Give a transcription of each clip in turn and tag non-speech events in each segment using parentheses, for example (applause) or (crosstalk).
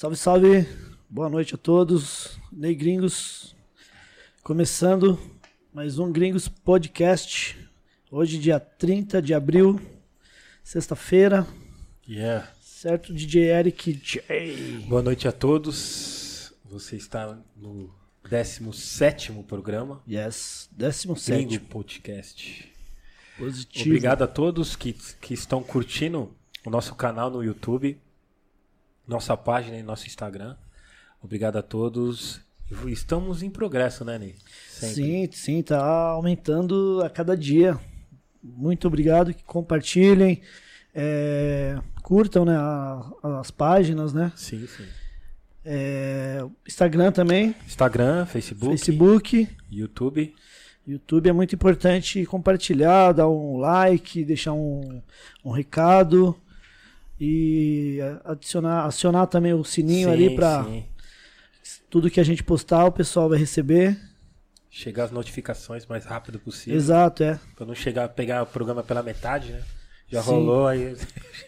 Salve, salve. Boa noite a todos. Ney Gringos. Começando mais um Gringos Podcast. Hoje, dia 30 de abril, sexta-feira. Yeah. Certo, DJ Eric J. Boa noite a todos. Você está no 17 programa. Yes, 17. Gringo Podcast. Positivo. Obrigado a todos que, que estão curtindo o nosso canal no YouTube, nossa página e nosso Instagram. Obrigado a todos. Estamos em progresso, né, Ney? Sim, sim, tá aumentando a cada dia. Muito obrigado, que compartilhem, é, curtam né, a- as páginas, né? Sim, sim. É, Instagram também, Instagram, Facebook, Facebook, YouTube. YouTube é muito importante compartilhar, dar um like, deixar um, um recado e adicionar, acionar também o sininho Sim, ali para tudo que a gente postar o pessoal vai receber. Chegar as notificações mais rápido possível. Exato, é. Pra não chegar, pegar o programa pela metade, né? Já Sim. rolou aí.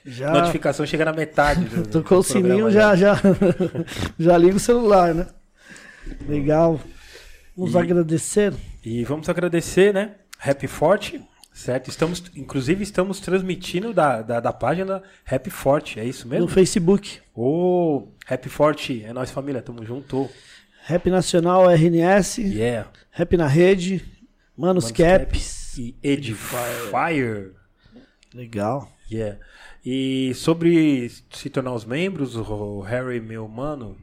Já Notificação chega na metade. do- (laughs) tocou o sininho, já já (laughs) já liga o celular, né? Legal. Vamos E- agradecer. E vamos agradecer, né? Rap Forte, certo? Estamos, inclusive, estamos transmitindo da, da, da página Rap Forte, é isso No mesmo? Facebook. Ô, Rap Forte, é nós família, tamo junto. Rap Nacional RNS, Yeah. Rap na Rede, Manos, Manos Caps. E Edifier. Legal. Yeah. E sobre se tornar os membros, o Harry, meu mano,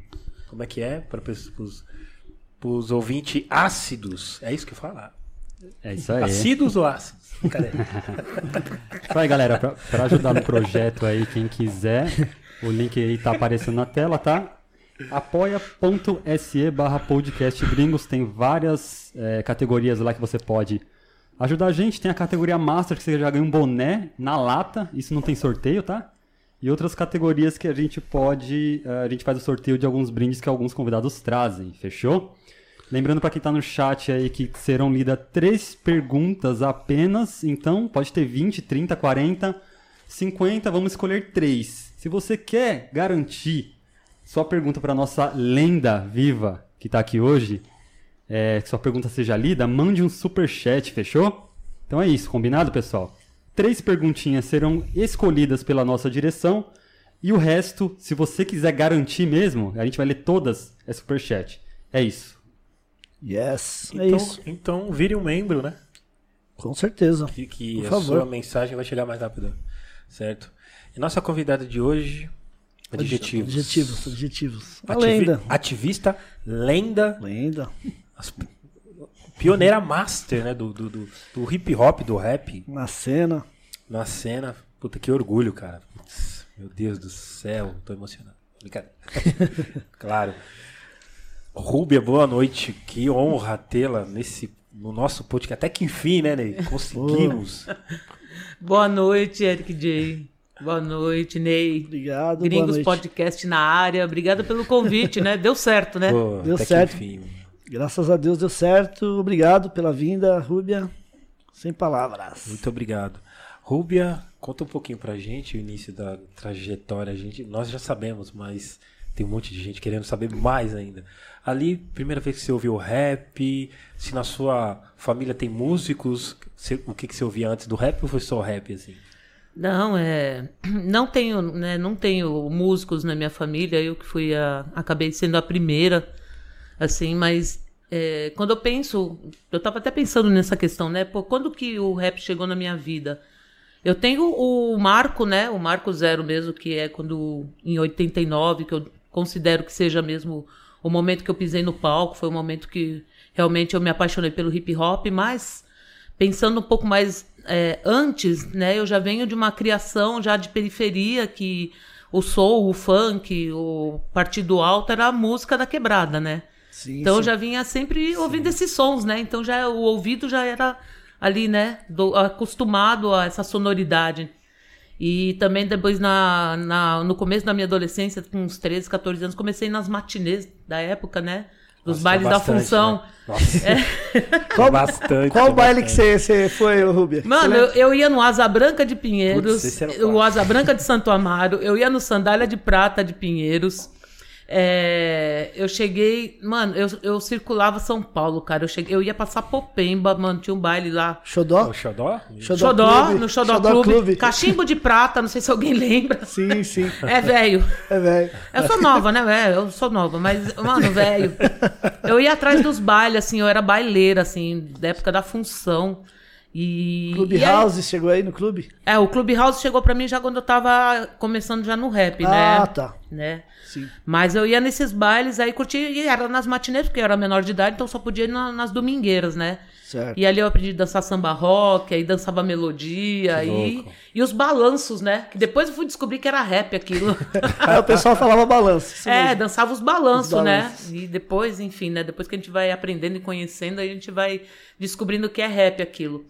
como é que é? Para os os ouvintes ácidos, é isso que fala? É isso aí. Ácidos ou ácidos? Cadê? Aí, galera. Pra ajudar no projeto aí, quem quiser, o link aí tá aparecendo na tela, tá? apoia.se barra podcast gringos. Tem várias é, categorias lá que você pode ajudar a gente. Tem a categoria Master, que você já ganha um boné na lata. Isso não tem sorteio, tá? E outras categorias que a gente pode. eh, a gente faz o sorteio de alguns brindes que alguns convidados trazem, fechou? Lembrando para quem tá no chat aí que serão lidas três perguntas apenas, então pode ter 20, 30, 40, 50, vamos escolher três. Se você quer garantir sua pergunta para nossa lenda viva que tá aqui hoje, é, que sua pergunta seja lida, mande um super chat, fechou? Então é isso, combinado, pessoal? Três perguntinhas serão escolhidas pela nossa direção e o resto, se você quiser garantir mesmo, a gente vai ler todas, é super chat. É isso. Yes. é Então, isso. então vire um membro, né? Com certeza. Que, que Por a favor. sua mensagem vai chegar mais rápido. Certo? E nossa convidada de hoje, adjetivos. Adjetivos, adjetivos. A Ativi- lenda. Ativista, lenda, Lenda. as- pioneira master, né? Do, do, do, do hip hop, do rap Na cena. na cena. Puta, que orgulho, cara. Putz, Meu Deus do céu, tô emocionado. Brincadeira. (laughs) claro. Rúbia, boa noite. Que honra tê-la nesse no nosso podcast. Até que enfim, né, Ney? Conseguimos. Boa noite, Eric J. Boa noite, Ney. Obrigado. boa Gringos noite. Podcast na área. Obrigada pelo convite, né? Deu certo, né? Pô, Deu até certo. que enfim. Graças a Deus deu certo. Obrigado pela vinda, Rúbia. Sem palavras. Muito obrigado. Rúbia, conta um pouquinho pra gente o início da trajetória. A gente, nós já sabemos, mas tem um monte de gente querendo saber mais ainda. Ali, primeira vez que você ouviu rap, se na sua família tem músicos, o que, que você ouvia antes do rap ou foi só rap, assim? Não, é. (clears throat) Não tenho, né? Não tenho músicos na minha família. Eu que fui a. Acabei sendo a primeira, assim, mas. é, quando eu penso. Eu tava até pensando nessa questão, né? Pô, quando que o rap chegou na minha vida? Eu tenho o marco, né? O marco zero mesmo, que é quando. Em 89, que eu considero que seja mesmo o momento que eu pisei no palco. Foi o momento que realmente eu me apaixonei pelo hip hop, mas pensando um pouco mais é, antes, né? Eu já venho de uma criação já de periferia que o soul, o funk, o partido alto era a música da quebrada, né? Sim, Então eu sim. já vinha sempre ouvindo esses sons, né? Então já o ouvido já era ali, né? do- acostumado a essa sonoridade. E também depois, na, na- no começo da minha adolescência, com uns 13, 14 anos, comecei nas matinês da época, né? Dos Nossa, bailes bastante, da função. né? Nossa, (laughs) Qual, bastante. qual baile que bastante. você, você foi, ô, Rúbia? Mano, eu, eu ia no Asa Branca de Pinheiros, Putz, o Asa Branca de Santo Amaro, eu ia no Sandália de Prata de Pinheiros, É, eu cheguei, mano, eu, eu circulava São Paulo, cara. Eu, cheguei, eu ia passar Popemba, mano, tinha um baile lá. Xodó? O Xodó? Xodó, Clube. no Xodó, Xodó Clube. Clube. Cachimbo de prata, não sei se alguém lembra. Sim, sim. É velho. É velho. Eu sou nova, né? É, eu sou nova, mas, mano, velho. Eu ia atrás dos bailes, assim, eu era baileira, assim, da época da função. E. Clube e aí- House, chegou aí no clube? é, o Clubhouse chegou pra mim já quando eu tava começando já no rap, Ah, né? tá. né? Sim. Mas eu ia nesses bailes aí curtir, e era nas matinês, porque eu era menor de idade, então só podia ir na- nas domingueiras, né? Certo. E ali eu aprendi a dançar samba rock, aí dançava melodia, e, louco. e os balanços, né? Que depois eu fui descobrir que era rap aquilo. (laughs) Aí o pessoal falava balanço. é, mesmo. dançava os balanços, Os né? E depois, enfim, né? Depois que a gente vai aprendendo e conhecendo, a gente vai descobrindo que é rap aquilo.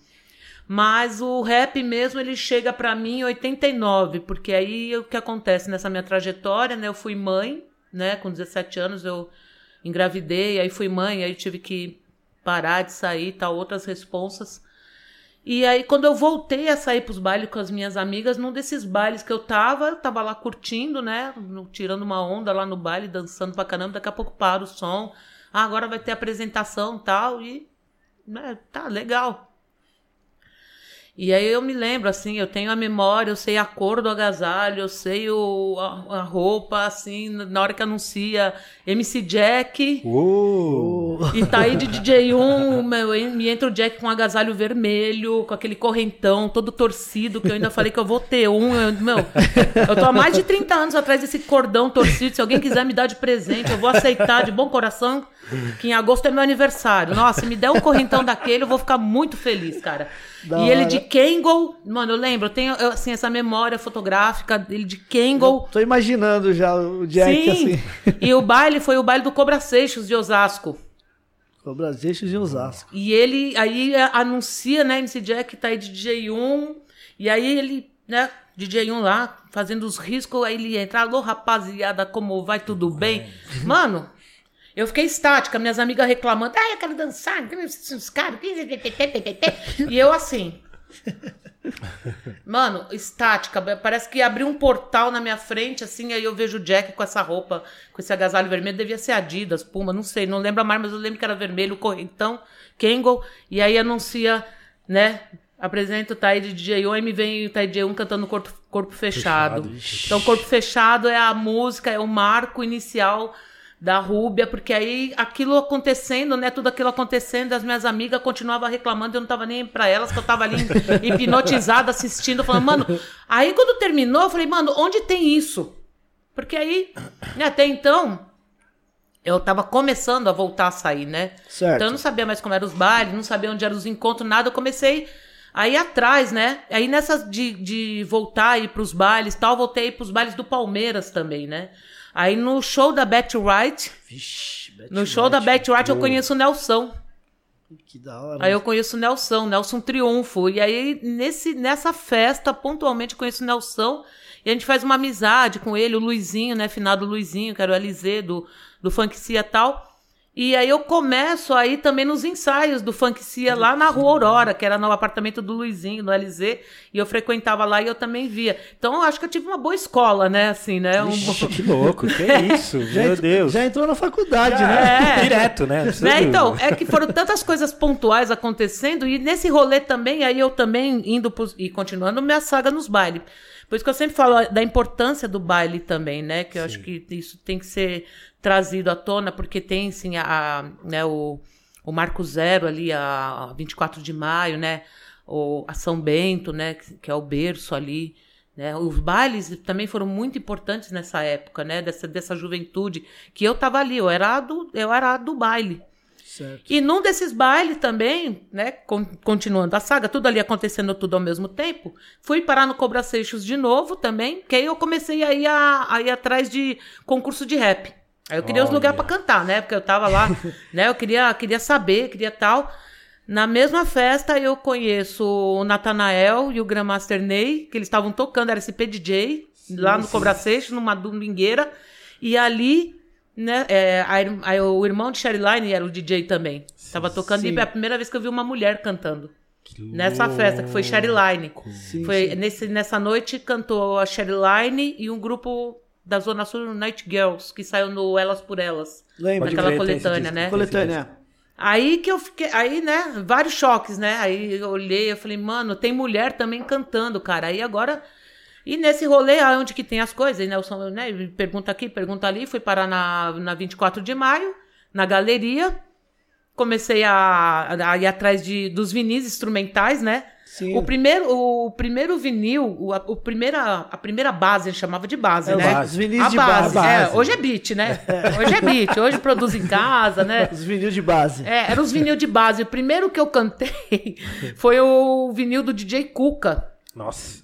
Mas o rap mesmo, ele chega pra mim em 89, porque aí o que acontece nessa minha trajetória, né? Eu fui mãe, né? Com 17 anos eu engravidei, aí fui mãe, aí tive que parar de sair, tal, outras responsas. E aí, quando eu voltei a sair pros bailes com as minhas amigas, num desses bailes que eu tava, eu tava lá curtindo, né? Tirando uma onda lá no baile, dançando pra caramba, daqui a pouco para o som. Ah, agora vai ter apresentação tal, e. Né, tá, legal. E aí eu me lembro, assim, eu tenho a memória, eu sei a cor do agasalho, eu sei o, a, a roupa, assim, na hora que anuncia MC Jack. Uou! E tá aí de DJ1, meu, e me entra o Jack com um agasalho vermelho, com aquele correntão todo torcido, que eu ainda falei que eu vou ter um. Eu, meu, eu tô há mais de 30 anos atrás desse cordão torcido. Se alguém quiser me dar de presente, eu vou aceitar de bom coração, que em agosto é meu aniversário. Nossa, se me der um correntão daquele, eu vou ficar muito feliz, cara. Da e ele hora. de Kangol, mano, eu lembro, eu tenho eu, assim, essa memória fotográfica dele de Kangol. Tô imaginando já o Jack Sim. assim. (laughs) E o baile foi o baile do Cobra Seixos de Osasco. Cobra Seixos de Osasco. E ele aí é, anuncia, né, MC Jack tá aí de DJ1, e aí ele, né, DJ1 lá, fazendo os riscos, aí ele entra, alô rapaziada, como vai, tudo bem? Mano, eu fiquei estática, minhas amigas reclamando, ai, eu quero dançar, esses caras, e eu assim... (laughs) Mano, estática. Parece que abriu um portal na minha frente, assim, aí eu vejo o Jack com essa roupa, com esse agasalho vermelho. Devia ser Adidas, Puma, não sei, não lembro mais, mas eu lembro que era vermelho, correntão, Kangol. E aí anuncia, né? Apresenta o Taí de DJ1 e me vem o Taí de DJ1 cantando corpo, corpo fechado. Fechado, Então, Corpo Fechado é a música, é o marco inicial da Rúbia, porque aí aquilo acontecendo, né? Tudo aquilo acontecendo, as minhas amigas continuavam reclamando, eu não tava nem pra elas, que eu tava ali (laughs) hipnotizada assistindo, falando, mano. Aí quando terminou, eu falei, mano, onde tem isso? Porque aí, né, até então, eu tava começando a voltar a sair, né? Certo. Então eu não sabia mais como eram os bailes, não sabia onde eram os encontros, nada. Eu comecei a ir atrás, né? Aí nessas de, de voltar ir pros bailes e tal, voltei pros bailes do Palmeiras também, né? Aí no show da Betty Wright, Vixe, Betty no show da. Betty Wright eu conheço o Nelson. Que da hora. Aí eu conheço o Nelson, Nelson Triunfo. E aí, nesse, nessa festa, pontualmente conheço o Nelson. E a gente faz uma amizade com ele, o Luizinho, né? Finado Luizinho, que era o LZ do, do Funk Cia e tal. E aí eu começo aí também nos ensaios do Funk Cia lá na Rua Aurora, que era no apartamento do Luizinho, no LZ. E eu frequentava lá e eu também via. Então eu acho que eu tive uma boa escola, né? Assim, né? Um, Ixi, que louco, que (laughs) isso, já, meu Deus. já entrou na faculdade, né? É. Direto, né? Né? Então, é que foram tantas coisas pontuais acontecendo, e nesse rolê também, aí eu também indo pros- e continuando minha saga nos bailes. Por isso que eu sempre falo da importância do baile também, né? Que eu acho que isso tem que ser trazido à tona, porque tem, sim, a, a- né, o, o Marco Zero ali, a 24 de maio, né? O, a São Bento, né? Que, que é o berço ali. Né? Os bailes também foram muito importantes nessa época, né? Dessa, dessa juventude. Que eu tava ali, eu era a do, eu era a do baile. Certo. E num desses bailes também, né, con- continuando a saga, tudo ali acontecendo tudo ao mesmo tempo, fui parar no Cobra Seixos de novo também, que aí eu comecei a ir, a, a ir atrás de concurso de rap. Aí eu queria os Olha. lugares pra cantar, né, porque eu tava lá, (laughs) né, eu queria, queria saber, queria tal. Na mesma festa eu conheço o Natanael e o Grandmaster Ney, que eles estavam tocando, era SP DJ, lá no Cobra Seixos, numa domingueira, e ali né? é, a a- o irmão de Sherline era o DJ também. Tava tocando e Sim. é a primeira vez que eu vi uma mulher cantando. Nessa festa, que foi Sherline. Sim, Foi sim. nesse, nessa noite cantou a Sherline e um grupo da Zona Sul Night Girls, que saiu no Elas por Elas. Lembra? Pode Naquela coletânea, né? Coletânea. Aí que eu fiquei. Aí, né? Vários choques, né? Aí eu olhei, eu falei, mano, tem mulher também cantando, cara. Aí agora. E nesse rolê, onde que tem as coisas, né? O som, né? Pergunta aqui, pergunta ali. Fui parar na, na 24 de maio, na galeria. Comecei a, a ir atrás de, dos vinis instrumentais, né? Sim. O primeiro, o primeiro vinil, o, a, o primeira, a primeira base, ele chamava de base, É, né? os vinis a de base. base. É, hoje é beat, né? Hoje é beat, hoje produz em casa, né? Os vinil de base. É, eram os vinil de base. O primeiro que eu cantei (laughs) foi o vinil do DJ Cuca, Nossa.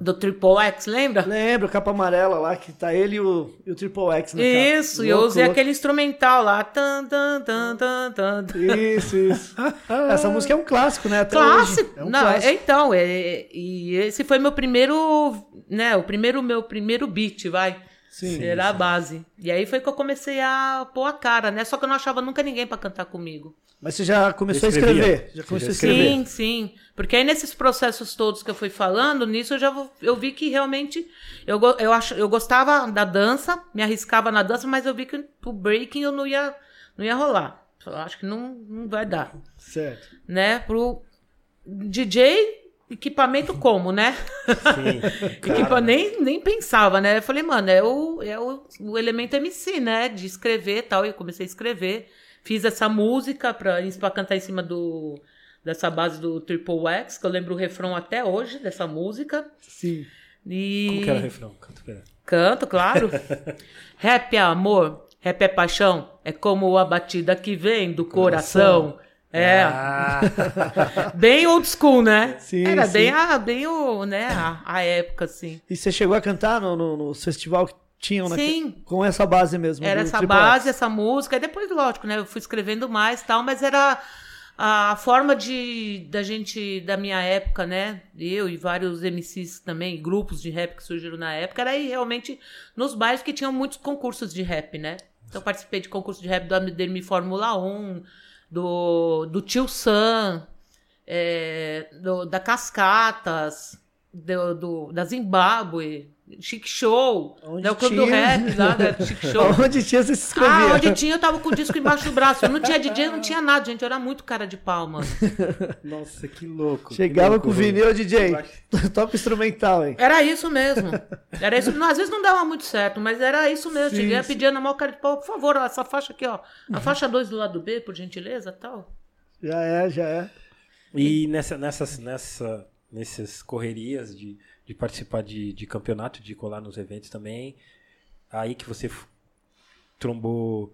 Do Triple X, lembra? Lembra, capa amarela lá, que tá ele e o, e o Triple X na capa. Isso, e eu usei louco. aquele instrumental lá. Tan, tan, tan, tan, tan, tan. Isso, isso. (laughs) Essa música é um clássico, né? Até Clássico. hoje. É um Não, clássico. então, é, e esse foi meu primeiro, né, o primeiro meu primeiro beat, vai. Sim. Era a base. E aí foi que eu comecei a pôr a cara, né? Só que eu não achava nunca ninguém pra cantar comigo. Mas você já começou a Escrevia? escrever. Já começou já a escrever. Sim, sim. Porque aí nesses processos todos que eu fui falando, nisso eu já eu vi que realmente eu, eu, acho, eu gostava da dança, me arriscava na dança, mas eu vi que o breaking eu não ia, não ia rolar. Eu acho que não, não vai dar. Certo. Né? Pro DJ, equipamento como, né? Sim. (laughs) Equipa, nem, nem pensava, né? Eu falei, mano, é o, é o, o elemento MC, né? De escrever e tal. E eu comecei a escrever. Fiz essa música pra, pra cantar em cima do, dessa base do Triple X, que eu lembro o refrão até hoje dessa música. Sim. E Como que era o refrão? Canta pra ela. canto, claro. (laughs) rap é amor, rap é paixão, é como a batida que vem do coração. É, Ah, (laughs) bem old school, né? Sim, Era sim. bem, a, bem o, né, a, a época, assim. E você chegou a cantar no, no, no festival que tinham naque- Sim. com essa base mesmo? Era essa Triple base, essa música, e depois, lógico, né? Eu fui escrevendo mais e tal, mas era a forma de da gente, da minha época, né? Eu e vários MCs também, grupos de rap que surgiram na época, era aí realmente nos bairros que tinham muitos concursos de rap, né? Então eu participei de concurso de rap do Ademi Fórmula 1, do, do Tio Sam, é, do- da Cascatas, do, do- da Zimbábue, Chic Show, Onde né, o Clube do. Rap lá, da Chic (laughs) Show. Onde tinha, você se inscrevia. Ah, onde tinha, eu tava com o disco embaixo do braço. Eu não tinha DJ, não tinha nada, gente. Eu era muito cara de pau, mano. (laughs) nossa, que louco. Chegava que louco, com vinil, DJ. (laughs) Toca instrumental, hein? Era isso mesmo. Era isso. Não, às vezes não dava muito certo, mas era isso mesmo. Sim, Cheguei sim. pedir na mão cara de pau, por favor, essa faixa aqui, ó. A faixa 2 do lado B, por gentileza, tal. Já é, já é. E nessa, nessas, nessa, nessas correrias de, de participar de, de campeonato, de colar nos eventos também, aí que você trombou,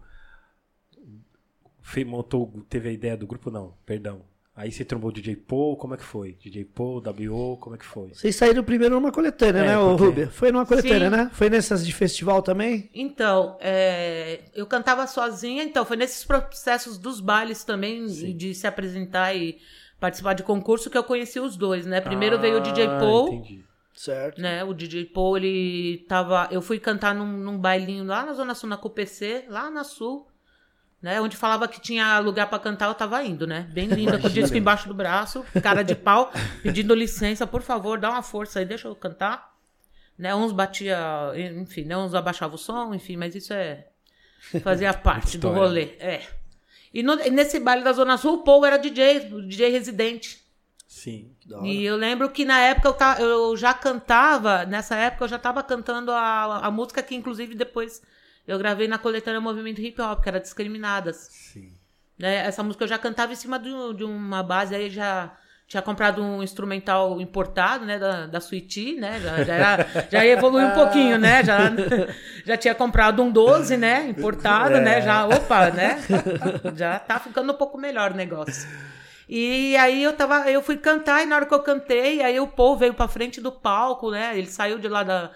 fe- montou, teve a ideia do grupo, não, perdão. Aí você trombou o DJ Paul, como é que foi? DJ Paul, W.O., como é que foi? Vocês saíram primeiro numa coletânea, É, né, porque- Rubia? Foi numa coletânea, Sim. né? Foi nessas de festival também? Então, é, eu cantava sozinha, então foi nesses processos dos bailes também, de se apresentar e participar de concurso, que eu conheci os dois, né? Primeiro veio o DJ Ah, Paul. Entendi. Certo. né? O DJ Paul, ele tava. Eu fui cantar num, num bailinho lá na Zona Sul, na CUPC, lá na Sul, né? Onde falava que tinha lugar pra cantar, eu tava indo, né? Bem linda, com o disco embaixo do braço, cara de pau, pedindo licença, por favor, dá uma força aí, deixa eu cantar. Né? Uns batia, enfim, né? Uns abaixavam o som, enfim, mas isso é. Fazia (laughs) parte do rolê. É. E no- nesse baile da Zona Sul, o Paul era DJ, DJ residente. Sim. Da hora. E eu lembro que na época eu, ta- eu já cantava, nessa época eu já tava cantando a, a música que inclusive depois eu gravei na coletânea Movimento Hip Hop, que era Discriminadas. Sim. Né? Essa música eu já cantava em cima de, de uma base aí, já tinha comprado um instrumental importado, né, da, da Sweetie, né, já, já, era- já evoluiu um (laughs) pouquinho, né, já, (laughs) já tinha comprado um 12, né, importado, né, já, opa, né, (laughs) já tá ficando um pouco melhor o negócio. E aí eu tava, eu fui cantar e na hora que eu cantei, aí o povo veio pra frente do palco, né, ele saiu de lá da,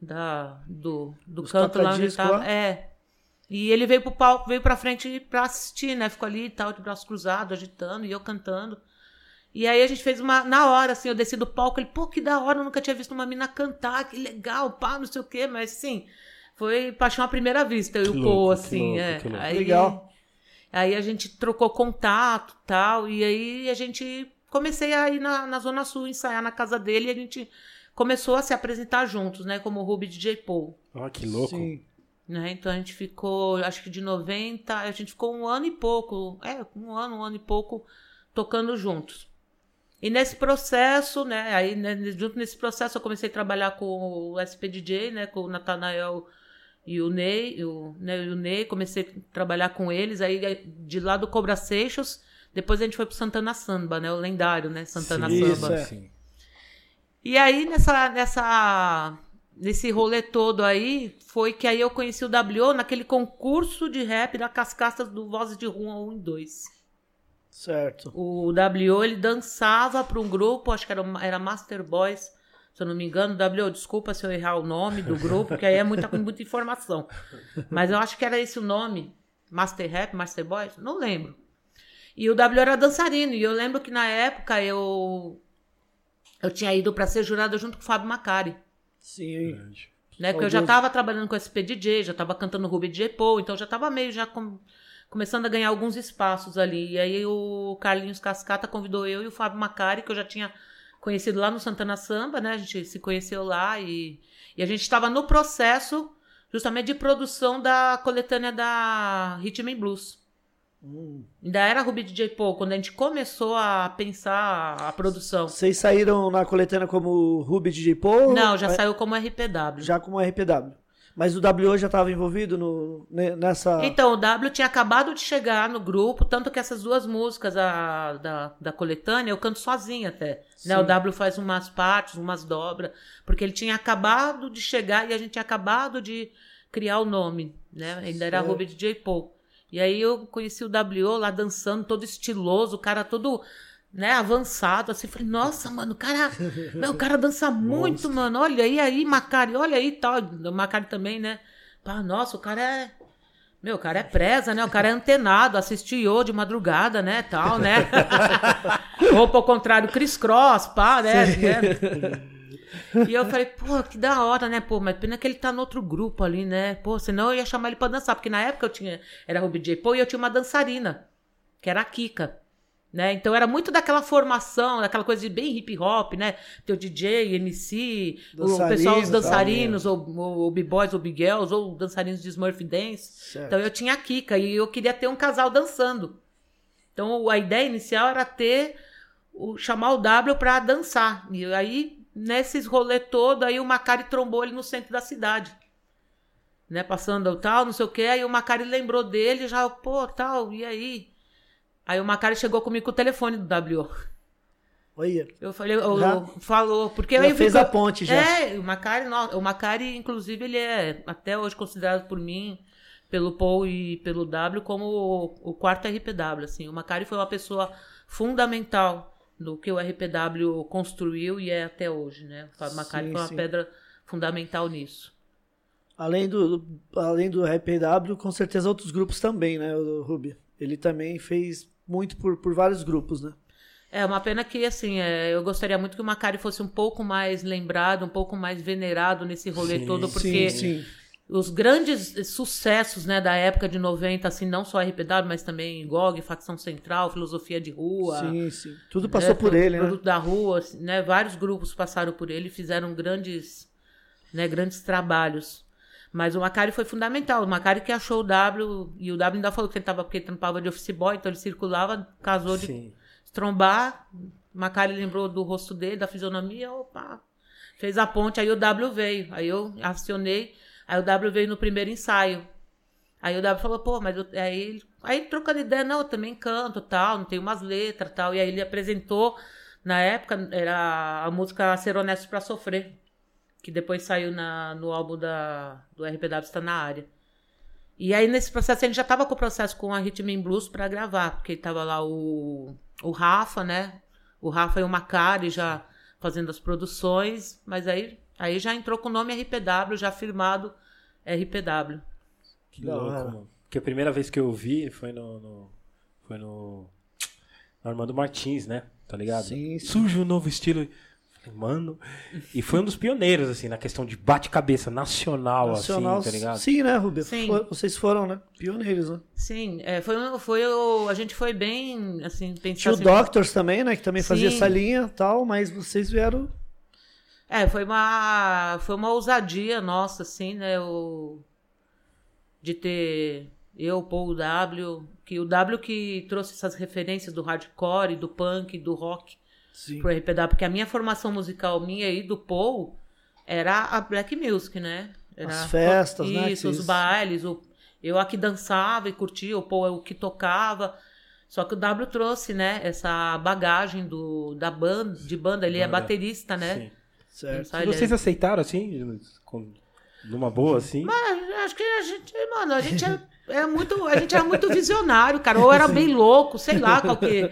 da do, do Os canto lá onde tava, lá? é, e ele veio pro palco, veio pra frente pra assistir, né? Ficou ali e tal, de braço cruzado, agitando, e eu cantando. E aí a gente fez uma. Na hora, assim, eu desci do palco, ele, pô, que da hora, eu nunca tinha visto uma mina cantar, que legal, pá, não sei o quê, mas sim, foi paixão à primeira vista, eu e o Paul, que assim, louco, é. que louco. Aí, Legal. Aí a gente trocou contato e tal, e aí a gente comecei a ir na, na Zona Sul ensaiar na casa dele e a gente começou a se apresentar juntos, né? Como Ruby DJ Paul. Ó, que louco. Sim. Né? Então a gente ficou, acho que de 90, a gente ficou um ano e pouco, é, um ano, um ano e pouco tocando juntos. E nesse processo, né, aí né, junto nesse processo eu comecei a trabalhar com o SPDJ, né, com o Natanael e o Ney, o, né, o Ney, comecei a trabalhar com eles, aí de lá do Cobra Seixos, depois a gente foi pro Santana Samba, né, o lendário, né, Santana Sim, Samba. é. sim. E aí, nessa, nessa, nesse rolê todo aí, foi que aí eu conheci o W naquele concurso de rap da Cascata do Vozes de Rua 1 e 2. Certo. O W, ele dançava para um grupo, acho que era, era Master Boys, se eu não me engano. W, desculpa se eu errar o nome do grupo, porque aí é muita, (laughs) muita informação. Mas eu acho que era esse o nome. Master Rap, Master Boys? Não lembro. E o W era dançarino. E eu lembro que na época eu eu tinha ido para ser jurada junto com o Fábio Macari. Sim. Né? Porque eu já Saudoso. tava trabalhando com SP DJ, já tava cantando Ruby DJ Paul, então já tava meio já com- começando a ganhar alguns espaços ali. E aí o Carlinhos Cascata convidou eu e o Fábio Macari, que eu já tinha conhecido lá no Santana Samba, né? A gente se conheceu lá e, e a gente estava no processo justamente de produção da coletânea da Rhythm and Blues. Hum. Ainda era Ruby DJ Paul, quando a gente começou a pensar a produção. Vocês saíram na coletânea como Ruby DJ Paul? Não, já Mas- saiu como RPW. Já como RPW. Mas o W já estava envolvido no, ne- nessa. Então, o W tinha acabado de chegar no grupo, tanto que essas duas músicas a- da, da coletânea eu canto sozinha até. Né? O W faz umas partes, umas dobras, porque ele tinha acabado de chegar e a gente tinha acabado de criar o nome, né? Ainda era. Ruby DJ Paul. E aí eu conheci o W lá dançando, todo estiloso, o cara todo né, avançado, assim, falei, nossa, mano, o cara, meu, o cara dança (laughs) muito, mano, olha aí, aí, Macari, olha aí, tal, o Macari também, né, pá, nossa, o cara é, meu, o cara é presa, né, o cara é antenado, assiste Yo de madrugada, né, tal, né, (laughs) ou ao contrário, Chris Cross, pá, né, né? E eu falei, pô, que da hora, né? Pô, mas pena que ele tá no outro grupo ali, né? Pô, senão eu ia chamar ele pra dançar, porque na época eu tinha, era Ruby J. Pô, e eu tinha uma dançarina, que era a Kika. Né? Então era muito daquela formação, daquela coisa de bem hip hop, né? Teu DJ, MC, o pessoal, os dançarinos, ou, ou, ou B-Boys, ou B-Girls, ou dançarinos de Smurf Dance. Certo. Então eu tinha a Kika e eu queria ter um casal dançando. Então a ideia inicial era ter o, chamar o W pra dançar. E aí, nesses rolê todo, aí o Macari trombou ele no centro da cidade. Né, passando tal, não sei o que, aí o Macari lembrou dele, já, pô, tal, e aí? Aí o Macari chegou comigo com o telefone do W. Olha. Eu falei, eu- Já? eu- falou, porque Já aí fez fico- a ponte, já. É, o Macari, no- o Macari, inclusive, ele é até hoje considerado por mim, pelo Paul e pelo W, como o, o quarto RPW. Assim. O Macari foi uma pessoa fundamental no que o RPW construiu e é até hoje, né? O Macari Sim, foi uma sim. pedra fundamental nisso. Além do, além do RPW, com certeza outros grupos também, né, o Ruby? Ele também fez muito por, por vários grupos, né? É uma pena que, assim, é, eu gostaria muito que o Macari fosse um pouco mais lembrado, um pouco mais venerado nesse rolê Sim, todo, porque sim, sim. os grandes sucessos né, da época de 90, assim, não só RPW, mas também GOG, Facção Central, Filosofia de Rua. Sim, sim. Tudo passou né, por ele, né? Produto da Rua, assim, né? Vários grupos passaram por ele e fizeram grandes, né, grandes trabalhos. Mas o Macari foi fundamental. O Macari que achou o W, e o W ainda falou que ele tava, porque ele trampava de office boy, então ele circulava, casou de Sim. trombar. O Macari lembrou do rosto dele, da fisionomia, opa. Fez a ponte, aí o W veio. Aí eu acionei, aí o W veio no primeiro ensaio. Aí o W falou, pô, mas eu, aí, aí trocando ideia, não, eu também canto, tal, não tenho umas letras, tal. E aí ele apresentou, na época, era a música Ser Honesto pra Sofrer, que depois saiu na, no álbum da, do RPW Está na Área. E aí, nesse processo, a gente já tava com o processo com a Rhythm and Blues pra gravar, porque tava lá o, o Rafa, né? O Rafa e o Macari já fazendo as produções, mas aí, aí já entrou com o nome RPW, já firmado RPW. Que Da louco, mano. Porque a primeira vez que eu vi foi no. no- foi no. no Armando Martins, né? Tá ligado? Sim, sim. Surge um novo estilo. Mano. E foi um dos pioneiros, assim, na questão de bate-cabeça nacional, Nacional, assim, tá ligado? sim, né, Ruby? Sim. Foi- vocês foram, né? Pioneiros, né? Sim, é, foi, foi o, a gente foi bem, assim, pensar Tinha o assim, Doctors também, né? Que também fazia Sim. essa linha e tal, mas vocês vieram É, foi uma, foi uma ousadia nossa, assim, né? O, de ter eu, o Paul, W, que o W que trouxe essas referências do hardcore, do punk, do rock Sim. pro RPW, porque a minha formação musical minha e do Paul era a black music, né? Era As festas, isso, né, que os bailes, o, eu aqui dançava e curtia, o Paul é o que tocava. Só que o W trouxe, né, essa bagagem do, da banda, de banda, ele é baterista, né? Sim. Certo. Isso aí, E vocês aceitaram assim? Com, numa boa, assim? Mas acho que a gente, mano, a gente é, é muito, a gente era muito visionário, cara, ou era (laughs) bem louco, sei lá qual que.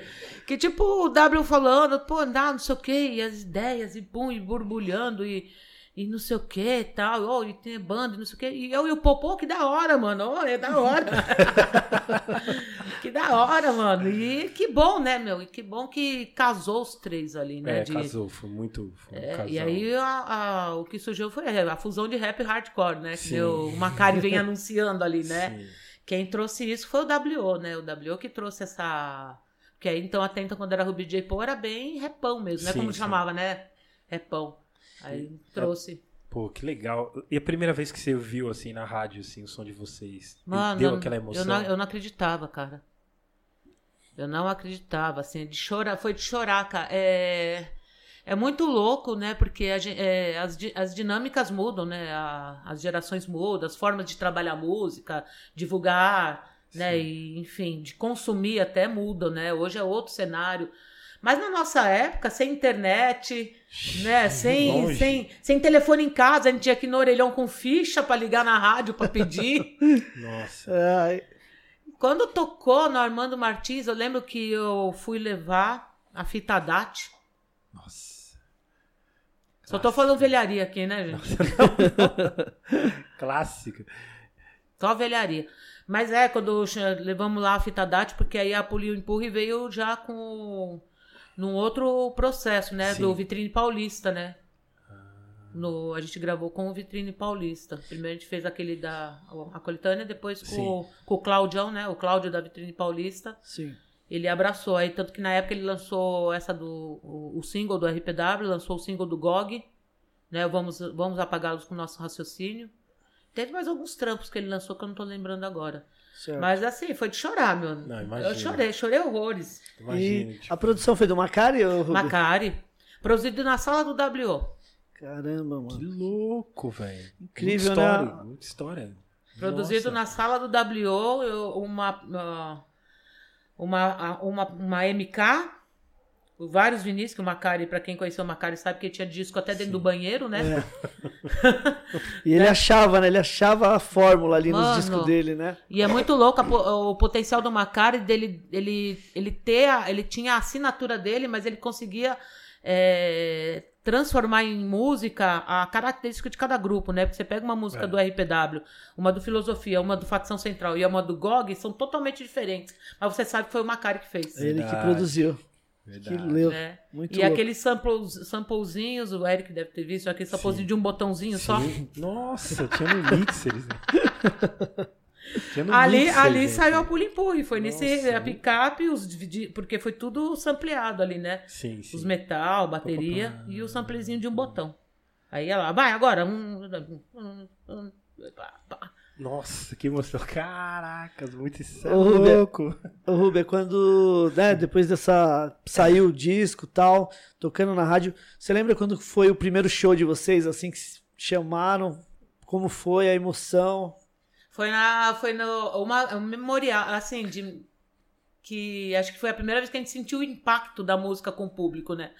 Que tipo o W falando, pô, dá, não sei o quê, e as ideias, e pum, e borbulhando, e, e não sei o que e tal, ó, e tem banda, e não sei o quê. E eu e o Popô, que da hora, mano, ó, é da hora. (laughs) que da hora, mano. E que bom, né, meu? E que bom que casou os três ali, né? É, de- casou, foi muito. Foi um é, e aí a- a- o que surgiu foi a fusão de rap e hardcore, né? Que Sim. deu- o Macari vem (laughs) anunciando ali, né? Sim. Quem trouxe isso foi o W, né? O W que trouxe essa. Porque aí então até então quando era Ruby J. Paul era bem repão mesmo, né? Sim, Como sim. chamava, né? Repão. Aí trouxe. Pô, que legal. E a primeira vez que você viu, assim, na rádio, assim, o som de vocês? Mano, deu eu- aquela emoção? Eu não, eu não acreditava, cara. Eu não acreditava, assim, de chorar, foi de chorar, cara. É, é muito louco, né? Porque a é, as, as dinâmicas mudam, né? A- as gerações mudam, as formas de trabalhar música, divulgar, né? E, enfim, de consumir até mudam, né? Hoje é outro cenário. Mas na nossa época, sem internet, né? Sem, Longe. sem, sem telefone em casa, a gente tinha que ir no orelhão com ficha pra ligar na rádio pra pedir. (laughs) Nossa. É, Quando tocou no Armando Martins, eu lembro que eu fui levar a fita DAT. Nossa. Só tô falando velharia aqui, né, gente? (laughs) Clássica. Só velharia. Mas é, quando levamos lá a fita DAT, porque aí a Polio Empurre veio já com num outro processo, né? Sim. Do Vitrine Paulista, né? No, a gente gravou com o Vitrine Paulista. Primeiro a gente fez aquele da a coletânea, depois com, com o Claudião, né? O Cláudio da Vitrine Paulista. sim. Ele abraçou aí, tanto que na época ele lançou essa do o, o single do RPW, lançou o single do GOG, né? Vamos, vamos apagá-los com o nosso raciocínio. Teve mais alguns trampos que ele lançou que eu não tô lembrando agora. Certo. Mas assim, foi de chorar, meu. Não, imagina. eu chorei, chorei horrores. Imagina. E tipo, a produção foi do Macari? ou? Macari. Produzido na sala do WO. Caramba, Que mano. louco, velho. Incrível, muita história, né? Muita história. Produzido Nossa. na sala do WO, eu- uma, ah, uma, uma, uma MK, vários Vinícius, que o Macari, pra quem conheceu o Macari, sabe que tinha disco até dentro do banheiro, né? (laughs) E ele achava, né? Ele achava a fórmula ali Mano. nos discos dele, né? E é muito louco a o potencial do Macari dele ele ele ter a- ele tinha a assinatura dele, mas ele conseguia é, transformar em música a característica de cada grupo, né? Porque você pega uma música É. do RPW, uma do Filosofia, uma do Facção Central e uma do GOG, são totalmente diferentes. Mas você sabe que foi o Macari que fez. Ele que Verdade. Que leu. né? Muito e louco. aqueles samples, samplezinhos, o Eric deve ter visto, aquele samplezinho de um botãozinho só. Sim. Nossa, tinha no Mixers. Né? (laughs) No Ali, Mixer, ali gente. saiu a pull empurre, foi nesse Nossa, a picape, os dividi- porque foi tudo sampleado ali, né? Sim, sim. Os metal, bateria e o samplezinho de um botão. Aí ela, vai agora. Um, um, um. Nossa, que emoção. Caracas, muito isso é Ô, Rubem. louco. Ô, Ruber, quando, né, depois dessa, saiu o disco e tal, tocando na rádio, você lembra quando foi o primeiro show de vocês, assim, que se chamaram? Como foi a emoção? Foi na, foi no uma um memorial, assim, de que acho que foi a primeira vez que a gente sentiu o impacto da música com o público, né?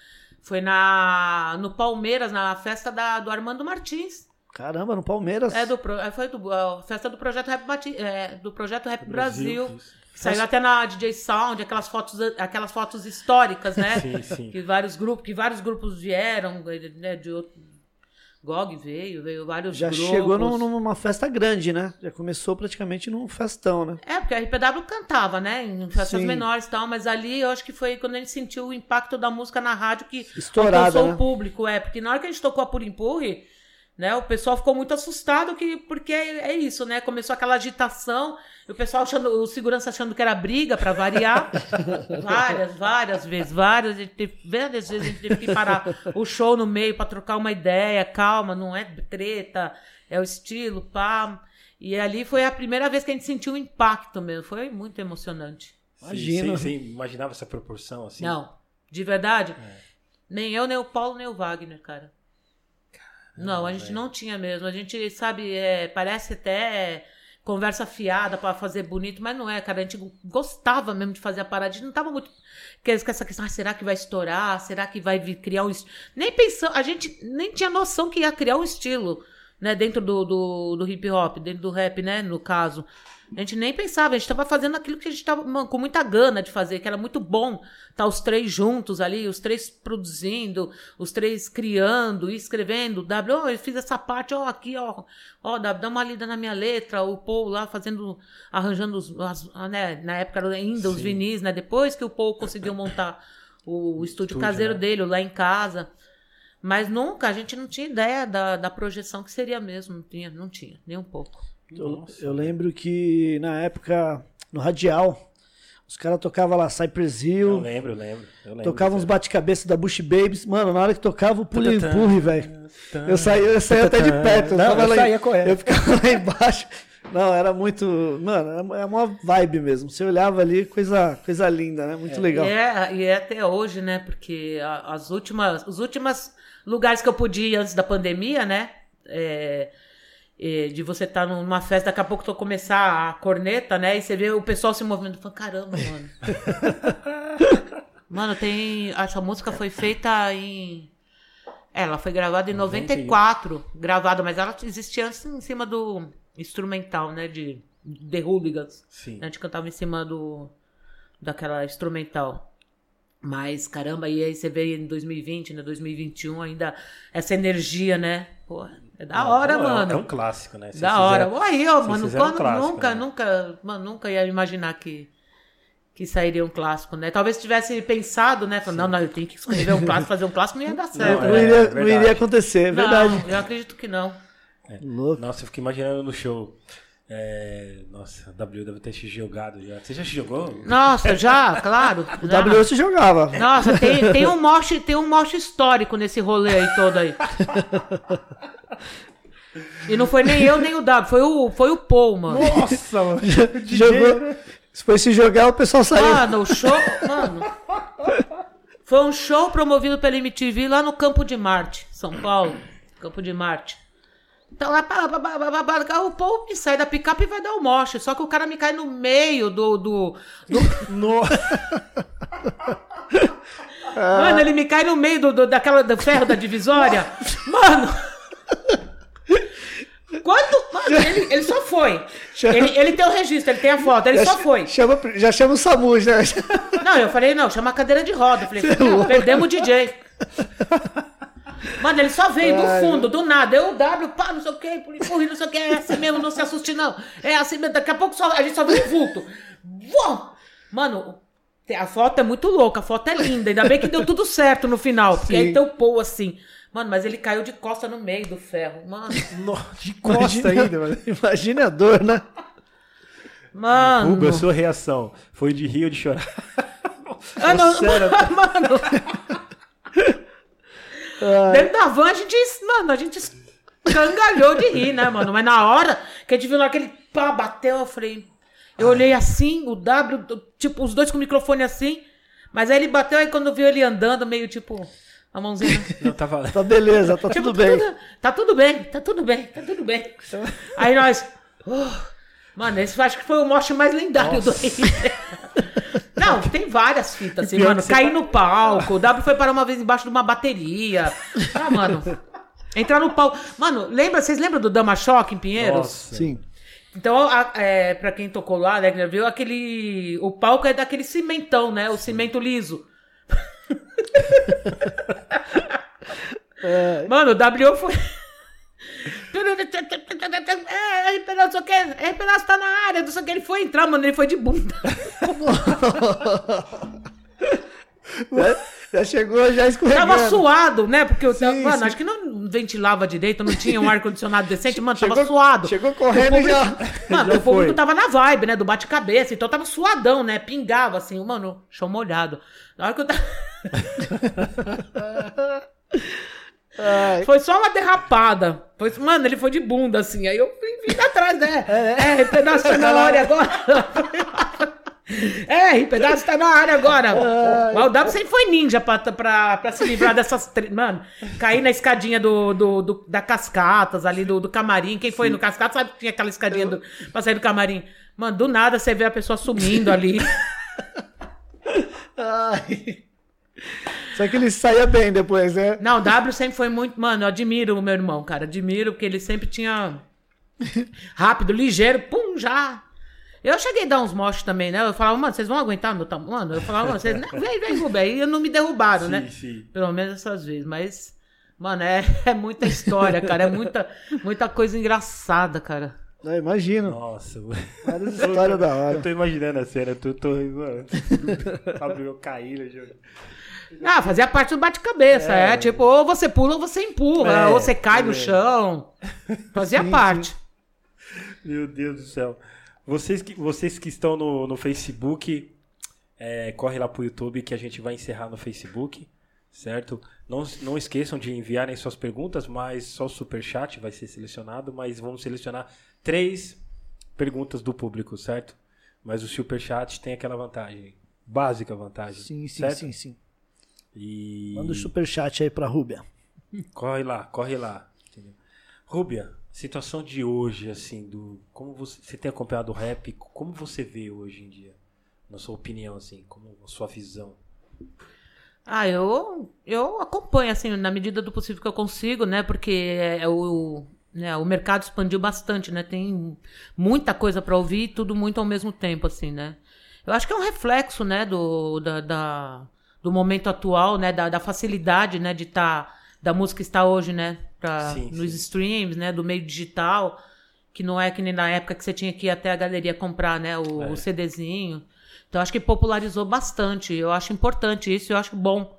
Foi na no Palmeiras, na festa da, do Armando Martins. Caramba, no Palmeiras. É do é, foi do a festa do projeto Rap Mati- é, do projeto Rap Brasil. que Saiu até na DJ Sound, aquelas fotos aquelas fotos históricas, né? (laughs) Sim, sim. que vários grupos, que vários grupos vieram, né, de outro GOG veio, veio vários Já grupos. chegou num- numa festa grande, né? Já começou praticamente num festão, né? É, porque a RPW cantava, né? Em festas Sim. menores e tal, mas ali eu acho que foi quando a gente sentiu o impacto da música na rádio que Estourada, alcançou né? o público. É, porque na hora que a gente tocou a Por Empurre, Né? O pessoal ficou muito assustado que, porque é, é isso, né? Começou aquela agitação, e o pessoal achando, o segurança achando que era briga para variar. (laughs) várias, várias vezes, várias, a gente teve- várias vezes a gente teve que parar o show no meio para trocar uma ideia, calma, não é treta, é o estilo, pá. E ali foi a primeira vez que a gente sentiu o impacto mesmo, foi muito emocionante. Imagina. Você, você imaginava essa proporção assim? Não, de verdade, nem eu, nem o Paulo, nem o Wagner, cara. Não, a gente não tinha mesmo. A gente, sabe, é, parece até conversa fiada pra fazer bonito, mas não é, cara. A gente gostava mesmo de fazer a parada. A gente não tava muito com essa questão, ah, será que vai estourar? Será que vai vir- criar um estilo? Nem pensou, a gente nem tinha noção que ia criar um estilo, né, dentro do, do, do hip hop, dentro do rap, né, no caso. A gente nem pensava, a gente tava fazendo aquilo que a gente tava mano, com muita gana de fazer, que era muito bom estar os três juntos ali, os três produzindo, os três criando e escrevendo. W, ó, eu fiz essa parte, ó, aqui, ó, ó, W, dá uma lida na minha letra, o Paul lá fazendo, arranjando os, as- né, na época ainda os Sim. vinis, né, depois que o Paul conseguiu montar o (laughs) estúdio, Estúdio, caseiro né? dele, lá em casa. Mas nunca, a gente não tinha ideia da, da projeção que seria mesmo, não tinha, não tinha, nem um pouco. Eu, eu lembro que na época, no Radial, os caras tocavam lá Cypress Eu Hill, lembro, eu lembro. Eu lembro tocavam uns bate-cabeça da Bush Babies. Mano, na hora que tocava o pule Tatatã. empurre, velho. Eu saía, eu saía até de perto. Não, eu lá em- saía correndo. Eu ficava lá embaixo. Não, era muito. Mano, é uma vibe mesmo. Você olhava ali, coisa, coisa linda, né? Muito legal. E é, e é até hoje, né? Porque as últimas, os últimos lugares que eu podia ir antes da pandemia, né? é, é, de você estar numa festa, daqui a pouco tu começar a corneta, né? E você vê o pessoal se movimentando. Fala, caramba, mano. (laughs) mano, tem. Essa música foi feita em. é, Ela foi gravada em 94, gravada, mas ela existia antes em cima do instrumental, né? De The Hooligans. Sim. A gente cantava em cima do daquela instrumental. Mas, caramba, e aí você vê em 2020, né? 2021 ainda essa energia, né? Pô, é da hora, Não, é- mano. É um clássico, né? Vocês da hora. Aí, ó, mano, um quando, clássico, nunca, né? nunca, mano, nunca ia imaginar que que sairia um clássico, né? Talvez tivesse pensado, né? Falando, não, não, eu tenho que escrever um clássico, fazer um clássico, não ia dar certo. Não, é, iria, é não verdade. iria acontecer, é verdade. Não, eu acredito que não. Louco. Nossa, eu fico imaginando no show. É, Nossa, a W deve ter se jogado já. Você já se jogou? Nossa, já, claro. (laughs) O já. W se jogava. Nossa, tem, tem um morte, tem um morte histórico nesse rolê aí todo aí. E não foi nem eu nem o W, foi o, foi o Paul, mano. Nossa, mano. (laughs) (laughs) Jogou. Se foi se jogar, o pessoal saiu. Mano, o show. Mano. Foi um show promovido pela MTV lá no Campo de Marte, São Paulo. Campo de Marte. Então lá, pá, pá, o Paul me sai da picape e vai dar o moche. Só que o cara me cai no meio do. do, do- (laughs) No... Mano, ele me cai no meio do, do- daquela, do ferro da divisória. (laughs) Mano. Quando. Mano, ele, ele só foi. Ele, ele tem o registro, ele tem a foto, ele só foi. Chama, já chama o SAMU, né? Não, eu falei, não, chama a cadeira de roda. Eu falei, não, perdemos o DJ. (laughs) Mano, ele só veio do fundo, do nada. Eu, W, pá, não sei o que, empurri, não sei o que, é assim mesmo, não se assuste não. É assim mesmo, daqui a pouco só, a gente só vê um vulto. Mano, a foto é muito louca, a foto é linda. Ainda bem que deu tudo certo no final, porque Sim. aí tem o Paul assim. Mano, mas ele caiu de costa no meio do ferro. Mano, no... De costa ainda, mano. Imagina a dor, né? mano. Hugo, a sua reação foi de rir ou de chorar? Ah, não, (laughs) Sério? (laughs) mano. Dentro da van a gente, mano, a gente escangalhou de rir, né, mano? Mas na hora que a gente viu lá que ele pá, bateu, eu falei. Eu olhei assim, o W, tipo, os dois com o microfone assim. Mas aí ele bateu, aí quando viu ele andando, meio tipo, a mãozinha. (laughs) Não tava. Tá beleza, tá Tipo, tudo bem. tá tudo bem, tá tudo bem, tá tudo bem. Aí nós. "Oh." mano, esse eu acho que foi o morte mais lendário do Rio. Não, tem várias fitas assim, mano. Cair tá- no palco. O W foi parar uma vez embaixo de uma bateria. Ah, mano. Entrar no palco. Mano, lembra, vocês lembram do Dama Choque em Pinheiros? Nossa. Sim. Então, a, é, pra quem tocou lá, né, viu, aquele. O palco é daquele cimentão, né? O cimento liso. (laughs) Mano, o W foi. É, RP não sei o que, não tá na área, não sei o que. Ele foi entrar, mano, ele foi de bunda. (laughs) Já chegou, já escorregando. Tava suado, né? Porque eu tava, Sim, mano, sim. acho que não ventilava direito, não tinha um (laughs) ar-condicionado decente, mano, Chegou- tava suado. chegou correndo O e já- Mano, já o público tava na vibe, né? Do bate-cabeça, então tava suadão, né? Pingava assim, mano, chão molhado. Na hora que eu tava. (laughs) Ai, Foi só uma derrapada. Foi, mano, ele foi de bunda, assim. Aí eu vim, atrás, né? (laughs) É, pedaço tá na área agora. (laughs) É, pedaço tá na área agora. Mas o W sempre foi ninja pra, pra, pra se livrar dessas. tre- Mano, cair na escadinha do, do, do- da Cascatas, ali do, do camarim. Quem foi no Cascatas sabe que tinha aquela escadinha do, pra sair do camarim. Mano, do nada você vê a pessoa sumindo ali. (laughs) ai. Só que ele saía bem depois, né? Não, o W sempre foi muito. Mano, eu admiro o meu irmão, cara. Admiro, porque ele sempre tinha. (laughs) Rápido, ligeiro, pum, já. Eu cheguei a dar uns moches também, né? Eu falava, mano, vocês vão aguentar meu tamanho? Mano, eu falava, mano, vocês. Não, vem, vem, Rubem. Aí não me derrubaram, Sim, né? sim. Pelo menos essas vezes. Mas, mano, é, (laughs) é muita história, cara. É muita, muita coisa engraçada, cara. Eu imagino. Nossa, Várias histórias da hora. Eu tô imaginando a cena, eu tô, tô mano, abriu né, jogo. Ah, fazia parte do bate-cabeça. É. tipo, ou você pula ou você empurra, É, ou você cai no é. chão. Fazia (laughs) parte. Meu Deus do céu. Vocês que, vocês que estão no, no Facebook, é, corre lá pro YouTube que a gente vai encerrar no Facebook, certo? Não, não esqueçam de enviarem suas perguntas, mas só o superchat vai ser selecionado, mas vamos selecionar três perguntas do público, certo? Mas o superchat tem aquela vantagem, básica vantagem, Sim, sim, certo? sim, sim. E... Manda o superchat aí pra Rúbia. Corre lá, corre lá. Entendeu? Rúbia, situação de hoje, assim, do. Como você, você tem acompanhado o rap, como você vê hoje em dia? Na sua opinião, assim, como a sua visão? Ah, eu, eu acompanho, assim, na medida do possível que eu consigo, né? Porque é, o, né, o mercado expandiu bastante, né? Tem muita coisa para ouvir e tudo muito ao mesmo tempo, assim, né? Eu acho que é um reflexo, né, do, da, da- do momento atual, né? Da, da facilidade, né, de estar... da música estar hoje, né? Pra, Sim, nos sim. streams, né? Do meio digital, que não é que nem na época que você tinha que ir até a galeria comprar, né? O, É. o CDzinho. Então, acho que popularizou bastante. Eu acho importante isso, eu acho bom.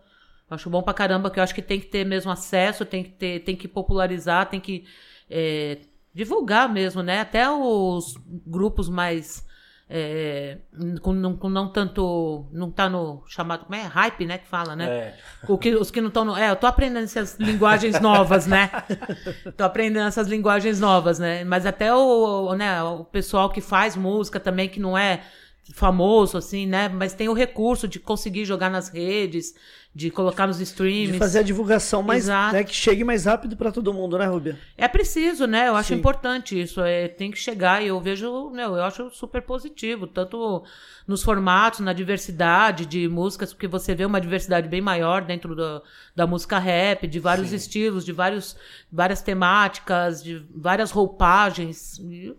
Eu acho bom pra caramba, que eu acho que tem que ter mesmo acesso, tem que ter, tem que popularizar, tem que é, divulgar mesmo, né? Até os grupos mais. É, com, não, com não tanto. Não tá no chamado. Como é? Hype, né? Que fala, né? É, O que, os que não estão no. É, eu tô aprendendo essas linguagens novas, né? (laughs) tô aprendendo essas linguagens novas, né? Mas até o, o, né, o pessoal que faz música também, que não é famoso, assim, né? Mas tem o recurso de conseguir jogar nas redes, de colocar nos streams. De fazer a divulgação mais, né, que chegue mais rápido pra todo mundo, né, Rúbia? É preciso, né? Eu acho Sim. importante isso. É, tem que chegar e eu vejo, meu, eu acho super positivo, tanto nos formatos, na diversidade de músicas, porque você vê uma diversidade bem maior dentro da, da música rap, de vários estilos, de vários, várias temáticas, de várias roupagens. E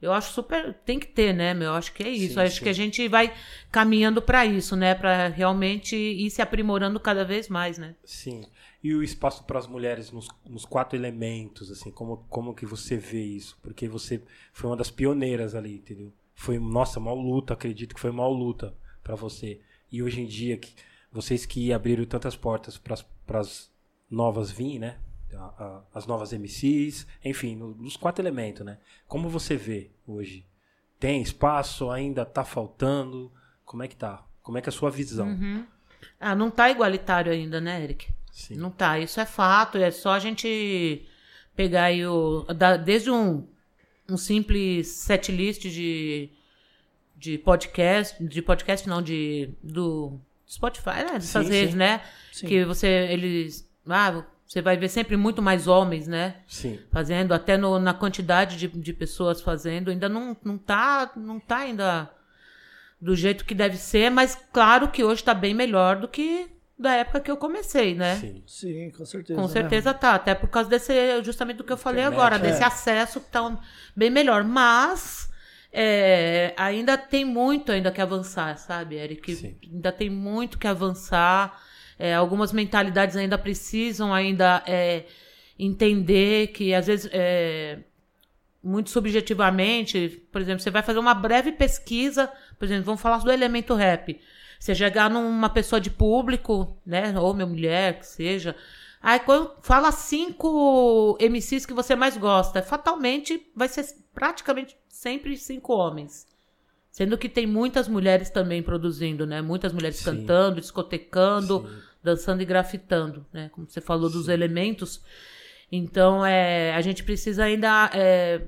Eu, acho super. Tem que ter, né, meu? Eu acho que é isso. Sim, acho sim. que a gente vai caminhando para isso, né? Para realmente ir se aprimorando cada vez mais, né? sim. E o espaço para as mulheres nos, nos quatro elementos, assim, como, como que você vê isso? Porque você foi uma das pioneiras ali, entendeu? Foi, nossa, mal luta, acredito que foi mal luta para você. E hoje em dia, que, vocês que abriram tantas portas para as novas vir, né? A- a- as novas MCs, enfim, no- nos quatro elementos, né? Como você vê hoje? Tem espaço? Ainda tá faltando? Como é que tá? Como é que é a sua visão? Ah, não tá igualitário ainda, né, Eric? Sim. Não tá, isso é fato, é só a gente pegar aí o. da- desde um, um simples setlist de, de podcast, de podcast não, de. do Spotify, né? Dessas Sim, redes, sim. né? Sim. Que você. Eles. Ah, você vai ver sempre muito mais homens, né? Sim. Fazendo, até no- na quantidade de, de pessoas fazendo, ainda não, não tá. Não tá ainda do jeito que deve ser, mas claro que hoje tá bem melhor do que da época que eu comecei, né? Sim. Sim, com certeza. Com né, certeza tá, até por causa desse, justamente do que eu falei Internet, agora, é. desse acesso que tá bem melhor. Mas é, ainda tem muito ainda que avançar, sabe, Eric? Sim. Ainda tem muito que avançar. É, algumas mentalidades ainda precisam ainda é, entender que às vezes é, muito subjetivamente, por exemplo, você vai fazer uma breve pesquisa, por exemplo, vamos falar do elemento rap. Você chegar numa pessoa de público, né? Ou minha mulher, que seja. Aí quando fala cinco MCs que você mais gosta, fatalmente vai ser praticamente sempre cinco homens. Sendo que tem muitas mulheres também produzindo, né? Muitas mulheres Sim. cantando, discotecando, Sim. Dançando e grafitando, né? Como você falou dos elementos. Então, é, a gente precisa ainda é,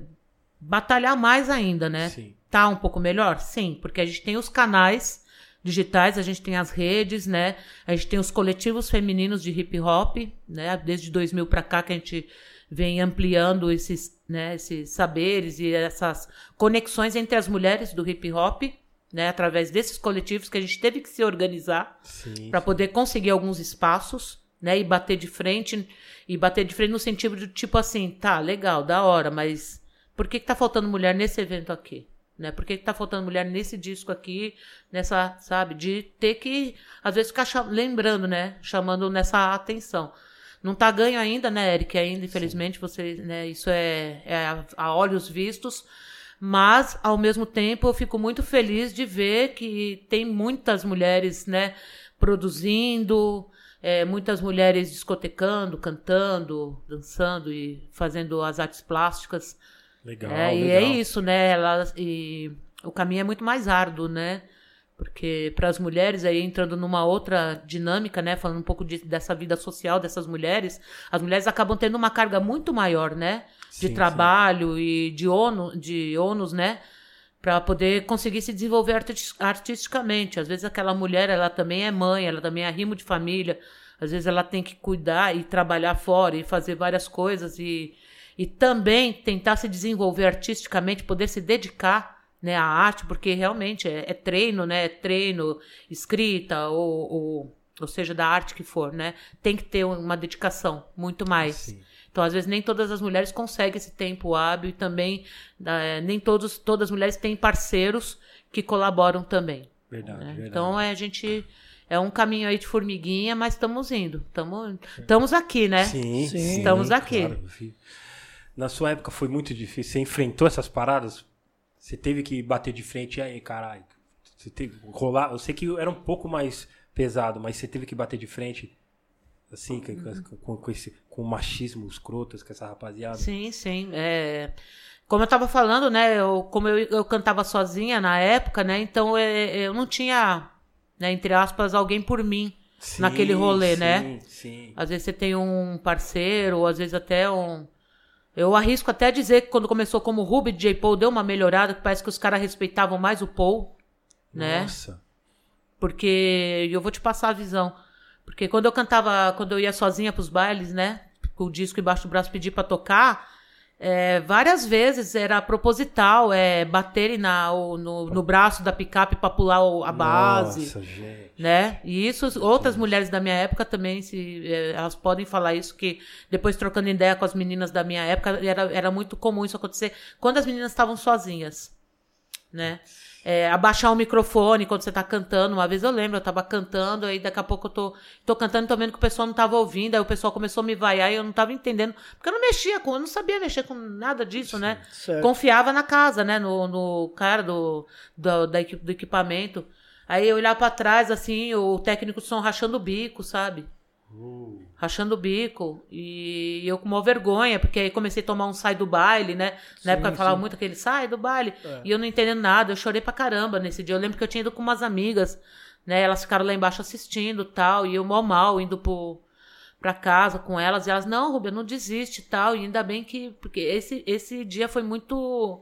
batalhar mais ainda, né? Sim. Tá um pouco melhor? Sim, porque a gente tem os canais digitais, a gente tem as redes, né? A gente tem os coletivos femininos de hip hop, né? Desde 2000 para cá que a gente vem ampliando esses, né, esses saberes e essas conexões entre as mulheres do hip hop, né? Através desses coletivos que a gente teve que se organizar Sim. para poder conseguir alguns espaços, né, e bater de frente e bater de frente no sentido de tipo assim, tá, legal, da hora, mas por que que tá faltando mulher nesse evento aqui? Né? Por que que tá faltando mulher nesse disco aqui, nessa, sabe, de ter que às vezes ficar lembrando, né, chamando nessa atenção. Não tá ganho ainda, né, Eric? Ainda, infelizmente, você, né, isso é, é a, a olhos vistos. Mas, ao mesmo tempo, eu fico muito feliz de ver que tem muitas mulheres, né, produzindo, é, muitas mulheres discotecando, cantando, dançando e fazendo as artes plásticas. Legal, É, e legal. é isso, né? Elas, e o caminho é muito mais árduo, né? Porque para as mulheres, aí entrando numa outra dinâmica, né? Falando um pouco de- dessa vida social dessas mulheres, as mulheres acabam tendo uma carga muito maior, né? De Sim, trabalho e de, ONU, de ônus, né? Para poder conseguir se desenvolver artis- artisticamente. Às vezes aquela mulher, ela também é mãe, ela também é arrimo de família. Às vezes ela tem que cuidar e trabalhar fora e fazer várias coisas e, e também tentar se desenvolver artisticamente, poder se dedicar né, à arte, porque realmente é, é treino, né? É treino, escrita ou, ou, ou seja, da arte que for, né? Tem que ter uma dedicação, muito mais. Sim. Então, às vezes, nem todas as mulheres conseguem esse tempo hábil e também eh, nem todos, todas as mulheres têm parceiros que colaboram também. Verdade, né? verdade. Então, é, a gente é um caminho aí de formiguinha, mas estamos indo. Estamos estamos aqui, né? Sim, Sim. Estamos aqui. claro. Na sua época foi muito difícil. Você enfrentou essas paradas? Você teve que bater de frente e aí, caralho. Você teve que rolar. Eu sei que era um pouco mais pesado, mas você teve que bater de frente. Assim, com, com, com esse, com o machismo escroto, com essa rapaziada. Sim, sim. É, como eu estava falando, né? Eu, como eu, eu cantava sozinha na época, né? Então é, eu não tinha, né, entre aspas, alguém por mim Sim, naquele rolê, sim, né? Sim, Às vezes você tem um parceiro, ou às vezes até um. Eu arrisco até dizer que quando começou como Ruby, DJ Paul deu uma melhorada, que parece que os caras respeitavam mais o Paul, né? Nossa. Porque eu vou te passar a visão. Porque quando eu cantava, quando eu ia sozinha pros bailes, né? Com o disco embaixo do braço pedir pra tocar, é, várias vezes era proposital, é, baterem na, o- no, no braço da picape pra pular o- a base Nossa, gente. né? E isso, outras mulheres da minha época também, se, eh, elas podem falar isso, que depois trocando ideia com as meninas da minha época, era, era muito comum isso acontecer quando as meninas estavam sozinhas, né? É, abaixar o microfone quando você tá cantando. Uma vez eu lembro, eu tava cantando, aí daqui a pouco eu tô, tô cantando, tô vendo que o pessoal não tava ouvindo, aí o pessoal começou a me vaiar e eu não tava entendendo, porque eu não mexia com, eu não sabia mexer com nada disso, né? Certo. Confiava na casa, né? No, no cara do, do, da do equipamento. Aí eu olhava pra trás, assim, o técnico de som rachando o bico, sabe? Uh, Rachando o bico. E eu com uma vergonha, porque aí comecei a tomar um sai do baile, né? Na Sim, época eu falava muito aquele sai do baile. É. E eu não entendendo nada. Eu chorei pra caramba nesse dia. Eu lembro que eu tinha ido com umas amigas, né? Elas ficaram lá embaixo assistindo tal. E eu mal mal indo pro, pra casa com elas. E elas, não, Rubia, não desiste e tal. E ainda bem que. Porque esse, esse dia foi muito.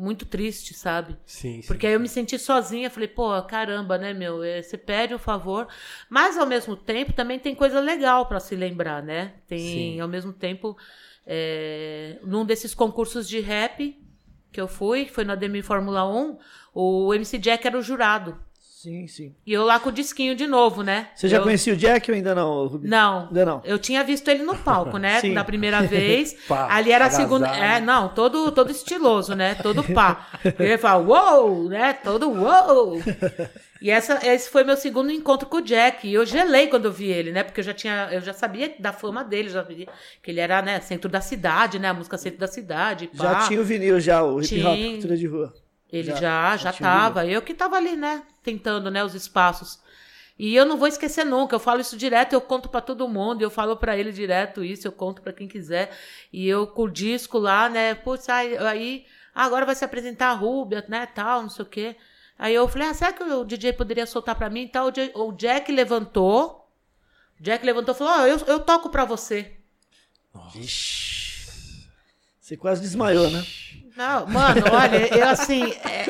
Muito triste, sabe? sim, sim. Porque aí eu me senti sozinha, falei, pô, caramba, né, meu? eh, Você pede o favor, mas ao mesmo tempo também tem coisa legal pra se lembrar, né? Tem, Sim. ao mesmo tempo, é, num desses concursos de rap que eu fui, foi no Ademir Fórmula 1, o MC Jack era o jurado. Sim, sim. E eu lá com o disquinho de novo, né? Você já eu... conhecia o Jack ou ainda não, Rubi? Não. Ainda não. Eu tinha visto ele no palco, né? (laughs) Sim. Da primeira vez. (laughs) Pá, Ali era a segunda. É, não, todo, todo estiloso, né? Todo pá. Eu ia falar, uou, né? Todo uou. E essa, esse foi meu segundo encontro com o Jack. E eu gelei quando eu vi ele, né? Porque eu já tinha, eu já sabia da fama dele, já sabia que ele era, né, centro da cidade, né? A música centro da cidade. Pá. Já tinha o vinil já, o hip hop, cultura de rua. Ele Já- já, já já tinha tava. Eu que tava ali, né? Tentando, né, os espaços. E eu não vou esquecer nunca, eu falo isso direto, eu conto pra todo mundo, eu falo pra ele direto isso, eu conto pra quem quiser. E eu com o disco lá, né, putz, aí, aí agora vai se apresentar a Rúbia, né, tal, não sei o quê. Aí eu falei, ah, será que o DJ poderia soltar pra mim? Então o Jack levantou, o Jack levantou e falou, ó, eu, eu toco pra você. Você quase desmaiou, né? Não, mano, olha, eu assim, é,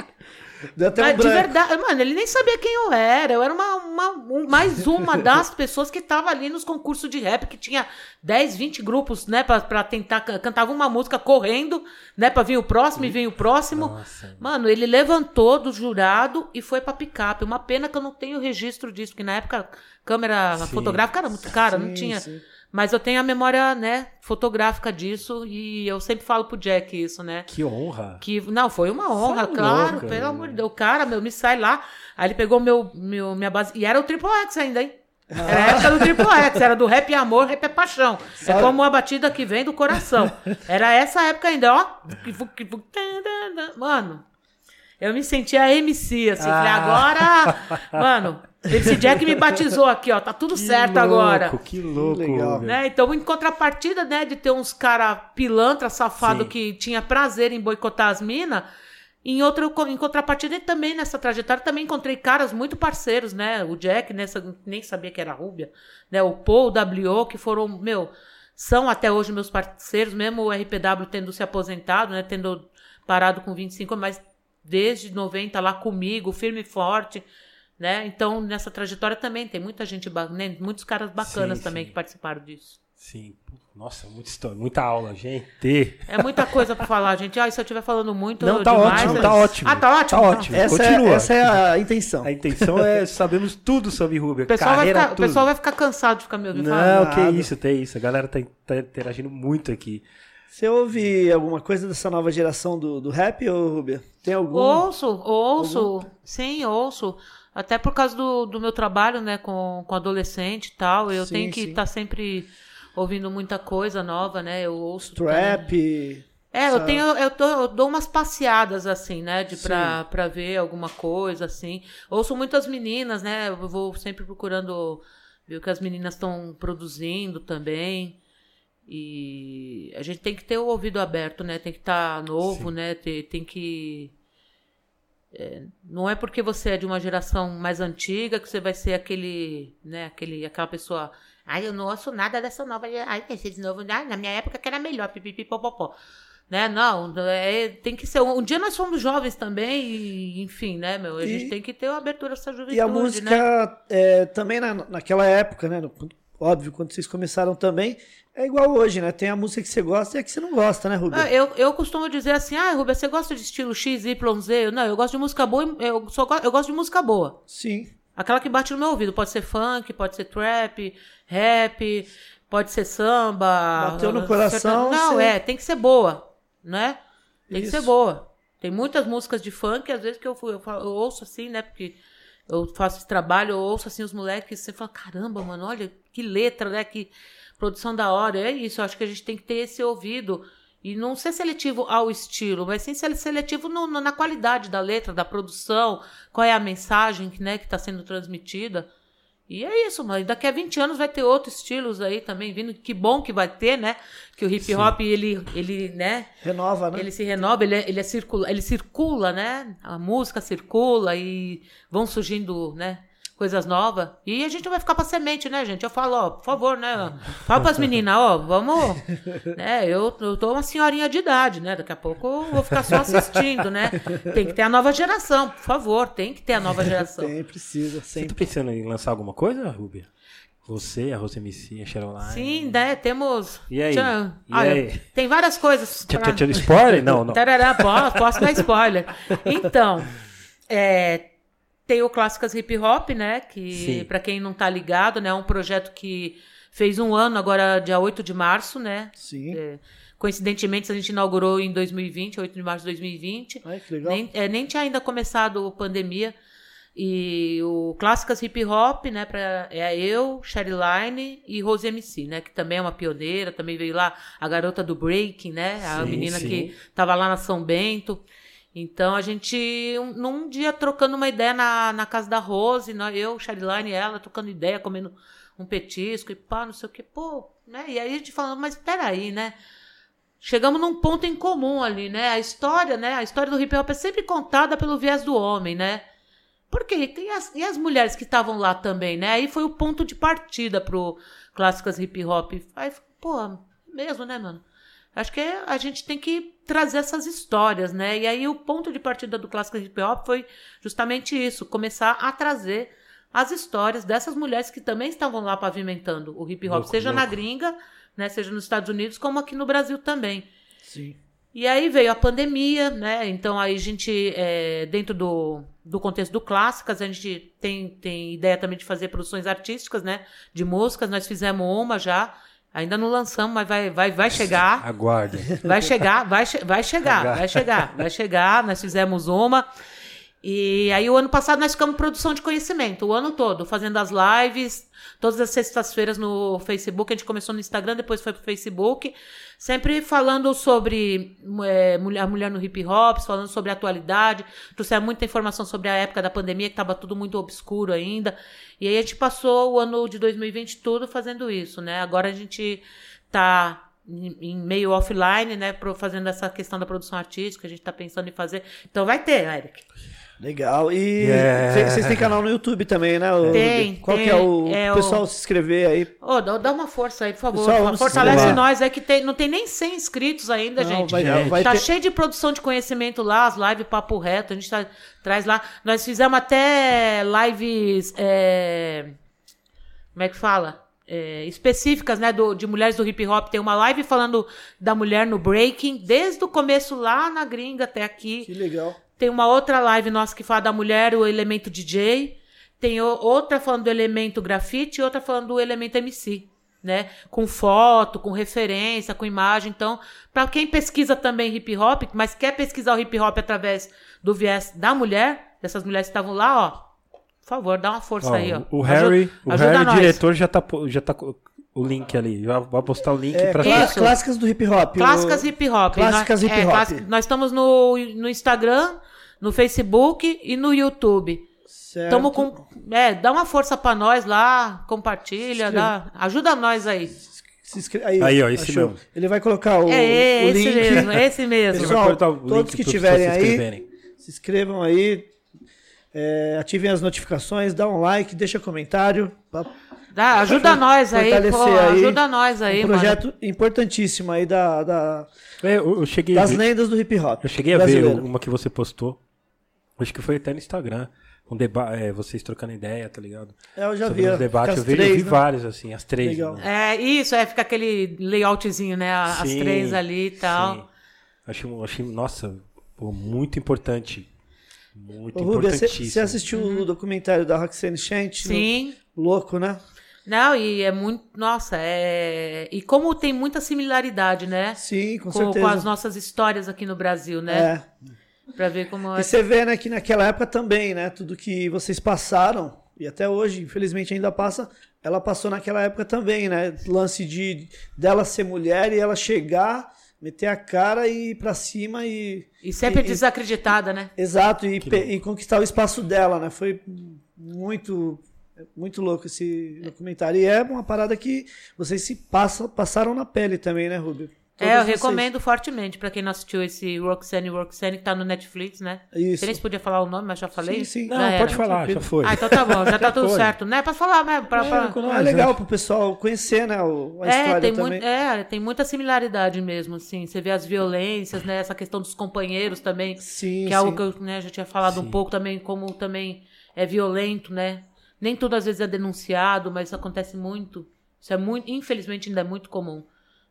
Deu até um Mas de verdade, mano, ele nem sabia quem eu era. Eu era uma, uma- um- mais uma das (laughs) pessoas que tava ali nos concursos de rap, que tinha 10, 20 grupos, né, pra, pra tentar. can- Cantava uma música correndo, né, pra vir o próximo e vir o próximo. Nossa. Mano, ele levantou do jurado e foi pra picape. Uma pena que eu não tenho registro disso, porque na época câmera Sim. fotográfica era muito cara, não Sim, tinha. sim. Mas eu tenho a memória, né, fotográfica disso e eu sempre falo pro Jack isso, né? Que honra. Que, não, foi uma honra, Você é claro, louca, pelo né? amor de Deus. O cara, meu, me sai lá. Aí ele pegou meu, meu, minha base. E era o Triple X ainda, hein? Era a época do Triple X, era do rap é amor, rap é paixão. Sabe- É como uma batida que vem do coração. Era essa época ainda, ó. Mano, eu me sentia MC, assim. Falei, Ah. agora. Mano, esse Jack me batizou aqui, ó. Tá tudo Que certo louco, agora. Que louco. legal. Rubia. Né? Então, em contrapartida, né, de ter uns cara pilantra, safado, Sim. que tinha prazer em boicotar as minas, em outro, em contrapartida, e também nessa trajetória, também encontrei caras muito parceiros, né? O Jack, nessa, nem sabia que era Rúbia, né? O Paul, o W.O., que foram, meu, são até hoje meus parceiros, mesmo o RPW tendo se aposentado, né? Tendo parado com 25, mas desde 90 lá comigo, firme e forte, né? Então, nessa trajetória também tem muita gente, né? muitos caras bacanas Sim, também sim. que participaram disso. Sim. Nossa, muita história, muita aula, gente. É muita coisa pra falar, gente. Ah, se eu estiver falando muito Não, tá demais, ótimo, tá ótimo. Ah, tá ótimo? Tá ótimo. Essa é, Continua. essa é a intenção. A intenção é sabemos tudo sobre Rubia. O pessoal, vai carreira, ficar, o pessoal vai ficar cansado de ficar me ouvindo Não, falar. que isso, tem isso. A galera tá, tá interagindo muito aqui. Você ouve alguma coisa dessa nova geração do, do rap, ô Rubia? Tem algum? Ouço, ouço. Sim, ouço. Até por causa do, do meu trabalho, né, com, com adolescente e tal. Eu Sim, tenho que sim. estar sempre ouvindo muita coisa nova, né? Eu ouço. também. Trap. É, eu tenho, eu, tô- eu dou umas passeadas assim, né, de pra, pra ver alguma coisa assim. Ouço muitas meninas, né? Eu vou sempre procurando ver o que as meninas estão produzindo também. E a gente tem que ter o ouvido aberto, né? Tem que estar novo, né? Tem, tem que é, não é porque você é de uma geração mais antiga que você vai ser aquele, né, aquele, aquela pessoa. Ai, eu não ouço nada dessa nova. Ai, esse de novo, ai, na minha época que era melhor, pipipi, popopó. Né? Não, é, tem que ser. Um dia nós fomos jovens também, e, enfim, né, meu? A E- gente tem que ter uma abertura a essa juventude, E a né? música é, também na, naquela época, né? no- óbvio, quando vocês começaram também, é igual hoje, né? Tem a música que você gosta e a que você não gosta, né, Rubia? Ah, eu, eu costumo dizer assim, ah, Rubia, você gosta de estilo X, Y, Z? Não, eu gosto de música boa, eu, só, go- eu gosto de música boa. Sim. Aquela que bate no meu ouvido. Pode ser funk, pode ser trap, rap, pode ser samba. Bateu no coração, Não, você- é, tem que ser boa, né? Tem que Isso. ser boa. Tem muitas músicas de funk, às vezes que eu, fui- eu, eu ouço assim, né? Porque eu faço esse trabalho, eu ouço assim os moleques e você fala, caramba, mano, olha que letra, né? Que produção da hora. É isso, acho que a gente tem que ter esse ouvido. E não ser seletivo ao estilo, mas sim ser seletivo no- no- na qualidade da letra, da produção, qual é a mensagem que né, está sendo transmitida. E é isso, mas daqui a 20 anos vai ter outros estilos aí também vindo. Que bom que vai ter, né? Que o hip hop, ele, ele, né? Renova, né? Ele se renova, ele, é- ele, é circula, ele circula, né? A música circula e vão surgindo, né? Coisas novas. E a gente não vai ficar pra semente, né, gente? Eu falo, ó, por favor, né? Fala pras meninas, ó, vamos. Né? Eu, eu tô uma senhorinha de idade, né? Daqui a pouco eu vou ficar só assistindo, né? Tem que ter a nova geração, por favor, tem que ter a nova geração. Tem, precisa, Você tá sempre. pensando em lançar alguma coisa, Rubia? Você, a Rose MC, a Cheryline. Sim, né? Temos. E aí? Tchan. E Olha, aí? tem várias coisas. Tchau, pra- tchau, tchau, spoiler? Não, não. Tarará, posso, posso dar spoiler. (laughs) Então, é, tem o Clássicas Hip Hop, né? Que, pra quem não tá ligado, né? É um projeto que fez um ano, agora dia 8 de março, né? Sim. É, coincidentemente, a gente inaugurou em 2020, 8 de março de 2020. Ai, que legal. Nem, é, nem tinha ainda começado a pandemia. E o Clássicas Hip Hop, né, pra, é eu, Sheryline e Rose MC, né, que também é uma pioneira, também veio lá a garota do breaking, né, a Sim, menina sim. que tava lá na São Bento. Então a gente, um- num dia trocando uma ideia na, na casa da Rose, nós- eu, Chariline e ela, trocando ideia, comendo um petisco e pá, não sei o que, pô, né? E aí a gente falando, mas peraí, né? Chegamos num ponto em comum ali, né? A história, né? A história do hip hop é sempre contada pelo viés do homem, né? Por quê? E as, e as mulheres que estavam lá também, né? Aí foi o ponto de partida pro Clássicas Hip Hop. Aí, pô, mesmo, né, mano? Acho que a gente tem que trazer essas histórias, né? E aí o ponto de partida do Clássicas Hip Hop foi justamente isso, começar a trazer as histórias dessas mulheres que também estavam lá pavimentando o hip hop, Louco, seja na louco. gringa, né, seja nos Estados Unidos, como aqui no Brasil também. Sim. E aí veio a pandemia, né? Então aí a gente, é, dentro do, do contexto do Clássicas, a gente tem, tem ideia também de fazer produções artísticas, né? De músicas. Nós fizemos uma já. Ainda não lançamos, mas vai, vai, vai chegar. Aguardem. Vai chegar, vai, vai chegar, vai chegar, vai chegar. Nós fizemos uma. E aí, o ano passado, nós ficamos produção de conhecimento, o ano todo, fazendo as lives, todas as sextas-feiras no Facebook. A gente começou no Instagram, depois foi pro Facebook. Sempre falando sobre é, mulher, mulher no hip hop, falando sobre atualidade. Trouxeram muita informação sobre a época da pandemia, que estava tudo muito obscuro ainda. E aí, a gente passou o ano de 2020 todo fazendo isso, né? Agora a gente tá em meio offline, né, fazendo essa questão da produção artística, a gente tá pensando em fazer. Então vai ter, Eric. Legal. E Yeah. cê- vocês têm canal no YouTube também, né? o- Tem, Qual tem. que é o, É o pessoal se inscrever aí? Ô, dá, dá uma força aí, por favor. Pessoal, Fortalece nós aí que tem, não tem nem 100 inscritos ainda, Não, gente. vai- Gente. vai tá ter- cheio de produção de conhecimento lá, as lives papo reto, a gente tá, traz lá. Nós fizemos até lives. é, como é que fala? É, específicas, né, do, de mulheres do hip hop. Tem uma live falando da mulher no breaking, desde o começo lá na gringa até aqui. Que legal. Tem uma outra live nossa que fala da mulher, o elemento DJ. Tem outra falando do elemento grafite e outra falando do elemento MC, né? Com foto, com referência, com imagem. Então, para quem pesquisa também hip hop, mas quer pesquisar o hip hop através do viés da mulher, dessas mulheres que estavam lá, ó. Por favor, dá uma força Ó, aí, ó. O Harry, o ajuda Harry nós. diretor, já tá, já tá o link ali. Vou postar o link É, clá- Isso. Clássicas do hip hop. Clássicas o- hip hop. Clássicas nós, hip é, hop. clássica- nós estamos no, no Instagram, no Facebook e no YouTube. Certo. Tamo com. É, dá uma força pra nós lá, compartilha, dá, ajuda nós aí. Se inscre- Aí, Aí, ó, esse achou? mesmo. Ele vai colocar o, é, o esse link. mesmo, esse mesmo. (laughs) Pessoal, Vai cortar o todos link que tiverem aí, inscreverem. se inscrevam aí, é, ativem as notificações, dá um like, deixa comentário. pra- Dá, ajuda nós aí, pô, aí ajuda nós aí, um mano. projeto importantíssimo aí da, da- É, eu, eu cheguei das ver, lendas do hip hop. eu cheguei a ver uma que você postou. Acho que foi até no Instagram. Um deba é, vocês trocando ideia, tá ligado? É, eu já Sobre vi. os debates. Eu vi, eu três, vi né? vários, assim, as três. Legal. né? É, isso, é, fica aquele layoutzinho, né? As Sim, três ali e tal. sim. Achei, achei, nossa, pô, muito importante. Muito Ô, Rubia, você assistiu o documentário da Roxane Chant? Uhum. Sim. Louco, né? Não, e é muito. Nossa, é. E como tem muita similaridade, né? Sim, com, Com, certeza. com as nossas histórias aqui no Brasil, né? É. Pra ver como é. E você vê, né, que naquela época também, né, tudo que vocês passaram, e até hoje, infelizmente ainda passa, ela passou naquela época também, né, lance de dela ser mulher e ela chegar, meter a cara e ir pra cima e... E sempre e- desacreditada, né? Exato, e, e conquistar o espaço dela, né, foi muito... Muito louco esse documentário. E é uma parada que vocês se passam, passaram na pele também, né, Rubio? É, eu Todos vocês. recomendo fortemente pra quem não assistiu esse Roxane Roxane que tá no Netflix, né? Isso. Você nem se podia falar o nome, mas já falei. Sim, sim. Não, era. pode falar, já foi. Ah, então tá bom, já tá tudo Foi. certo, né? Pra falar, né? Pra, pra... com Ah, nós, é legal né? pro pessoal conhecer, né, o- a É, história tem também. muito, é, tem muita similaridade mesmo, assim. Você vê as violências, né? Essa questão dos companheiros também. Sim, que é algo sim. que eu né, já tinha falado um Sim. pouco também, como também é violento, né? Nem tudo às vezes é denunciado, mas isso acontece muito. Isso é muito, infelizmente ainda é muito comum.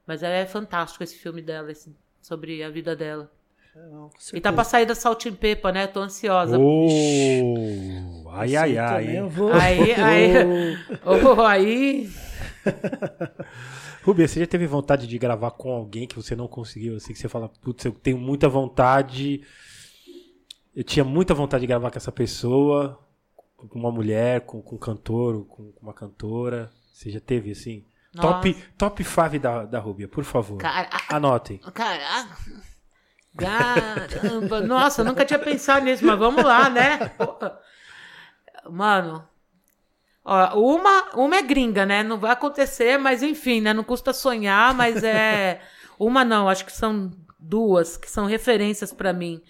Mas é fantástico esse filme dela, esse- sobre a vida dela. Não, com E tá pra sair da Salt and Pepper, né? Tô ansiosa. Oh, ai, ai, ai. eu vou. Aí, aí, (laughs) oh, aí, (laughs) Rubia, você já teve vontade de gravar com alguém que você não conseguiu? Assim, que você fala, putz, eu tenho muita vontade. Eu tinha muita vontade de gravar com essa pessoa, com uma mulher, com, com um cantor, com com uma cantora. Você já teve, assim? Nossa. Top, top 5 da, da Rubia, por favor. cara, Anotem. cara, Caramba, nossa, nunca tinha pensado nisso, mas vamos lá, né? Mano, ó, uma, uma é gringa, né? Não vai acontecer, mas enfim, né? Não custa sonhar, mas é. Uma não, acho que são duas que são referências pra mim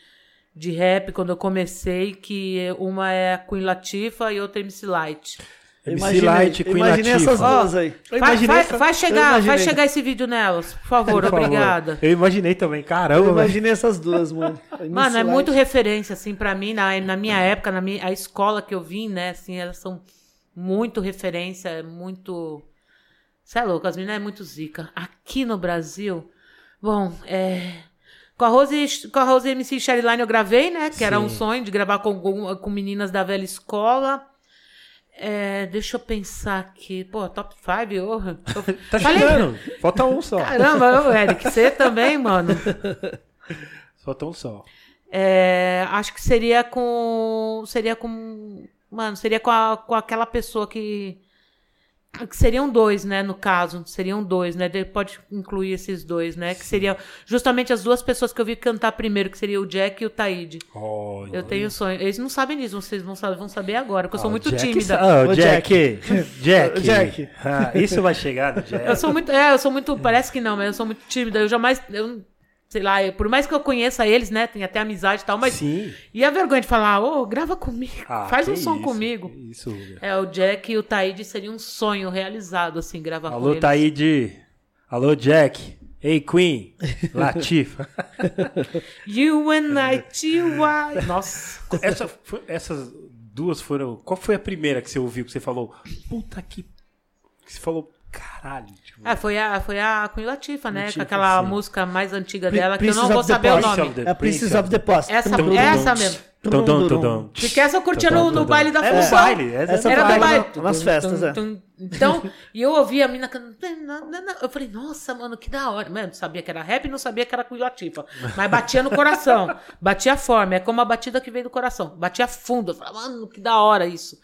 de rap quando eu comecei, que uma é a Queen Latifah e outra é MC Light. MC imaginei- Light, eu Queen imaginei Latifah. essas duas aí. Eu Vai, imaginei vai, essa- vai eu chegar, vai chegar esse vídeo nelas, por favor, (laughs) Por favor. obrigada. Eu imaginei também, caramba, Eu velho. imaginei essas duas, mano. (laughs) Mano, é muito referência, assim, pra mim, na, na minha época, na minha, a escola que eu vim, né, assim, elas são muito referência, é muito... Você é louco, as meninas é muito zica. Aqui no Brasil, bom, é... Com a Rose, com a Rose MC Sherryline eu gravei, né, que era um Sim. sonho de gravar com, com, com meninas da velha escola. É, deixa eu pensar aqui, pô, top 5, oh, (laughs) Tá Falei- chegando. Falta um só. Caramba, Eric, você também, mano. (laughs) Falta um só. É, acho que seria com. Seria com. Mano, seria com, a- com aquela pessoa que. Que seriam dois, né? No caso. Seriam dois, né? De- Pode incluir esses dois, né? Que seriam justamente as duas pessoas que eu vi cantar primeiro, que seria o Jack e o Taíde. Olha. Eu tenho sonho. Eles não sabem disso, vocês vão saber, vão saber agora, porque eu sou Ah, muito Jack tímida. sa- Ah, Ô, Jack. Jack. (laughs) Jack. Ah, isso vai chegar no Jack. Eu sou muito. É, eu sou muito. Parece que não, mas eu sou muito tímida. Eu jamais. Eu, sei lá, eu- por mais que eu conheça eles, né? Tem até amizade e tal, mas. Sim. E a vergonha de falar, ô, grava comigo, Ah, faz um som isso, comigo. Isso. É, o Jack e o Taíde seria um sonho realizado, assim, gravar com Alô, eles. Taíde. Alô, Jack. Ei, Queen. (laughs) Latifa. You and I, T.Y. Nossa. Essa essas duas foram. Qual foi a primeira que você ouviu que você falou? Puta que. Que você falou, caralho. Tipo, É, foi a, foi a Queen Latifah, né? Latifah, com aquela sim. música mais antiga Pri- dela, que eu não vou saber o nome. É Princess of the Past. Essa- Tum, tum, essa tum, mesmo. tum, Tum, tum, tum, tum, tum. tum. Porque essa eu curtia no, no baile da É função. baile. Essa, Essa Era do baile. na- nas festas, é. Tum, tum. Então, e eu ouvi a mina cantando. Eu falei, nossa, mano, que da hora. Mano, sabia que era rap e não sabia que era Queen Latifah. Mas batia no coração. Batia forma. É como a batida que veio do coração. Batia fundo. Eu falei, mano, que da hora isso.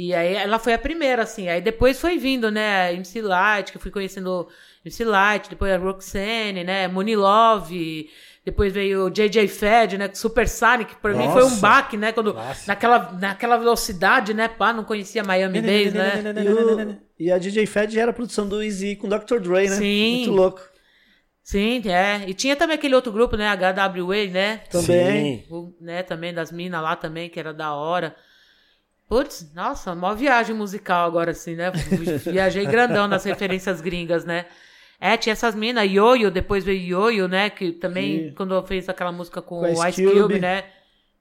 E aí ela foi a primeira, assim. Aí depois foi vindo, né? a MC Light, que eu fui conhecendo MC Light, depois a Roxane, né? Money Love. Depois veio o JJ Fed, né? Super Sonic, pra mim foi um Nossa. baque, né? Quando, Nossa. naquela, naquela velocidade, né? Pá, não conhecia Miami Bass, né? E, o- e a DJ Fed era a produção do Easy com Dr. Dre, né? Sim. Muito louco. Sim, é. E tinha também aquele outro grupo, né? HWA, né? Também. O- né, também das minas lá também, que era da hora. Putz, nossa, mó viagem musical agora, assim, né? Viajei grandão nas referências gringas, né? É, tinha essas minas, Yoyo, depois veio Yoyo, né? Que também, Sim. quando fez aquela música com, Com o Ice Cube, Cube. né?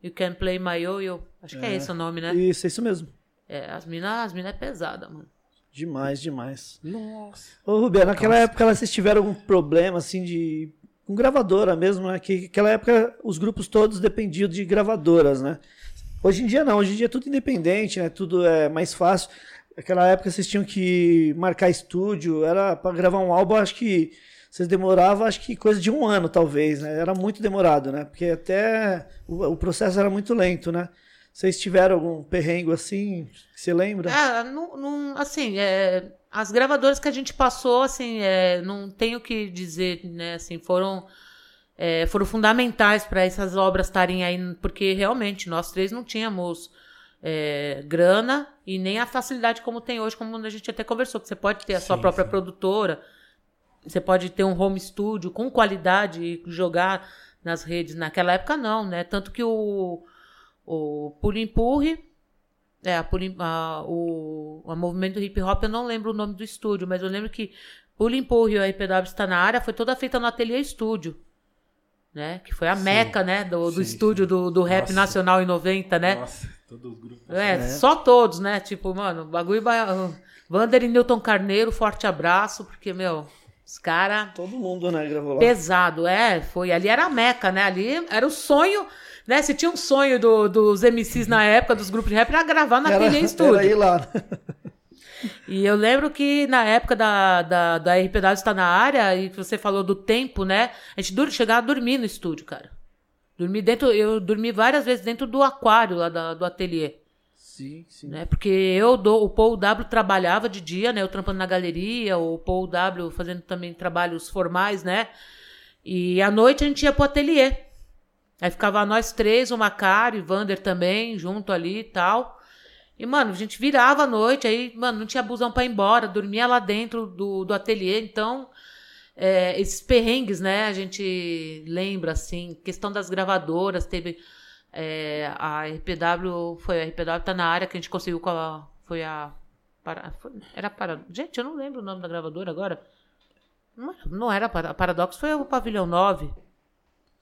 You Can Play My Yoyo. Acho que é, esse o nome, né? Isso, é isso mesmo. É, as minas as mina é pesada, mano. Demais, demais. Nossa. Ô, Rubia, naquela época vocês tiveram algum problema, assim, de... Com gravadora mesmo, né? Que naquela época os grupos todos dependiam de gravadoras, né? Hoje em dia não, hoje em dia é tudo independente, né? Tudo é mais fácil. Naquela época vocês tinham que marcar estúdio, era para gravar um álbum, acho que vocês demoravam, acho que coisa de um ano, talvez, né? Era muito demorado, né? Porque até o, o processo era muito lento, né? Vocês tiveram algum perrengo assim, você lembra? É, não, não- assim, é, as gravadoras que a gente passou, assim, é, não tenho o que dizer, né, assim, foram, é, foram fundamentais para essas obras estarem aí, porque realmente nós três não tínhamos é, grana e nem a facilidade como tem hoje, como a gente até conversou, que você pode ter a sua Sim, própria sim. produtora, você pode ter um home studio com qualidade e jogar nas redes. Naquela época não, né? Tanto que o, o Pulo Empurre, é, a, Pulo, a, o, a movimento do hip hop, eu não lembro o nome do estúdio, mas eu lembro que Pulo Empurre e a IPW está na área, foi toda feita no Ateliê Estúdio. Né? Que foi a Sim. meca, né? Do, do Sim, estúdio do, do rap Nossa. nacional em 90, né? Nossa, todos os grupos. É, só todos, né? Tipo, mano, o bagulho vai. Vander e Newton Carneiro, forte abraço, porque, meu, os caras. Todo mundo, né, gravou lá. Pesado, é, foi. Ali era a Meca, né? Ali era o sonho, né? Se tinha um sonho do- dos MCs na época, dos grupos de rap, era gravar na Era, Ateliê era Estúdio. ir lá. E eu lembro que na época da, da, da RPW estar na área, e que você falou do tempo, né? A gente dur- chegava a dormir no estúdio, cara. Dormi dentro, eu dormi várias vezes dentro do aquário lá da- do ateliê. Sim, sim. né? Porque eu dou, o Paul W trabalhava de dia, né? Eu trampando na galeria, o Paul W fazendo também trabalhos formais, né? E à noite a gente ia pro ateliê. Aí ficava nós três, o Macari, o Vander também, junto ali e tal. E, mano, a gente virava à noite, aí, mano, não tinha busão pra ir embora, dormia lá dentro do, do ateliê, então. é, esses perrengues, né? A gente lembra, assim, questão das gravadoras, teve. é, a RPW, foi a RPW tá na área que a gente conseguiu com a. Foi a. para- foi- era para. Gente, eu não lembro o nome da gravadora agora. Não era, não era para, Paradox, foi o Pavilhão 9.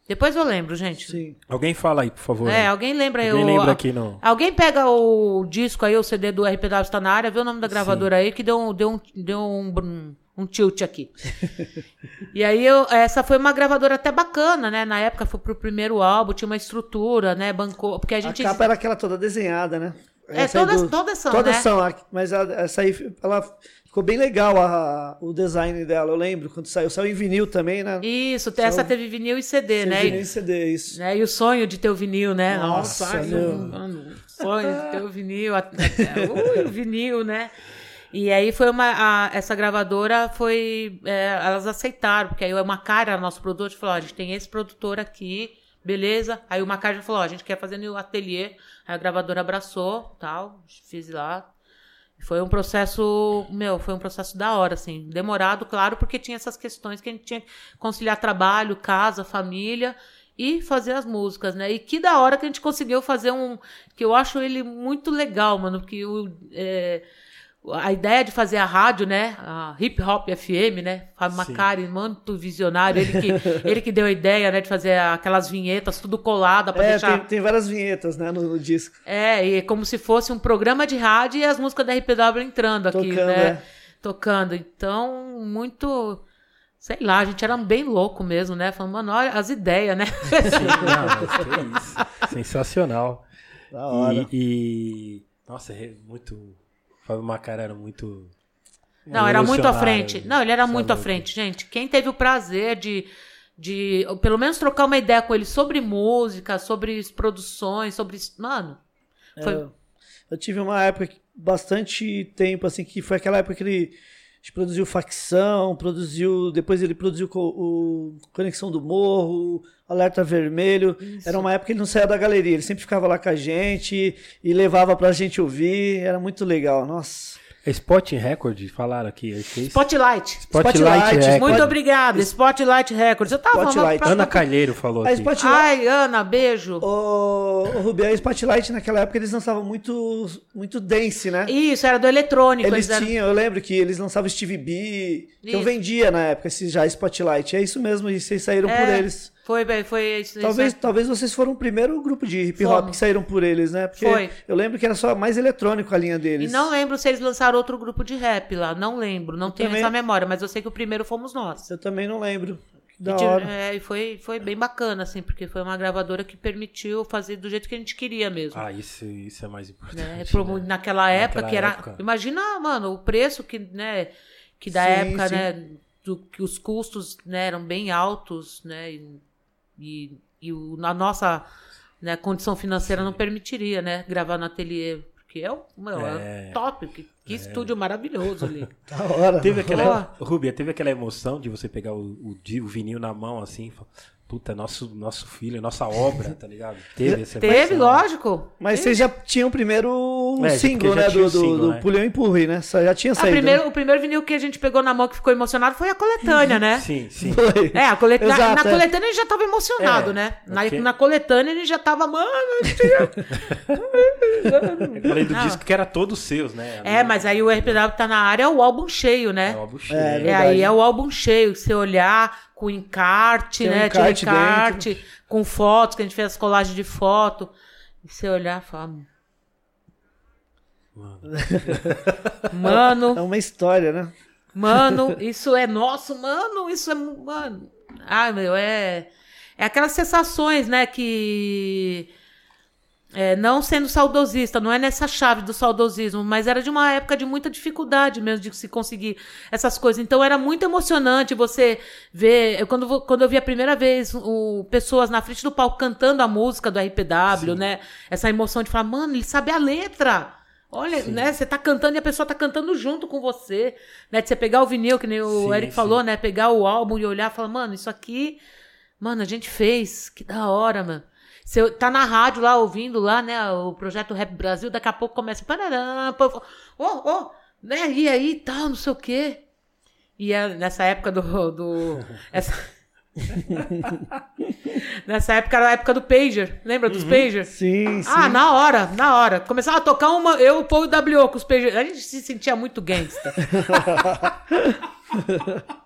Depois eu lembro, gente. Sim. Alguém fala aí, por favor. É, alguém lembra aí Alguém o- lembra a- aqui no... Alguém pega o disco aí, o CD do RPW está na área, vê o nome da gravadora aí, que deu um, deu um, deu um, um, tilt aqui. (laughs) e aí, eu, essa foi uma gravadora até bacana, né? Na época foi pro primeiro álbum, tinha uma estrutura, né? Bancou. Porque a A gente. capa era aquela toda desenhada, né? É, Essa aí todas- todas são, Todas né? são, a- mas a- essa aí, ela ficou bem legal a- o design dela, eu lembro, quando saiu. Saiu em vinil também, né? Isso, essa teve vinil e CD, né? Vinil E, CD, isso. né? E o sonho de ter o vinil, né? Nossa, ai, meu. mano, sonho de ter o vinil. até- Ui, o vinil, né? E aí foi uma. a- essa gravadora foi. é, elas aceitaram, porque aí o Macari era nosso produtor, falou: a gente tem esse produtor aqui, beleza. Aí o Macari já falou: ó, a gente quer fazer no ateliê. Aí a gravadora abraçou, tal, fiz lá. Foi um processo, meu, foi um processo da hora, assim. Demorado, claro, porque tinha essas questões que a gente tinha que conciliar trabalho, casa, família e fazer as músicas, né? E que da hora que a gente conseguiu fazer um. Que eu acho ele muito legal, mano, porque o. é, a ideia de fazer a rádio, né? A Hip Hop FM, né? Fábio Sim. Macari, muito visionário. Ele que, (laughs) ele que deu a ideia, né? De fazer aquelas vinhetas tudo colada pra É, deixar. tem, tem várias vinhetas, né, no, no disco. É, e é como se fosse um programa de rádio e as músicas da RPW entrando aqui, Tocando, né? é. Tocando. Então, muito. Sei lá, a gente era bem louco mesmo, né? Falando, mano, olha as ideias, né? (laughs) Não, mas que isso. Sensacional. Da hora. E, e- Nossa, é muito. Fábio Macara era muito. Não, era muito à frente. Não, ele era muito à frente, gente. Quem teve o prazer de, de pelo menos trocar uma ideia com ele sobre música, sobre produções, sobre. Mano. Foi, É, eu tive uma época, bastante tempo, assim, que foi aquela época que ele produziu Facção, produziu. Depois ele produziu o Conexão do Morro, Alerta Vermelho. Era uma época que ele não saía da galeria, ele sempre ficava lá com a gente e levava pra gente ouvir. Era muito legal, nossa. É Spot Record, falaram aqui. é é? Spotlight. Spotlight Spotlight, Record. Muito obrigada. Spotlight Records. Eu tava Spotlight. falando. Ana Calheiro falou aqui. Spotlight, Ai, Ana, beijo. o, o Rubião e Spotlight naquela época eles lançavam muito, muito dance, né? Isso, era do eletrônico. Eles eram- tinham, eu lembro que eles lançavam Steve B, que eu vendia na época esse já Spotlight. É isso mesmo, e vocês saíram por É, eles. Foi, bem, foi isso. Talvez, isso. talvez vocês foram o primeiro grupo de hip hop Fomos. que saíram por eles, né? Porque Foi. eu lembro que era só mais eletrônico a linha E deles. não lembro se eles lançaram outro grupo de rap lá. Não lembro, não tenho também- essa memória, mas eu sei que o primeiro fomos nós. Eu também não lembro. Que Da E hora. é, e foi, foi bem bacana, assim, porque foi uma gravadora que permitiu fazer do jeito que a gente queria mesmo. Ah, isso, isso é mais importante. né? Pro- né? Naquela época Naquela que era. época. Imagina, mano, o preço que, né? Que da Sim, época, sim. né? Do, que os custos né, eram bem altos, né? E, e, e o- a nossa né, condição financeira não permitiria, né? Gravar no ateliê. Porque é, o- meu, é. É. top. Que, que estúdio maravilhoso ali. (laughs) Da hora. Teve aquela. Rubia, teve aquela emoção de você pegar o, o, o vinil na mão assim e falar, puta, nosso, nosso filho, nossa obra, tá ligado? (laughs) Teve essa Teve, emoção. lógico. Mas vocês já tinham o primeiro É, single, porque já né? Do, do, single, do né? Pulhão e Empurre, né? Só Já tinha A saído. primeiro, né? o primeiro vinil que a gente pegou na mão que ficou emocionado foi a coletânea, né? Sim, sim. Foi. É, a coleta... na, Exato, na é. coletânea ele já tava emocionado, É, né? Na, ok. na coletânea ele já tava, mano. Eu (laughs) falei do Ah. disco que era todos seus, né? É, mas aí o RPW tá na área, é o álbum cheio, É né? o álbum cheio. É, É, aí é o álbum cheio, você olhar com encarte, Tem um né? encarte Tinha encarte, com fotos, que a gente fez as colagens de foto. E você olhar e falar. Mano, (laughs) É uma história, né? Mano, (laughs) isso é nosso, mano, isso é. Mano. Ai, meu, é. É aquelas sensações, né, que. É, não sendo saudosista, não é nessa chave do saudosismo, mas era de uma época de muita dificuldade mesmo de se conseguir essas coisas. Então era muito emocionante você ver. eu- quando, quando eu vi a primeira vez o, pessoas na frente do palco cantando a música do RPW, né? Essa emoção de falar, mano, ele sabe a letra. Olha, né? Você tá cantando e a pessoa tá cantando junto com você. Né? De você pegar o vinil, que nem o Sim, Eric sim. falou, né? Pegar o álbum e olhar e falar, mano, isso aqui. Mano, a gente fez. Que da hora, mano. Você tá na rádio lá ouvindo lá, né? O projeto Rap Brasil, daqui a pouco começa. Ô, ô, né? E aí tal, não sei o quê. E é nessa época do. do (laughs) essa... nessa época era a época do Pager. Lembra dos Pager? Sim, sim. Ah, na hora, na hora. Começava a tocar uma, eu, o Paul e o W com os Pager. A gente se sentia muito gangsta. (laughs)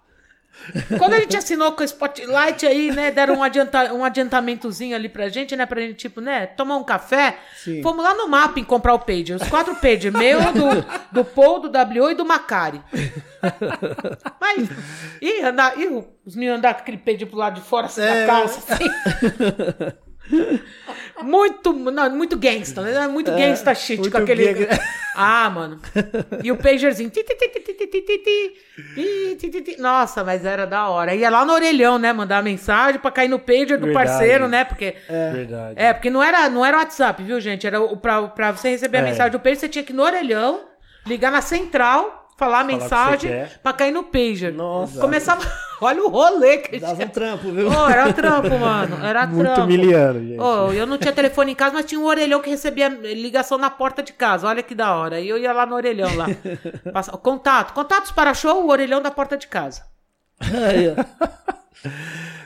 Quando a gente assinou com o Spotlight aí, né, deram um, adianta, um adiantamentozinho ali pra gente, né, pra gente, tipo, né, tomar um café. Sim. Fomos lá no mapping comprar o pager, os quatro pager, meu, do, do Paul, do W e do Macari. Mas, e, andar, e os meninos andar com aquele pager pro lado de fora, assim, É. da calça, assim. (laughs) Muito, não, muito gangsta, né? Muito é, gangsta shit muito com aquele. (laughs) Ah, mano. E o pagerzinho. Nossa, mas era da hora. Ia lá no orelhão, né? Mandar mensagem pra cair no pager do Verdade. parceiro, né? Porque. É. Verdade. É, porque não era, não era WhatsApp, viu, gente? Era o, pra, pra você receber a é. mensagem do pager, você tinha que ir no orelhão, ligar na central falar a mensagem pra cair no pager. Nossa. Começava. (laughs) Olha o rolê que Dava um trampo, viu? Ô, era trampo, mano. Era Muito trampo. humilhando, gente. Ô, eu não tinha telefone em casa, mas tinha um orelhão que recebia ligação na porta de casa. Olha que da hora. E eu ia lá no orelhão lá. (laughs) Passa- Contato. Contatos para show, o orelhão da porta de casa. (laughs)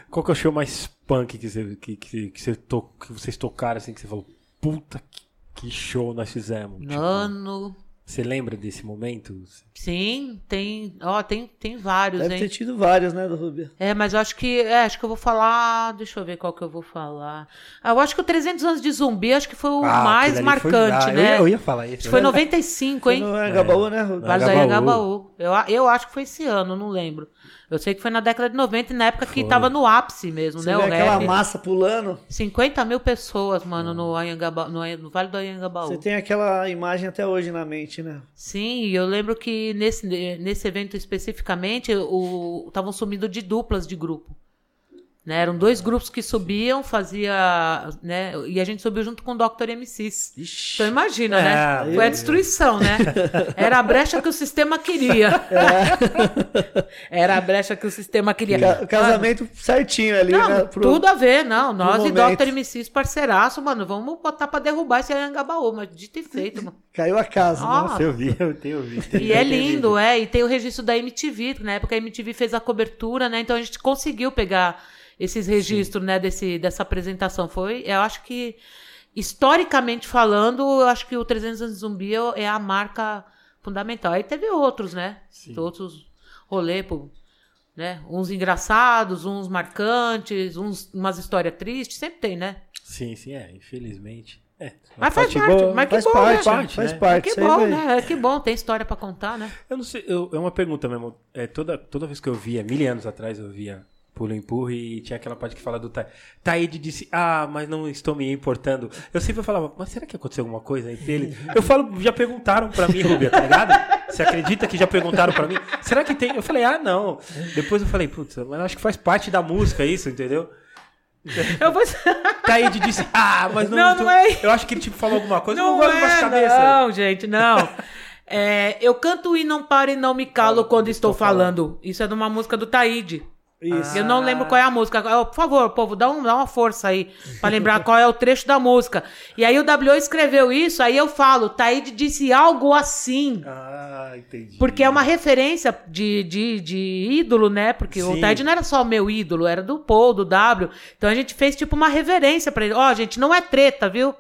Qual que é o show mais punk que, você, que, que, que, você to, que vocês tocaram, assim, que você falou, puta, que, que show nós fizemos? Tipo, Mano. Você lembra desse momento? Sim, tem. Ó, tem, tem vários, Deve hein? ter tido vários, né, do Rubia? É, mas eu acho que. É, acho que eu vou falar. Deixa eu ver qual que eu vou falar. Ah, eu acho que o 300 anos de zumbi acho que foi o Ah, mais ali foi- marcante, ah, eu né? ia- Eu ia falar isso. Acho que foi 95, hein? No Angabaú, né, Rubia? Vale do Anhangabaú. Anhangabaú. Eu, eu acho que foi esse ano, não lembro. Eu sei que foi na década de 90, na época que Foi. tava no ápice mesmo, Você né? vê O aquela rap. massa pulando. 50 mil pessoas, mano, no, Anhangabaú, no, no Vale do Anhangabaú. Você tem aquela imagem até hoje na mente, né? Sim, e eu lembro que nesse, nesse evento especificamente, estavam sumindo de duplas de grupo. Né? Eram dois grupos que subiam, fazia, né? E a gente subiu junto com o Dr. MCs. Ixi. Então imagina, É, né? aí- Foi a destruição, né? (laughs) Era a brecha que o sistema queria. Era a brecha que o sistema queria. Ca- casamento certinho ali, Não, né? pro- tudo a ver, não. Nós e. Dr. MCs parceiraço, mano, vamos botar pra derrubar esse Anhangabaú, mas dito e feito, mano. Caiu a casa. Né? Nossa, eu vi, eu tenho visto. E é lindo, é. E tem o registro da MTV, que na época a MTV fez a cobertura, né? Então a gente conseguiu pegar esses registros, né, desse, dessa apresentação. Foi, eu acho que, historicamente falando, eu acho que o 300 anos de zumbi é a marca fundamental. Aí teve outros, né? Outros rolê, pô, né? Uns engraçados, uns marcantes, uns, umas histórias tristes, sempre tem, né? Sim, sim, é, infelizmente. É, Mas faz parte boa. mas que Faz bom, parte, né? parte, faz né? parte. Que bom, né? Que bom, tem história pra contar, né? Eu não sei, eu- é uma pergunta mesmo. É, toda, toda vez que eu via, mil anos atrás, eu via Pulo Empurra e tinha aquela parte que fala do Ta- Taíde disse, ah, mas não estou me importando. Eu sempre falava, mas será que aconteceu alguma coisa entre eles? Eu falo, já perguntaram pra mim, Rubia, tá ligado? Você acredita que já perguntaram pra mim? Será que tem? Eu falei, ah, não. Depois eu falei, putz, mas acho que faz parte da música isso, entendeu? Eu vou... (laughs) Taíde disse, ah, mas não. Não, não é. Eu acho que ele tipo, falou alguma coisa, eu não Não é, cabeça. não, gente, não. É, eu canto e não paro e não me calo quando estou falando. Isso é de uma música do Taíde. Isso. Eu não lembro qual é a música. Ó, Por favor, povo, dá, um- dá uma força aí pra lembrar qual é o trecho da música. E aí o W escreveu isso, aí eu falo, Taíde disse algo assim. Ah, entendi. Porque é uma referência de, de, de ídolo, né? Porque o Sim. Taíde não era só o meu ídolo, era do Paul, do W. Então a gente fez tipo uma reverência pra ele. Ó, gente, não é treta, viu?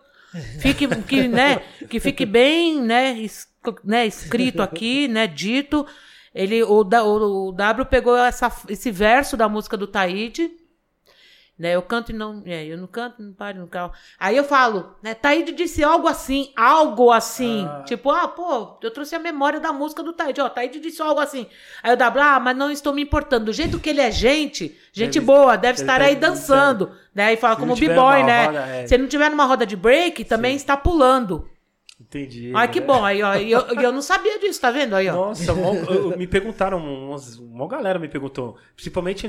Fique, que, né, que fique bem, né, es- né, escrito aqui, né, dito. Ele, o, o, o W pegou essa, esse verso da música do Taíde, né, eu canto e não, é, eu não canto, não paro, não calo. Aí eu falo, né, Taíde disse algo assim, algo assim, tipo, ah, pô, eu trouxe a memória da música do Taíde, ó, Taíde disse algo assim. Aí o W, ah, mas não estou me importando, do jeito que ele é gente, gente Deve- boa, deve estar tá aí dançando, né, aí fala Se como b-boy, né, roda, é. se ele não tiver numa roda de break, também está pulando. Entendi. Ai, que né? bom, aí, ó, e eu, eu não sabia disso, tá vendo aí, ó. Nossa, mó- eu- me perguntaram, umas, uma galera me perguntou. Principalmente,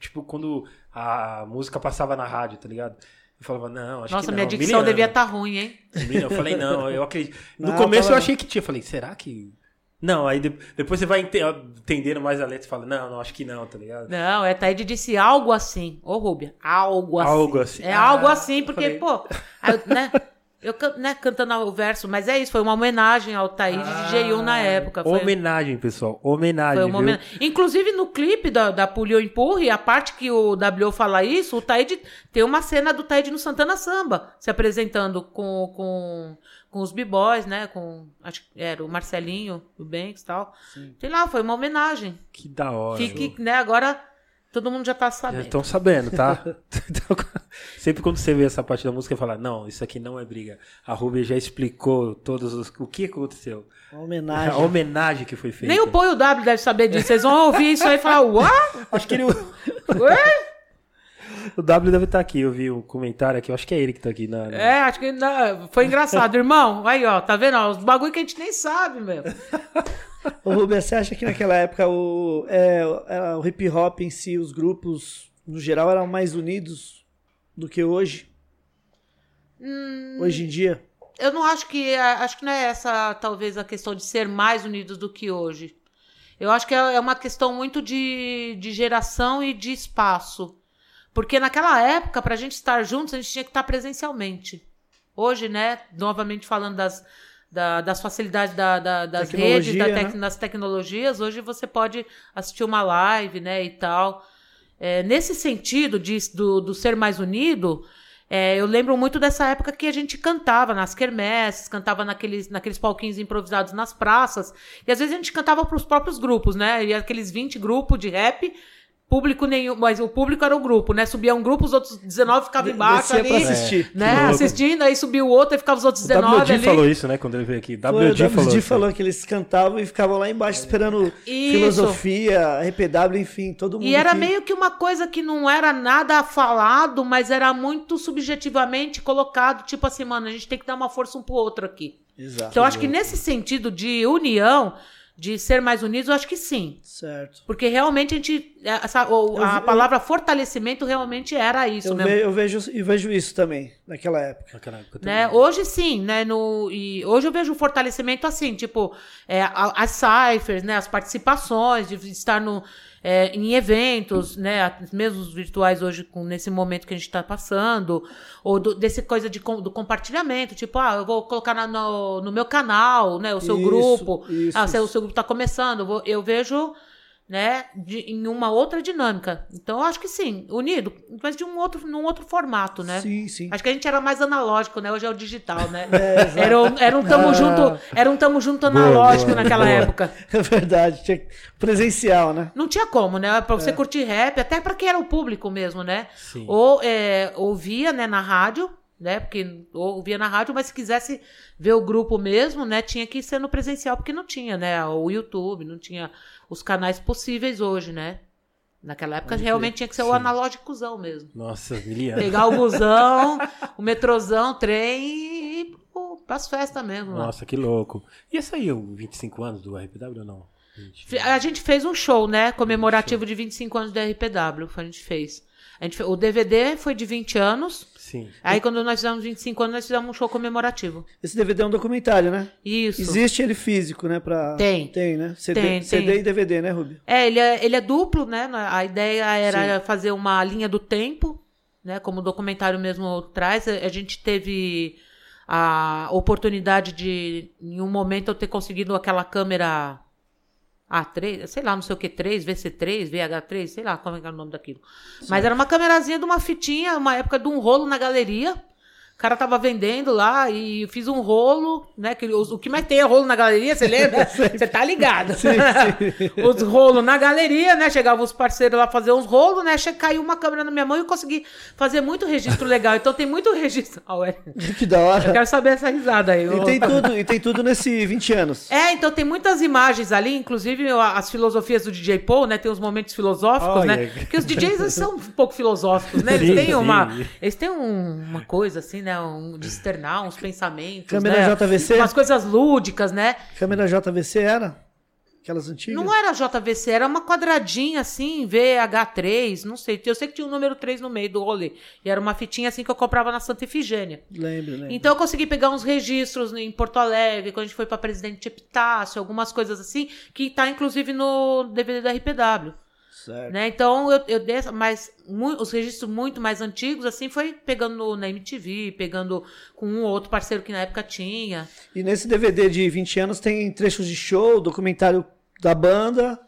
tipo, quando a música passava na rádio, tá ligado? Eu falava, não, acho Nossa, que não. minha dicção Miliano. devia estar ruim, hein? Miliano. Eu falei, não, eu acredito. No Não, começo eu achei que tinha. Eu falei, será que Não, aí de- depois você vai ente- entendendo mais a letra e fala, não, não, acho que não, tá ligado? Não, é Taíde disse algo assim. Ô, Rúbia, algo assim. Algo assim. É Ah, algo assim, porque, falei. pô, aí, né? (laughs) Eu né, cantando o verso, mas é isso, foi uma homenagem ao Taíde de J1 na época. Foi, Homenagem, pessoal. Homenagem, foi uma viu? homenagem. Inclusive no clipe da, da Pulio Empurre, a parte que o W fala isso, o Taíde tem uma cena do Taíde no Santana Samba, se apresentando com, com, com os b-boys, né? Com, acho que era o Marcelinho, o Banks e tal. Sei lá, foi uma homenagem. Que da hora. Fique, né, agora todo mundo já tá Já sabendo. estão sabendo, tá? (laughs) Então, sempre quando você vê essa parte da música, fala, não, isso aqui não é briga. A Ruby já explicou todos os, o que aconteceu. A homenagem. homenagem que foi feita. Nem o Poi e o W deve saber disso. Vocês vão ouvir isso aí e falar, what? Acho que ele... Ué? O W deve estar aqui. Eu vi um comentário aqui. Eu acho que é ele que tá aqui na... na- É, acho que não, foi engraçado, irmão. Aí, ó, tá vendo? ó, Os bagulho que a gente nem sabe, meu. (laughs) Ô, Rubens, você acha que naquela época o, é, era o hip hop em si, os grupos, no geral, eram mais unidos do que hoje? Hum. Hoje em dia? Eu não acho que. Acho que não é essa, talvez, a questão de ser mais unidos do que hoje. Eu acho que é é uma questão muito de, de geração e de espaço. Porque naquela época, pra gente estar juntos, a gente tinha que estar presencialmente. Hoje, né, novamente falando das, da- das facilidades da- da- das redes, da tec- né? das tecnologias, hoje você pode assistir uma live, né, e tal. É, nesse sentido de, do, do ser mais unido, é, eu lembro muito dessa época que a gente cantava nas quermesses, cantava naqueles, naqueles palquinhos improvisados nas praças, e às vezes a gente cantava para os próprios grupos, né? E aqueles 20 grupos de rap, público nenhum, mas o público era o grupo, né? Subia um grupo, os outros 19 ficavam embaixo ali, pra assistir. né? Assistindo, aí subia o outro, aí ficava os outros O 19 WD ali. falou isso, né? Quando ele veio aqui. Foi, o WD falou. WD falou que eles cantavam e ficavam lá embaixo esperando Isso. filosofia, RPW, enfim, todo mundo. E era que- meio que uma coisa que não era nada falado, mas era muito subjetivamente colocado, tipo assim, mano, a gente tem que dar uma força um pro outro aqui. Exato. Então, eu acho que nesse sentido de união, de ser mais unidos, eu acho que sim. Certo. Porque realmente a gente. Essa, o- Eu a vi- palavra fortalecimento realmente era isso Eu, mesmo. ve- eu vejo, eu vejo isso também, naquela época. Naquela época Né? Hoje sim, né? No, e hoje eu vejo o fortalecimento assim, tipo, é, as ciphers, né? As participações, de estar no, é, em eventos, né? Mesmo os virtuais hoje, com, nesse momento que a gente está passando, ou do, desse coisa de, do compartilhamento, tipo, ah, eu vou colocar na- no, no meu canal, né? O seu Isso, grupo. isso, ah, se o isso. seu grupo está começando, eu, vou- eu vejo. Né, de- em uma outra dinâmica. Então, eu acho que sim, unido, mas de um outro, num outro formato, né? Sim, sim. Acho que a gente era mais analógico, né? Hoje é o digital, né? (laughs) É, era, um, era um tamo Ah. junto, era um tamo junto Boa, analógico boa, naquela boa. época. (laughs) É verdade. Tinha presencial, né? Não tinha como, né? Pra É. você curtir rap, até pra quem era o público mesmo, né? Sim. Ou é, ouvia, né, na rádio, né? Porque ouvia na rádio, mas se quisesse ver o grupo mesmo, né, tinha que ser no presencial, porque não tinha, né? O YouTube, não tinha os canais possíveis hoje, né? Naquela época realmente tinha que ser o Sim. analógicozão mesmo. Nossa, miliano. Pegar o (laughs) busão, o metrozão, o trem e ir pro, pras festas mesmo. lá. Nossa, que louco. Ia sair o 25 anos do RPW ou não? Gente, A gente fez um show, né? Comemorativo de 25 anos do RPW. A gente fez. Gente fe- O DVD foi de 20 anos. Sim. Aí, quando nós fizemos 25 anos, nós fizemos um show comemorativo. Esse DVD é um documentário, né? Isso. Existe ele físico, né? Pra... Tem. Tem, né? CD, Tem, CD tem. e DVD, né, Rubi? É ele, é, ele é duplo, né? A ideia era fazer uma linha do tempo, né? Como o documentário mesmo traz. A a gente teve a oportunidade de, em um momento, eu ter conseguido aquela câmera A3, sei lá, não sei o que, 3, VC3, VH3, sei lá como é que era o nome daquilo. Mas era uma câmerazinha de uma fitinha, uma época de um rolo na galeria. O cara tava vendendo lá e eu fiz um rolo, né? Que, o que mais tem é rolo na galeria, você lembra? (laughs) Você tá ligado. (laughs) os rolos na galeria, né? Chegavam os parceiros lá fazer uns rolos, né? Caiu uma câmera na minha mão e eu consegui fazer muito registro legal. Então tem muito registro. (laughs) Ah, ué. que da Eu hora. quero saber essa risada aí. E tem tudo, e tem tudo nesse 20 anos. É, então tem muitas imagens ali, inclusive eu- as filosofias do DJ Paul, né? Tem os momentos filosóficos, Olha. né? Porque os DJs são um pouco filosóficos, né? Eles Sim, têm sim. uma. Eles têm um- uma coisa assim, né? Um, de externar uns pensamentos. Câmera né? JVC? Umas coisas lúdicas, né? Câmera JVC era? Aquelas antigas? Não era JVC, era uma quadradinha assim, VH3, não sei. Eu sei que tinha um número 3 no meio do rolê. E era uma fitinha assim que eu comprava na Santa Efigênia. Lembro, lembro. Então eu consegui pegar uns registros em Porto Alegre, quando a gente foi pra Presidente Epitácio, algumas coisas assim, que tá inclusive no DVD da RPW. Certo. Né? Então eu, eu dei, mas os registros muito mais antigos, assim, foi pegando no- na MTV, pegando com um ou outro parceiro que na época tinha. E nesse DVD de 20 anos tem trechos de show, documentário da banda,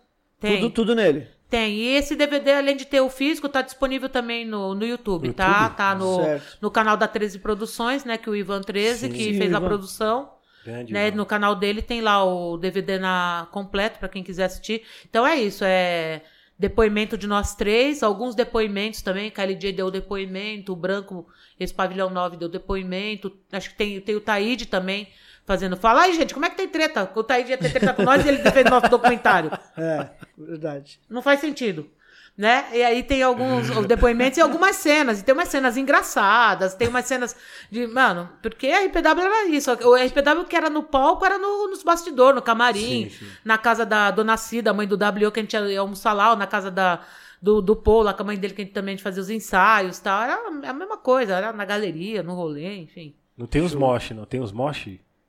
Tem. tudo, tudo nele. Tem. E esse DVD, além de ter o físico, tá disponível também no, no YouTube, tá? Tá no, Certo. no canal da 13 Produções, né? Que o Ivan 13, que Sim, fez a Ivan. produção. Grande, né? Ivan. No canal dele tem lá o DVD na completo para quem quiser assistir. Então é isso, é depoimento de nós três, alguns depoimentos também, KLJ deu depoimento, o Branco, esse Pavilhão 9 deu depoimento, acho que tem, tem o Taíde também fazendo. Fala aí, gente, como é que tem treta? O Taíde ia ter treta com nós e ele fez nosso documentário. (laughs) É, verdade. Não faz sentido. Né? E aí tem alguns os (laughs) depoimentos e algumas cenas. E tem umas cenas engraçadas, tem umas cenas de. Mano, porque a RPW era isso. O RPW que era no palco era no, nos bastidores, no camarim, Sim, sim. na casa da Dona Cida, mãe do W, que a gente ia almoçar lá, ou na casa da, do, do Paul, lá com a mãe dele, que a gente também fazia os ensaios e tal. Era a mesma coisa, era na galeria, no rolê, enfim. Não tem os mosh, não tem os mosh?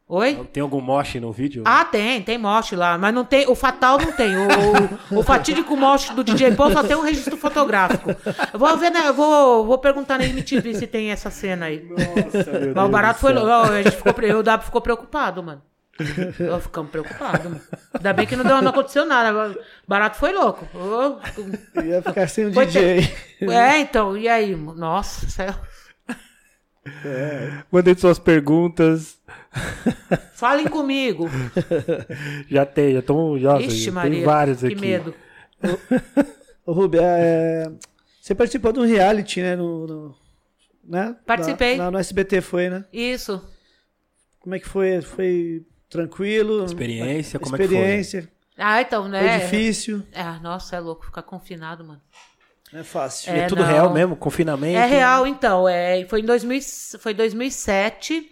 Oi? Tem algum mosh no vídeo? Ah, tem, tem mosh lá, mas não tem, o fatal não tem. O, o, o fatídico mosh do DJ Paul só tem um registro fotográfico. Eu vou ver, né, eu vou, vou perguntar na MTV se tem essa cena aí. Nossa, meu Mas o barato foi, ó, a gente ficou, W ficou preocupado, mano. Eu ficamos preocupados, mano. Ainda bem que não, deu, não aconteceu nada. O barato foi louco. Ô, Ia ficar sem o Foi DJ. É, então, e aí? Nossa, céu. Mandem suas perguntas. (laughs) Falem comigo. (laughs) Já tem, já estão. Já, Ixi, tem Maria. vários que aqui. medo. Ô, (laughs) Rubi, é, você participou de um reality, né? No, no- né? Participei. Na, na- no SBT foi, né? Isso. Como é que foi? Foi tranquilo? Experiência, como é que foi? Experiência. Ah, então, Foi né? difícil. É, nossa, é louco ficar confinado, mano. Não é fácil. É, É, tudo não. real mesmo? Confinamento? É real, então. É, foi em 2000, foi 2007.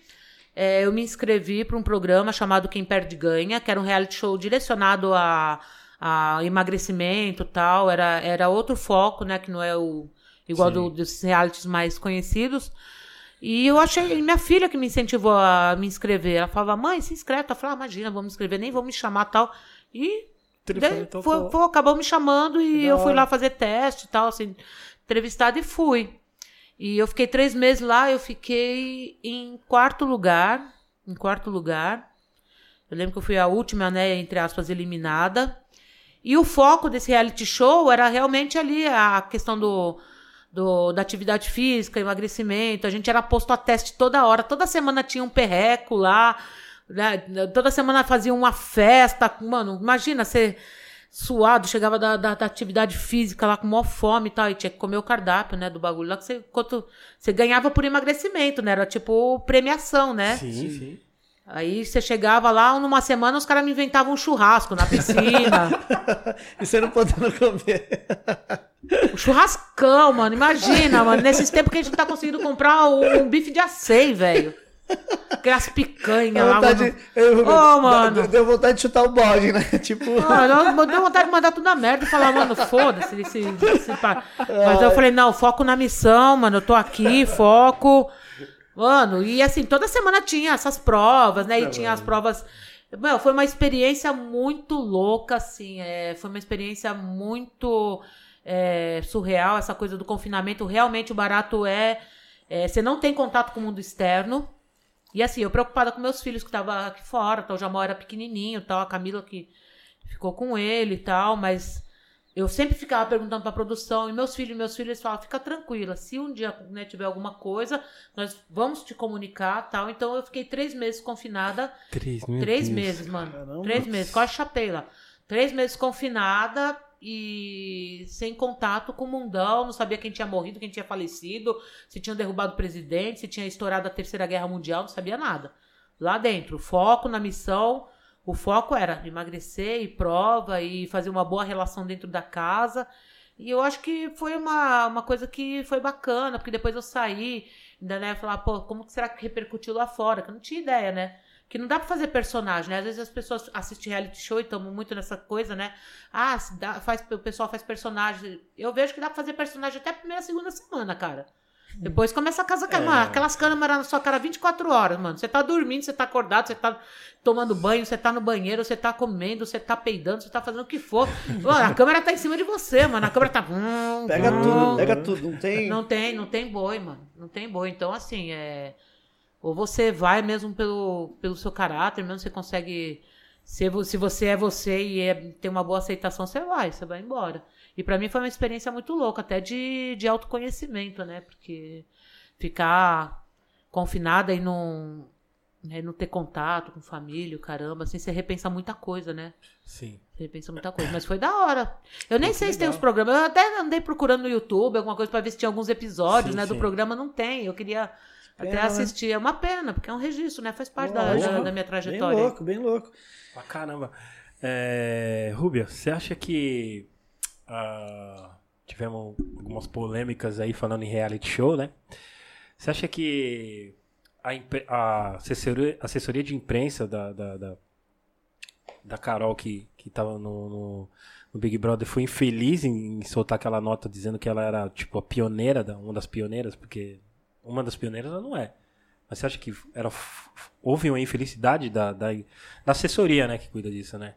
É, eu me inscrevi para um programa chamado Quem Perde Ganha, que era um reality show direcionado a, a emagrecimento e tal. Era, era outro foco, né? Que não é o igual do, dos realities mais conhecidos. E eu achei, minha filha que me incentivou a me inscrever. Ela falava, mãe, se inscreve. Eu falava, imagina, vou me inscrever, nem vou me chamar tal. E Daí, foi, foi- acabou me chamando e eu fui lá fazer teste e tal, assim, entrevistado e fui. E eu fiquei três meses lá, eu fiquei em quarto lugar. Em quarto lugar. Eu lembro que eu fui a última, né, entre aspas, eliminada. E o foco desse reality show era realmente ali a questão do, do- da atividade física, emagrecimento. A gente era posto a teste toda hora. Toda semana tinha um perreco lá. né? Toda semana fazia uma festa. Mano, imagina você suado, chegava da, da- da atividade física lá com maior fome e tal, e tinha que comer o cardápio, né, do bagulho lá, que você, quanto, você ganhava por emagrecimento, né, era tipo premiação, né? Sim, sim. Aí você chegava lá, numa semana os caras me inventavam um churrasco na piscina. (laughs) E você não podendo comer. um churrascão, mano. Imagina, mano. Nesses tempos que a gente não tá conseguindo comprar um, um bife de acei, velho. Aquelas picanhas lá, vontade, mano. eu, Ô, mano. Deu, vontade de chutar o bode, né? (laughs) Tipo. Mano, eu deu vontade de mandar tudo na merda e falar, mano, foda-se. esse- esse. Mas eu falei, não, foco na missão, mano. Eu tô aqui, foco. Mano, e assim, toda semana tinha essas provas, né? E tinha as provas. Meu, foi uma experiência muito louca, assim. é, foi uma experiência muito é, surreal, essa coisa do confinamento. Realmente o barato é, é. Você não tem contato com o mundo externo. E assim, eu preocupada com meus filhos que estavam aqui fora, então o Jamal era pequenininho, tal, a Camila que ficou com ele e tal, mas eu sempre ficava perguntando pra produção, e meus filhos, meus filhos eles falavam, fica tranquila, se um dia né, tiver alguma coisa, nós vamos te comunicar tal. Então eu fiquei três meses confinada, Três, três meses, mano. Caramba. Três meses, quase chapei lá. Três meses confinada e sem contato com o mundão, não sabia quem tinha morrido, quem tinha falecido, se tinham derrubado o presidente, se tinha estourado a Terceira Guerra Mundial, não sabia nada. Lá dentro, foco na missão, o foco era emagrecer e prova e fazer uma boa relação dentro da casa. E eu acho que foi uma, uma coisa que foi bacana, porque depois eu saí, ainda né, falar, pô, como que será que repercutiu lá fora? Que eu não tinha ideia, né? Que não dá pra fazer personagem, né? Às vezes as pessoas assistem reality show e estão muito nessa coisa, né? Ah, dá- faz, o pessoal faz personagem. Eu vejo que dá pra fazer personagem até a primeira, segunda semana, cara. Depois começa a casa, É. aquelas câmeras na sua cara 24 horas, mano. Você tá dormindo, você tá acordado, você tá tomando banho, você tá no banheiro, você tá comendo, você tá peidando, você tá fazendo o que for. Mano, a câmera tá em cima de você, mano. A câmera tá. Pega tudo, pega tudo. Não tem. Não tem, não tem boi, mano. Não tem boi. Então, assim, é. Ou você vai mesmo pelo, pelo seu caráter, mesmo você consegue. Se, se você é você e é- tem uma boa aceitação, você vai, você vai embora. E pra mim foi uma experiência muito louca, até de, de autoconhecimento, né? Porque ficar confinada e não, né, não ter contato com família, caramba, assim, você repensa muita coisa, né? Sim. Você repensa muita coisa, mas foi da hora. Eu nem Muito sei se tem legal. os programas. Eu até andei procurando no YouTube alguma coisa pra ver se tinha alguns episódios, Sim, né? Do sim. programa não tem. Eu queria Pena, até né? assistir. É uma pena, porque é um registro, né? Faz parte da, da, da minha Bem trajetória. louco, bem louco. Pra caramba. É, Rubia, você acha que ah, tivemos algumas polêmicas aí falando em reality show, né? Você acha que a, a assessoria, assessoria de imprensa da, da, da, da Carol que, que tava no, no, no Big Brother foi infeliz em, em soltar aquela nota dizendo que ela era tipo a pioneira, da, uma das pioneiras, porque uma das pioneiras ela não é. Mas você acha que era, houve uma infelicidade da, da, da assessoria, né, que cuida disso, né?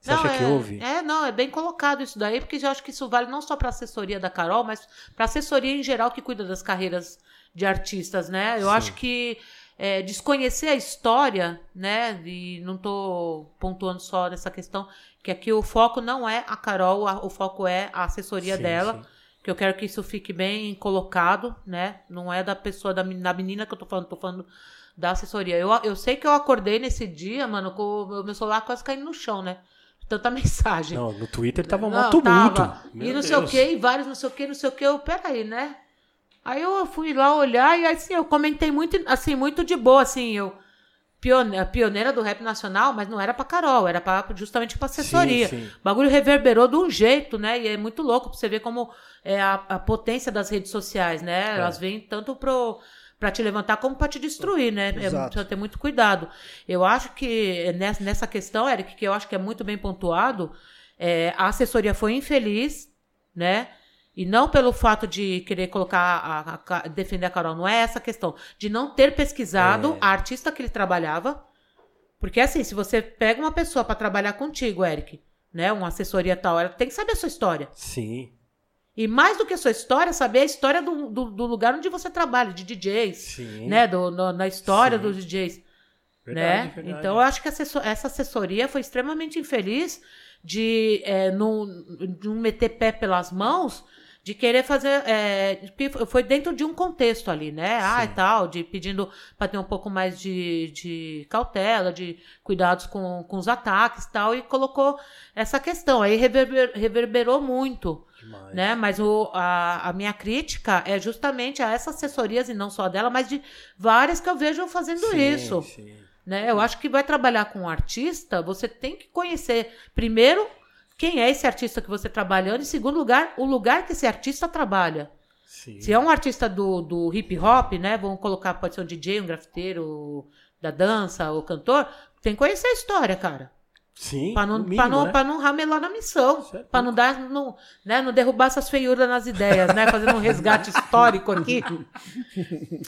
Você Não, acha é, que houve? É, não, é bem colocado isso daí, porque eu acho que isso vale não só para assessoria da Carol, mas para assessoria em geral que cuida das carreiras de artistas, né? Eu Sim. acho que é, desconhecer a história, né? E não tô pontuando só nessa questão, que aqui o foco não é a Carol, a- o foco é a assessoria Sim, dela. sim. Que eu quero que isso fique bem colocado, né? Não é da pessoa, da, da menina que eu tô falando, tô falando da assessoria. Eu, eu sei que eu acordei nesse dia, mano, com o meu celular quase caindo no chão, né? Tanta (laughs) mensagem. Não, no Twitter tava um Não, tumulto. tava. Meu E não sei o Deus. que, e vários não sei o que, não sei o que. Eu, peraí, né? Aí eu fui lá olhar e assim, eu comentei muito, assim, muito de boa, assim, eu. Pioneira, pioneira do rap nacional, mas não era pra Carol, era pra, justamente pra assessoria. Sim, sim. O bagulho reverberou de um jeito, né? E é muito louco pra você ver como é a, a potência das redes sociais, né? Elas vêm tanto pro, pra te levantar como pra te destruir, né? É, Exato. precisa ter muito cuidado. Eu acho que nessa, nessa questão, Eric, que eu acho que é muito bem pontuado, é, a assessoria foi infeliz, né? E não pelo fato de querer colocar, a, a- a- defender a Carol, não é essa a questão. De não ter pesquisado É. a artista que ele trabalhava. Porque assim, se você pega uma pessoa pra trabalhar contigo, Eric, né? Uma assessoria tal, ela tem que saber a sua história. Sim. E mais do que a sua história, saber a história do, do, do lugar onde você trabalha, de DJs, Sim. né? Do, no- na história Sim. dos DJs Verdade, né? verdade. Então eu acho que essa assessoria foi extremamente infeliz de é, não, não meter pé pelas mãos, de querer fazer. É, foi dentro de um contexto ali, né? Ah, e tal, de pedindo para ter um pouco mais de, de cautela, de cuidados com, com os ataques e tal, e colocou essa questão. Aí reverber- reverberou muito Demais. né? Mas o, a, a minha crítica é justamente a essas assessorias, e não só dela, mas de várias que eu vejo fazendo Sim, isso. sim. Né? Eu acho que vai trabalhar com um artista, você tem que conhecer, primeiro, quem é esse artista que você está trabalhando, e segundo lugar, o lugar que esse artista trabalha. Sim. Se é um artista do, do hip hop, né? Vamos colocar, pode ser um DJ, um grafiteiro da dança, ou cantor, tem que conhecer a história, cara. Sim, Pra não, no pra mínimo, não, né? pra não ramelar na missão. É Pra não dar. Não, né, não derrubar essas feiuras nas ideias, né? Fazendo um resgate (laughs) histórico aqui.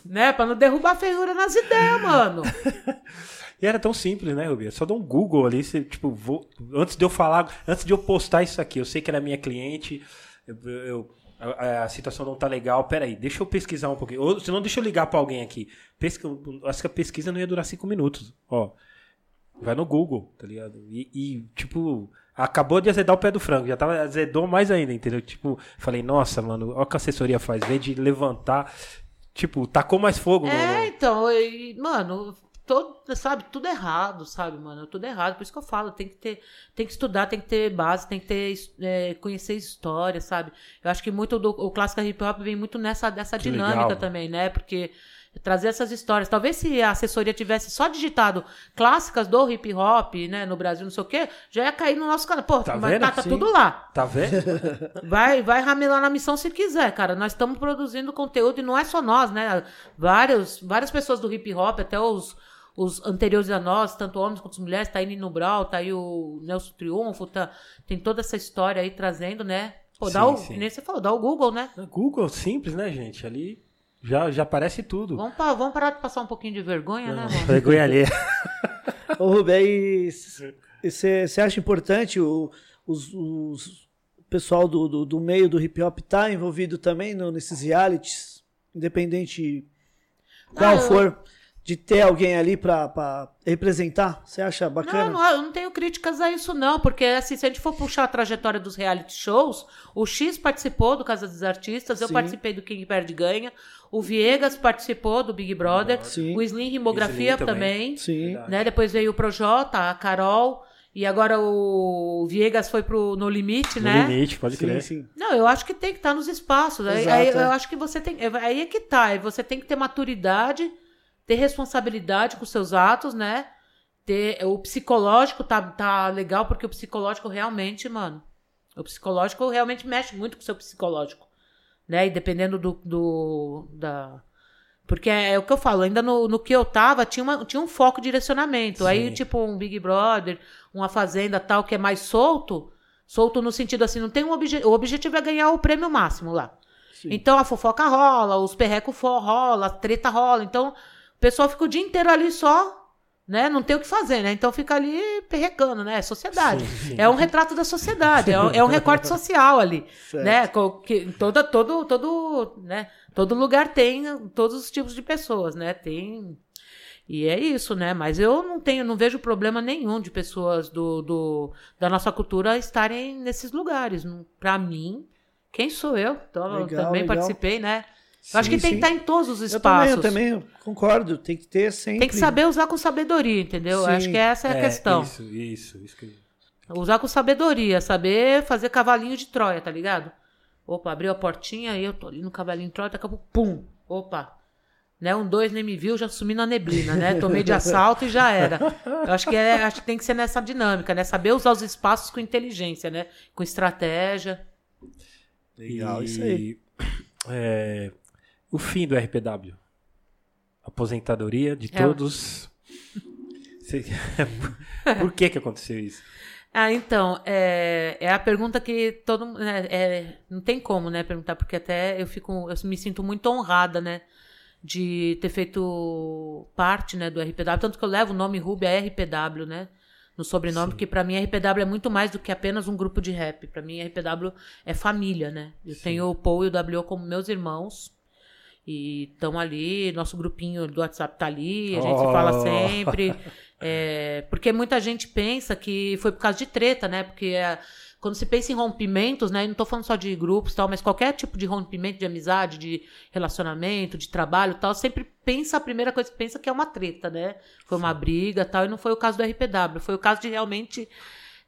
né? Pra não derrubar a feiura nas ideias, mano. (laughs) E era tão simples, né, Rubi? Só dá um Google ali, você, tipo, vou, antes de eu falar, antes de eu postar isso aqui, eu sei que ela é minha cliente, eu, eu- a, a situação não tá legal, peraí, deixa eu pesquisar um pouquinho. Ou senão deixa eu ligar pra alguém aqui. Pesca, acho que a pesquisa não ia durar cinco minutos. Ó, vai no Google, tá ligado? E, e, tipo, acabou de azedar o pé do frango, já tava, azedou mais ainda, entendeu? Tipo, falei, nossa, mano, olha o que a assessoria faz, vem de levantar, tipo, tacou mais fogo É, no, então, mano, todo, sabe, tudo errado, sabe, mano? Tudo errado. Por isso que eu falo, tem que ter, tem que estudar, tem que ter base, tem que ter, é, conhecer história, sabe? Eu acho que muito do o clássico hip hop vem muito nessa dessa Que dinâmica legal, também, né? Porque trazer essas histórias. Talvez se a assessoria tivesse só digitado clássicas do hip hop, né, no Brasil, não sei o quê, já ia cair no nosso canal. Pô, Tá mas vendo? tá, tá tudo lá. Tá vendo? (laughs) Vai, vai ramelar na missão se quiser, cara. Nós estamos produzindo conteúdo e não é só nós, né? Vários, várias pessoas do hip hop, até os, os anteriores a nós, tanto homens quanto mulheres, tá aí Nino Brau, tá aí o Nelson Triunfo, tá, tem toda essa história aí trazendo, né? Pô, dá Sim, o, sim. nem você falou, dá o Google, né? Google, simples, né, gente? Ali já, já aparece tudo. Vamos, pa- vamos parar de passar um pouquinho de vergonha, né, mano? Vergonha alheia. (laughs) Ô, Rubem, você acha importante o, os, os- o pessoal do, do, do meio do hip hop estar envolvido também no- nesses realities, independente qual Ah, eu- for, de ter alguém ali pra, pra representar? Você acha Não, bacana? não, eu não tenho críticas a isso, não, porque assim, se a gente for puxar a trajetória dos reality shows, o X participou do Casa dos Artistas, eu Sim. participei do Quem Perde Ganha, o Viegas participou do Big Brother, Sim. o Slim Rimografia Slim também. também, Sim. Né? Depois veio o Projota, a Carol, e agora o Viegas foi pro No Limite, No né? limite, pode Sim, crer. sim. Não, eu acho que tem que estar nos espaços. Aí, Exato, aí é. eu acho que você tem. Aí é que tá. aí Você tem que ter maturidade, ter responsabilidade com seus atos, né? Ter, o psicológico tá, tá legal, porque o psicológico realmente, mano. O psicológico realmente mexe muito com o seu psicológico. Né? E dependendo do. do da... Porque é, o que eu falo, ainda no, no que eu tava, tinha, uma, tinha um foco de direcionamento. Aí, Sim. tipo, um Big Brother, uma fazenda tal, que é mais solto. Solto no sentido assim, não tem um objetivo. O objetivo é ganhar o prêmio máximo lá. Sim. Então a fofoca rola, os perrecos rola, a treta rola. Então o pessoal fica o dia inteiro ali só, né? Não tem o que fazer, né? Então fica ali perrecando, né? É sociedade. Sim, sim. É um retrato da sociedade, é um, é um recorte social ali, Certo. né? Que toda, todo, todo, né? Todo lugar tem todos os tipos de pessoas, né? Tem e é isso, né? Mas eu não tenho, não vejo problema nenhum de pessoas do, do da nossa cultura estarem nesses lugares. Pra mim, quem sou eu? Então, Legal, também legal. participei, né? Eu acho Sim, que tem sim. que estar em todos os Eu também, espaços. eu também concordo. Tem que ter sempre. Tem que saber usar com sabedoria, entendeu? Sim. Acho que essa é a questão. Isso, isso, isso que... Usar com sabedoria, saber fazer cavalinho de Troia, tá ligado? Opa, abriu a portinha e eu tô ali no cavalinho de Troia, daqui a pouco, pum! Opa! Né, um dois nem me viu, já sumi na neblina, né? Tomei de assalto e já era. Eu acho que, é, acho que tem que ser nessa dinâmica, né? Saber usar os espaços com inteligência, né? Com estratégia. Legal, E, isso aí. é, o fim do RPW. Aposentadoria de É. todos. (laughs) Por que que aconteceu isso? Ah, então, é, é a pergunta que todo mundo. né, é, não tem como, né, perguntar, porque até eu fico. Eu me sinto muito honrada, né? De ter feito parte né, do RPW. Tanto que eu levo o nome Ruby a RPW, né? No sobrenome, porque pra mim RPW é muito mais do que apenas um grupo de rap. Pra mim RPW é família, né? Eu tenho o Paul e o W como meus irmãos. E estão ali, nosso grupinho do WhatsApp tá ali, a gente se fala Oh. sempre. (laughs) É, porque muita gente pensa que foi por causa de treta, né? Porque é, quando se pensa em rompimentos, né? Eu não tô falando só de grupos tal, mas qualquer tipo de rompimento de amizade, de relacionamento, de trabalho e tal, sempre pensa, a primeira coisa que pensa que é uma treta, né? Foi uma briga e tal, e não foi o caso do RPW. Foi o caso de realmente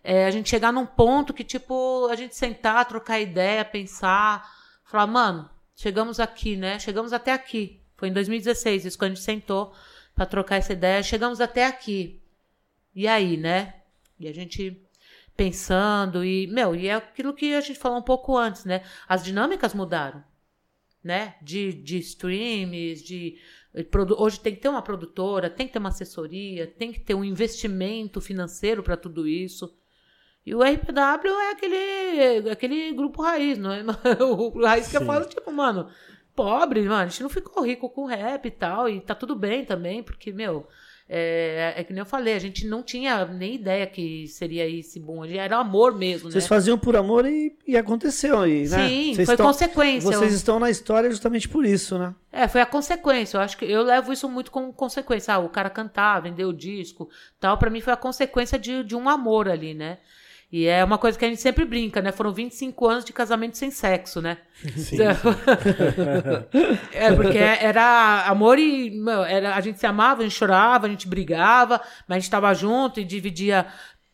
é, a gente chegar num ponto que, tipo, a gente sentar, trocar ideia, pensar, falar, mano, chegamos aqui, né? Chegamos até aqui. Foi em 2016, isso quando a gente sentou pra trocar essa ideia, chegamos até aqui. E aí, né? E a gente pensando e, meu, e é aquilo que a gente falou um pouco antes, né? As dinâmicas mudaram, né? De, de streams, de produ- hoje tem que ter uma produtora, tem que ter uma assessoria, tem que ter um investimento financeiro para tudo isso. E o RPW é aquele, aquele grupo raiz, não é? (laughs) O raiz que eu Sim. falo, tipo, mano, pobre, mano, a gente não ficou rico com rap e tal, e tá tudo bem também, porque, meu, é, é que nem eu falei, a gente não tinha nem ideia que seria esse boom, era amor mesmo, né? Vocês faziam por amor e, e aconteceu aí, né? Sim, Vocês foi estão- consequência. Vocês Eu- estão na história justamente por isso, né? É, foi a consequência. Eu acho que eu levo isso muito como consequência. Ah, o cara cantar, vender o disco, tal, pra mim foi a consequência de, de um amor ali, né? E é uma coisa que a gente sempre brinca, né? Foram 25 anos de casamento sem sexo, né? Sim. (laughs) é, porque era amor e. era, a gente se amava, a gente chorava, a gente brigava, mas a gente tava junto e dividia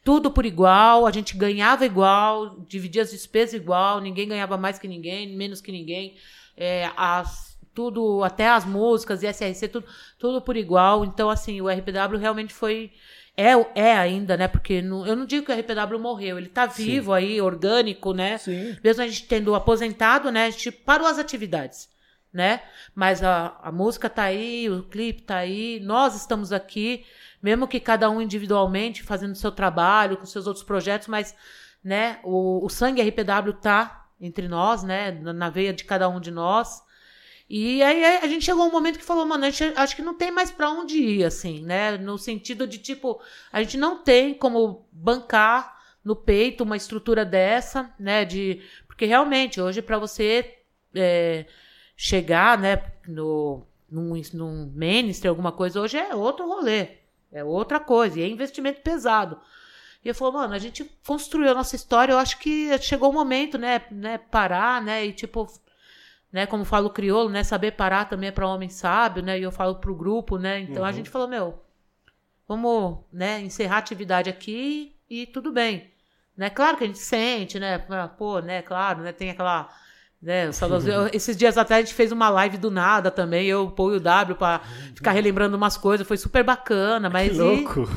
tudo por igual, a gente ganhava igual, dividia as despesas igual, ninguém ganhava mais que ninguém, menos que ninguém. É, as, tudo, até as músicas e SRC, tudo, tudo por igual. Então, assim, o RPW realmente foi. É, é ainda, né? Porque não- eu não digo que o RPW morreu, ele tá vivo aí, orgânico, né? Sim. Mesmo a gente tendo aposentado, né? A gente parou as atividades. né? Mas a, a música tá aí, o clipe tá aí, nós estamos aqui, mesmo que cada um individualmente fazendo seu trabalho, com seus outros projetos, mas, né, o, o sangue RPW tá entre nós, né, na na veia de cada um de nós. E aí a gente chegou um momento que falou, mano, a gente acho que não tem mais pra onde ir, assim, né? No sentido de, tipo, a gente não tem como bancar no peito uma estrutura dessa, né? De, porque realmente, hoje, pra você é, chegar, né, no, num, num ministry, alguma coisa, hoje é outro rolê. É outra coisa. E é investimento pesado. E eu falou, mano, a gente construiu a nossa história, eu acho que chegou o momento, né, né, parar, né, e tipo, né, como fala o crioulo, né, saber parar também é para homem sábio, né, e eu falo pro grupo, né, então a gente falou, meu, vamos, né, encerrar a atividade aqui e tudo bem, né, claro que a gente sente, né, pô, né, claro, né, tem aquela, né, o (laughs) eu- esses dias atrás a gente fez uma live do nada também, eu, o Paul e o W, pra ficar relembrando umas coisas, foi super bacana, mas Que e- louco.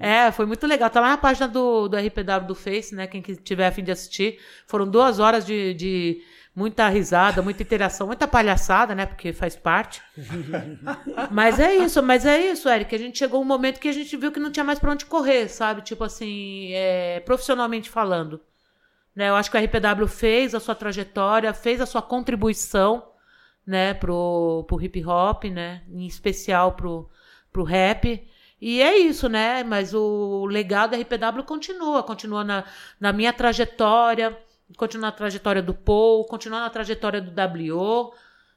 é, foi muito legal. Tá lá na página do, do RPW do Face, né? Quem que tiver a fim de assistir. Foram duas horas de, de muita risada, muita interação, muita palhaçada, né? Porque faz parte. (laughs) mas é isso, mas é isso, Eric. A gente chegou um momento que a gente viu que não tinha mais pra onde correr, sabe? Tipo assim, é, profissionalmente falando. Né? Eu acho que o RPW fez a sua trajetória, fez a sua contribuição, né, pro, pro hip hop, né? Em especial pro, pro rap. E é isso, né? Mas o legado da RPW continua, continua na, na minha trajetória, continua na trajetória do Paul, continua na trajetória do W,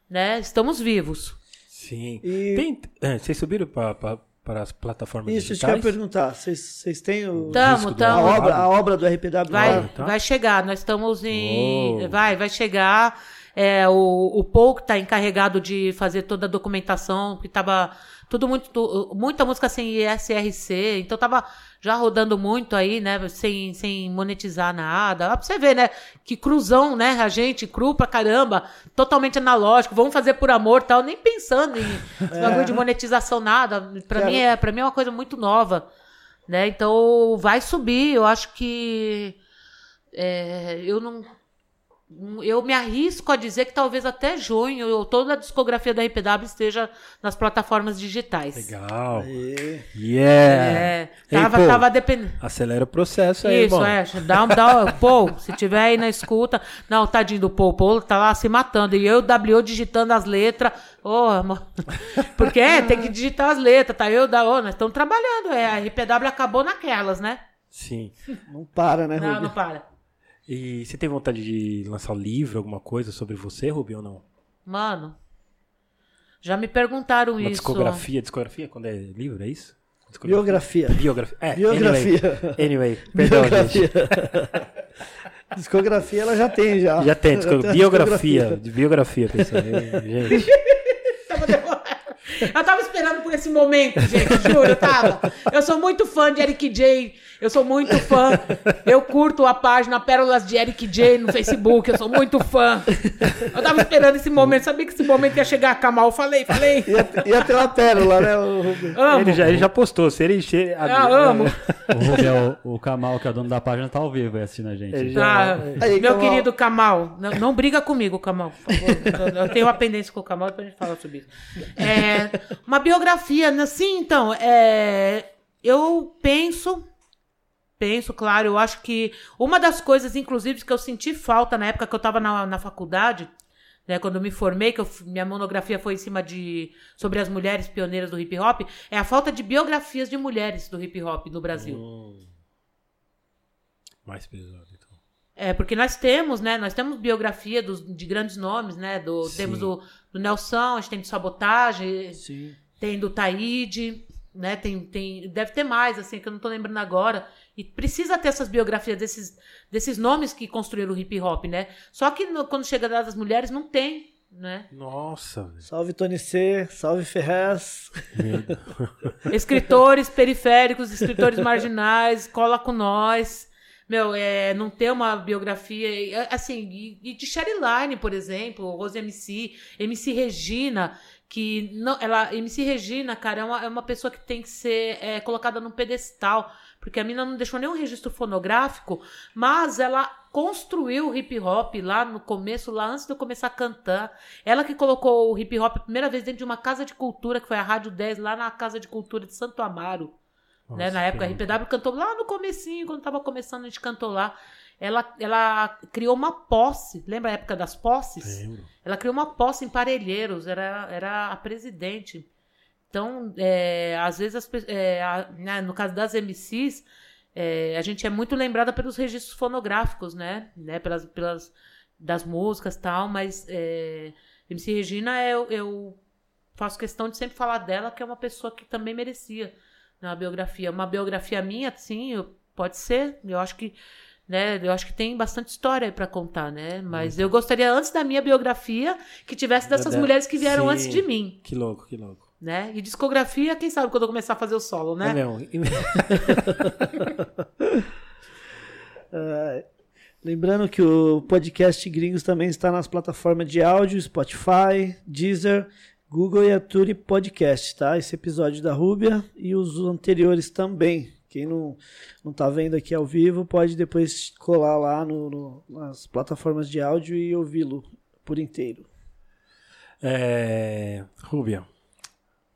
né? Estamos vivos. Sim. E- Tem, é, vocês subiram pra- para as plataformas Isso, isso que eu ia digitais? perguntar. Vocês vocês têm o, Tamo, disco do a, tamo. obra, a obra do RPW? Vai, tá? vai chegar. Nós estamos em. Uou. Vai, vai chegar. É, o, o Paul que está encarregado de fazer toda a documentação, que tava tudo muito, tu- muita música sem ISRC, então tava já rodando muito aí, né, sem, sem monetizar nada. Pra você ver, né, que cruzão, né, a gente, cru pra caramba, totalmente analógico, vamos fazer por amor tal, nem pensando em esse (laughs) bagulho de monetização, nada. Pra Quero- mim, é, pra mim é uma coisa muito nova, né, então vai subir, eu acho que é, eu não. Eu me arrisco a dizer que talvez até junho toda a discografia da RPW esteja nas plataformas digitais. Legal. E- Yeah. É, Ei, tava, pô, tava dependendo. Acelera o processo aí, Isso, irmão. é. Dá, um- dá, um- Pô, se tiver aí na escuta. Não, tadinho do Paul. Paul tá lá se matando. E eu, W, digitando as letras. Ô, amor. (laughs) Porque é, tem que digitar as letras, tá? Eu, da, ô, nós estamos trabalhando. É, a RPW acabou naquelas, né? Sim. Não para, né, Não, Rubi? não para. E você tem vontade de lançar um livro, alguma coisa sobre você, Rubi, ou não? Mano, já me perguntaram Uma isso. discografia, discografia quando é livro, é isso? Biografia. Biografia. É, Biografia. Anyway, anyway perdão, gente. Biografia. (laughs) Discografia ela já tem, já. Já tem, Já tem biografia. De biografia, pessoal. (laughs) Gente. Eu tava esperando por esse momento, gente, juro, eu tava. Eu sou muito fã de Eric J. Eu sou muito fã. Eu curto a página Pérolas de Eric J no Facebook. Eu sou muito fã. Eu tava esperando esse momento. Sabia que esse momento ia chegar. Kamal, falei, falei. Ia, ia ter uma pérola, né, o? Amo. Ele já, ele já postou. Se ele. Ele Ah, amo. (laughs) O Rubel, o Kamal, que é o dono da página, tá ao vivo aí assistindo a gente. Ele Tá. Aí, Meu Kamal. querido Kamal, não, não briga comigo, Kamal, por favor. Eu tenho uma pendência com o Kamal, depois a gente fala sobre isso. É, uma biografia, né? sim, então, é, eu penso, penso, claro, eu acho que uma das coisas, inclusive, que eu senti falta na época que eu estava na, na faculdade, né, quando eu me formei, que eu minha monografia foi em cima de sobre as mulheres pioneiras do hip hop, é a falta de biografias de mulheres do hip hop no Brasil. Hum. Mais pesado, então. É, porque nós temos, né? Nós temos biografia dos, de grandes nomes, né? Do, Sim. temos do, do Nelson, a gente tem do Sabotagem, Sim. tem do Taíde, né? Tem, tem, deve ter mais, assim, que eu não tô lembrando agora. E precisa ter essas biografias desses, desses nomes que construíram o hip hop, né? Só que no- quando chega das mulheres, não tem, né? Nossa, velho. Salve Tony C, salve Deus. (laughs) Escritores periféricos, escritores marginais, cola com nós. Meu, é, não ter uma biografia, e, assim, e, e de Sherry Line, por exemplo, Rose MC, MC Regina, que não, ela, MC Regina, cara, é uma, é uma pessoa que tem que ser é, colocada num pedestal, porque a mina não deixou nenhum registro fonográfico, mas ela construiu o hip hop lá no começo, lá antes de eu começar a cantar. Ela que colocou o hip hop a primeira vez dentro de uma casa de cultura, que foi a Rádio 10, lá na Casa de Cultura de Santo Amaro. né? Nossa, Na época, a RPW cantou lá no comecinho, quando tava começando, a gente cantou lá. Ela, ela criou uma posse, lembra a época das posses? Lembro. Ela criou uma posse em Parelheiros, era, era a presidente. Então, é, às vezes, as é, a- né, no caso das MCs, é, a gente é muito lembrada pelos registros fonográficos, né? né pelas, pelas das músicas e tal, mas é, MC Regina, eu, eu faço questão de sempre falar dela, que é uma pessoa que também merecia né, uma biografia. Uma biografia minha, sim, eu- pode ser. Eu acho que né, eu acho que tem bastante história para contar, né? Mas eu gostaria antes da minha biografia que tivesse dessas mulheres que vieram Sim. antes de mim, Que louco, que louco. Né? E discografia, quem sabe quando eu começar a fazer o solo, É né? mesmo. (laughs) É, lembrando que o podcast Gringos também está nas plataformas de áudio, Spotify, Deezer, Google e Aturi Podcast, tá? Esse episódio da Rúbia e os anteriores também. Quem não, não tá vendo aqui ao vivo pode depois colar lá no, no- nas plataformas de áudio e ouvi-lo por inteiro. É, Rúbia,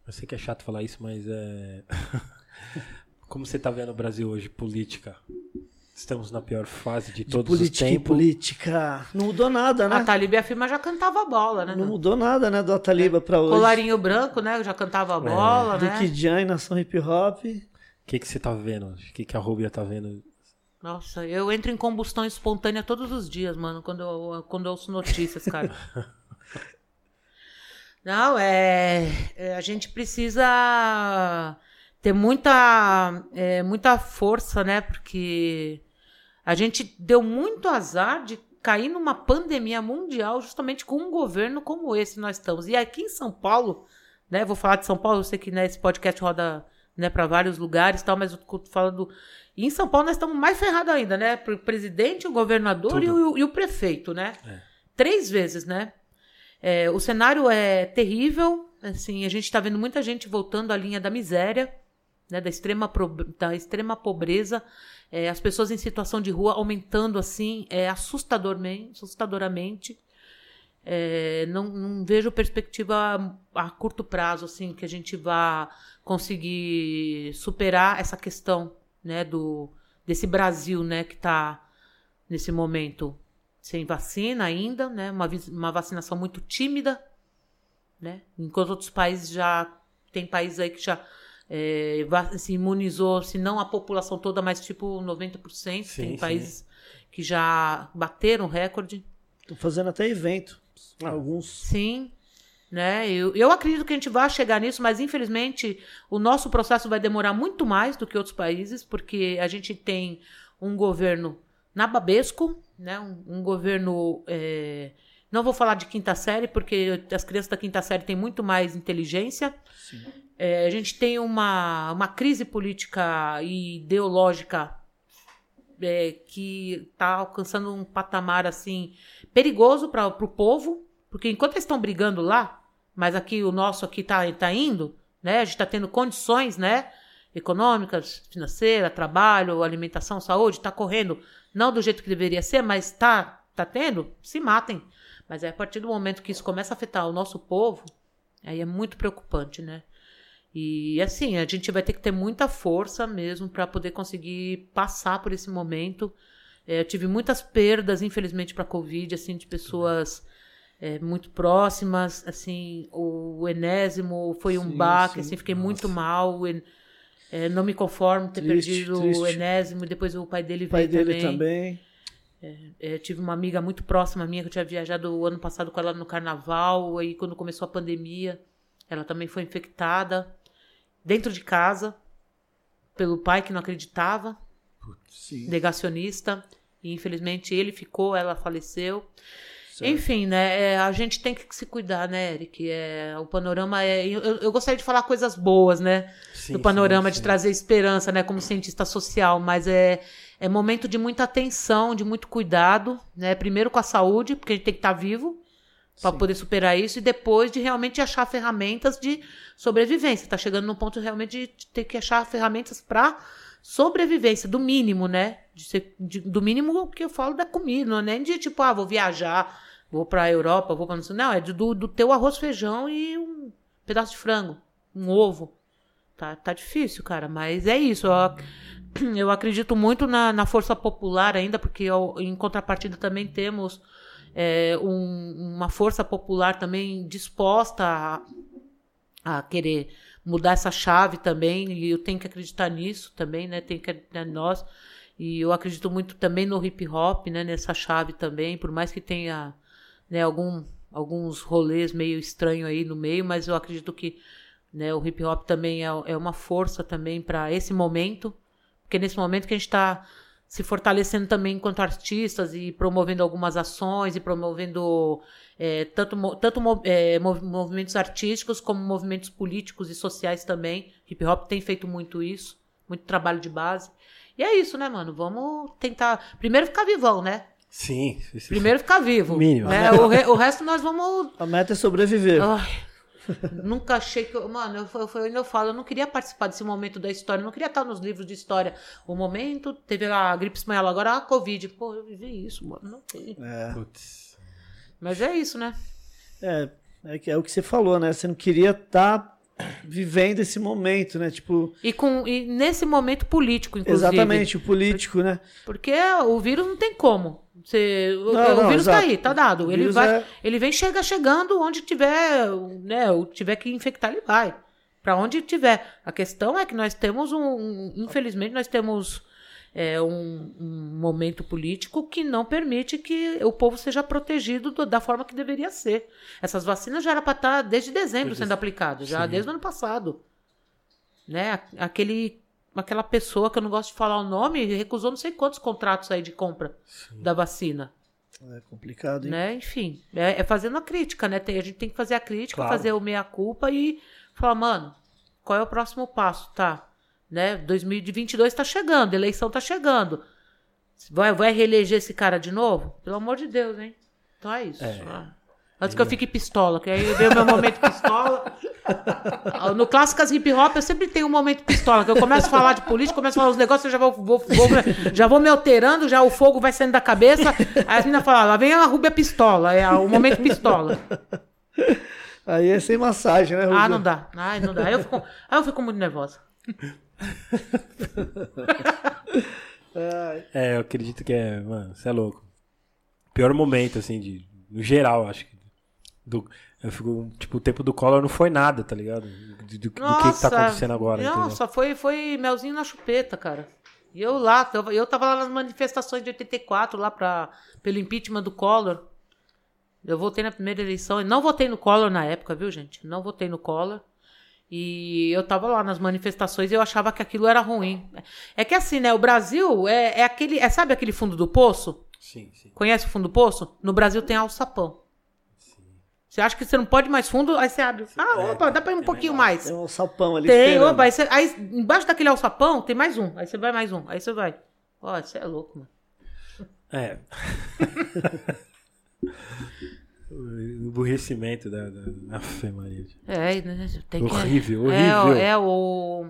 eu sei que é chato falar isso, mas é. (laughs) Como você tá vendo o Brasil hoje, política? Estamos na pior fase de De todos os tempos. política. Não mudou nada, né? A Talib e a Firma já cantava bola, né? Não mudou nada, né, do Ataliba pra hoje. Colarinho branco, né? Já cantava bola, né? Duke Jan Nação Hip Hop. O que, que você tá vendo? O que, que a Rúbia tá vendo? Nossa, eu entro em combustão espontânea todos os dias, mano, quando eu, quando eu ouço notícias, cara. (laughs) Não, é, é, A gente precisa ter muita, é, muita força, né? Porque a gente deu muito azar de cair numa pandemia mundial justamente com um governo como esse nós estamos. E aqui em São Paulo, né? Vou falar de São Paulo, eu sei que né, esse podcast roda né, para vários lugares e tal, mas eu tô falando. E em São Paulo nós estamos mais ferrados ainda, né? O presidente, o governador e o, e o prefeito, né? Três vezes, né? É, o cenário é terrível, assim, a gente está vendo muita gente voltando à linha da miséria, né, da, extrema da extrema pobreza, é, as pessoas em situação de rua aumentando assim é, assustadormente, assustadoramente. É, não, não vejo perspectiva a curto prazo assim que a gente vá conseguir superar essa questão né, do, desse Brasil né, que está nesse momento sem vacina ainda, né? Uma, uma vacinação muito tímida, né? Enquanto outros países já tem países aí que já é, se imunizou, se não a população toda, mas tipo 90%. Sim, tem sim. países que já bateram recorde. Tô fazendo até evento. Ah. Alguns. Sim, né? Eu, eu acredito que a gente vai chegar nisso, mas infelizmente o nosso processo vai demorar muito mais do que outros países, porque a gente tem um governo nababesco, né? Um, um governo. é, Não vou falar de quinta série, porque as crianças da quinta série têm muito mais inteligência. É, a gente tem uma, uma crise política e ideológica é, que está alcançando um patamar assim perigoso para o povo, porque enquanto eles estão brigando lá, mas aqui o nosso aqui tá, tá indo, né? A gente está tendo condições, né? Econômicas, financeiras, trabalho, alimentação, saúde, está correndo não do jeito que deveria ser, mas tá, tá tendo, se matem. Mas é a partir do momento que isso começa a afetar o nosso povo, aí é muito preocupante, né? E assim, a gente vai ter que ter muita força mesmo para poder conseguir passar por esse momento. É, eu tive muitas perdas, infelizmente, para a Covid, assim, de pessoas é, muito próximas. Assim, o, Enésimo foi um Sim, baque, sim. assim, fiquei muito mal. o En- é, não me conformo ter Triste, perdido o triste. Enésimo, depois o pai dele O pai veio dele também. é, tive uma amiga muito próxima minha que eu tinha viajado o ano passado com ela no carnaval. Aí, quando começou a pandemia, ela também foi infectada dentro de casa pelo pai que não acreditava, Sim. negacionista. E infelizmente ele ficou, ela faleceu. Certo. Enfim, né? é, a gente tem que se cuidar, né, Eric? É, o panorama é. Eu, eu gostaria de falar coisas boas, né? Sim, do panorama, sim, de sim. trazer esperança, né, como cientista social, mas é, é momento de muita atenção, de muito cuidado, né, primeiro com a saúde, porque a gente tem que estar vivo, para poder superar isso e depois de realmente achar ferramentas de sobrevivência. Tá chegando num ponto realmente de ter que achar ferramentas para sobrevivência, do mínimo, né? De ser, de- do mínimo que eu falo da comida, não é nem de tipo, ah, vou viajar, vou pra Europa, vou pra não sei. Não, é do, do teu arroz, feijão e um pedaço de frango, um ovo. Tá, tá difícil, cara, mas é isso. Eu, ac- (clears throat) eu acredito muito na, na força popular ainda, porque eu- em contrapartida também temos é, um- uma força popular também disposta a, a querer mudar essa chave também, e eu tenho que acreditar nisso também, né? Tem que acreditar nós. E eu acredito muito também no hip hop, né? Nessa chave também, por mais que tenha né, algum, alguns rolês meio estranhos aí no meio, mas eu acredito que né, o hip hop também é, é uma força também para esse momento, porque nesse momento que a gente está se fortalecendo também enquanto artistas e promovendo algumas ações e promovendo é, tanto, tanto é, mov- movimentos artísticos como movimentos políticos e sociais também. Hip hop tem feito muito isso, muito trabalho de base. E é isso, né, mano? Vamos tentar. Primeiro ficar vivão, né? Sim. sim, sim. Primeiro ficar vivo. Mínimo. né? O, re- o resto nós vamos A meta é sobreviver. Ai, nunca achei que. eu- Mano, eu, eu, eu, eu falo, eu não queria participar desse momento da história, eu não queria estar nos livros de história. O momento, teve a gripe espanhola, agora a Covid. Pô, eu vivi isso, mano. Não tem. É, Putz. Mas é isso, né? é, é, é o que você falou, né? Você não queria estar vivendo esse momento, né? Tipo, E, com, e nesse momento político, inclusive. exatamente, o político, né? Porque o vírus não tem como. Você, o, Não, o não, vírus tá exato. aí, tá dado. O Ele, vírus vai, é- ele vem chega chegando onde tiver, né? o Tiver que infectar, ele vai. Pra onde tiver. A questão é que nós temos um- infelizmente, nós temos é, um, um momento político que não permite que o povo seja protegido do- da forma que deveria ser. Essas vacinas já era para estar desde dezembro sendo aplicadas, já Sim. desde o ano passado. Né? Aquele, aquela pessoa que eu não gosto de falar o nome recusou não sei quantos contratos aí de compra da vacina. É complicado, hein? Né? Enfim, é, é fazendo a crítica, né? Tem- a gente tem que fazer a crítica, Claro. fazer o meia-culpa e falar, mano, qual é o próximo passo? Tá, né? 2022 tá chegando, eleição tá chegando. Vai, vai reeleger esse cara de novo? Pelo amor de Deus, hein? Então é isso. Ah. Antes que eu fique pistola, que aí veio o meu momento pistola. Ah, (laughs) No Clássicas Hip Hop eu sempre tenho um momento pistola, que eu começo a falar de política, começo a falar os negócios, eu já vou, vou- vou- já vou me alterando, já o fogo vai saindo da cabeça. Aí as meninas falam, lá vem a Rúbia pistola, é o momento pistola. Aí é sem massagem, né, Ah, Rubio? não dá. Ai, não dá. Aí eu fico, aí eu fico muito nervosa. (laughs) É, eu acredito que é, mano, você é louco. Pior momento, assim, de, no geral, acho que. Do, eu fico, tipo, o tempo do Collor não foi nada, tá ligado? Do, do- do que tá acontecendo agora, entendeu? Nossa, foi, foi melzinho na chupeta, cara. E eu lá, eu, eu tava lá nas manifestações de 84, lá pra, pelo impeachment do Collor. Eu votei na primeira eleição. e Não votei no Collor na época, viu, gente? Não votei no Collor. E eu tava lá nas manifestações e eu achava que aquilo era ruim. É que assim, né? O Brasil é, é aquele. É, sabe aquele fundo do poço? Sim, sim. Conhece o fundo do poço? No Brasil tem alçapão. Você acha que você não pode mais fundo, aí você abre. Ah, opa, dá pra ir um pouquinho mais. Tem um salpão ali Tem, esperando. opa, aí, você- aí embaixo daquele alçapão tem mais um. Aí você vai mais um. Aí você vai. Ó, você é louco, mano. É. (laughs) (laughs) o emburrecimento da, da... Afe Maria. É, né? Tem que... Horrível, É, horrível. é o.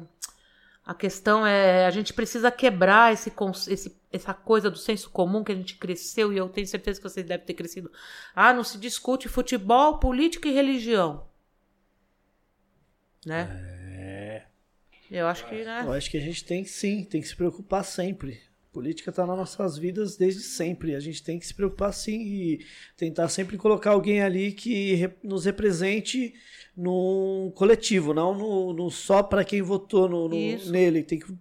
A questão é, a gente precisa quebrar esse, esse, essa coisa do senso comum que a gente cresceu, e eu tenho certeza que vocês devem ter crescido. Ah, não se discute futebol, política e religião. Né? É. Eu acho que, né? Eu acho que a gente tem que sim, tem que se preocupar sempre. Política está nas nossas vidas desde sempre. A gente tem que se preocupar sim e tentar sempre colocar alguém ali que re- nos represente num coletivo, não no, no só para quem votou no, no- nele. Tem que,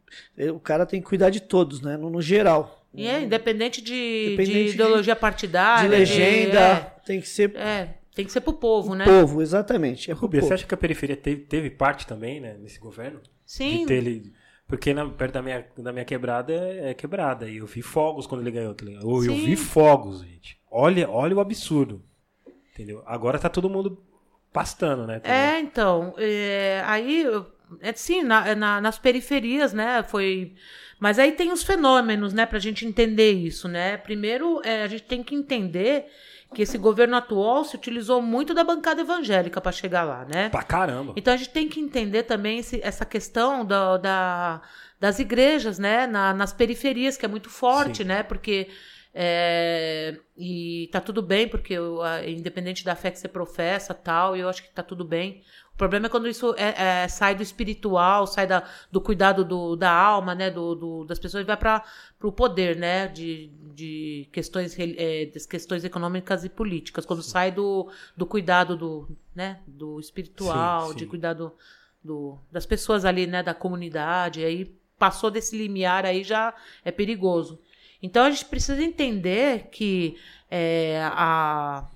o cara tem que cuidar de todos, né? No, no geral. E é, independente de, Independente de de- ideologia De partidária. legenda, tem que ser É, é, tem que ser pro povo, né? povo, exatamente. É Rubia, você acha que a periferia teve, teve parte também, né, nesse governo? Sim. De ter ele... Porque na, perto da minha, da minha quebrada é, é quebrada. E eu vi fogos quando ele ganhou, tá ligado? Eu, eu Sim. vi fogos, gente. Olha, olha o absurdo. Entendeu? Agora tá todo mundo pastando, né? tá ligado? É, então, é, aí eu- é, sim, na, na, nas periferias, né? Foi. Mas aí tem os fenômenos, né, pra gente entender isso, né? Primeiro, é, a gente tem que entender que esse governo atual se utilizou muito da bancada evangélica para chegar lá, né? Pra caramba. Então a gente tem que entender também esse, essa questão da, da, das igrejas, né? Na, nas periferias, que é muito forte, Sim. né? Porque. é, e tá tudo bem, porque a- independente da fé que você professa tal, eu acho que tá tudo bem. O problema é quando isso é- é, sai do espiritual, sai da, do cuidado do, da alma, né? Do, do- das pessoas e vai para o poder, né? De, de questões, é, das questões econômicas e políticas. Quando sai do, do cuidado do, né? do espiritual, Sim, de sim. cuidado do, das pessoas ali, né? Da comunidade. Aí passou desse limiar aí já é perigoso. Então a gente precisa entender que é, a,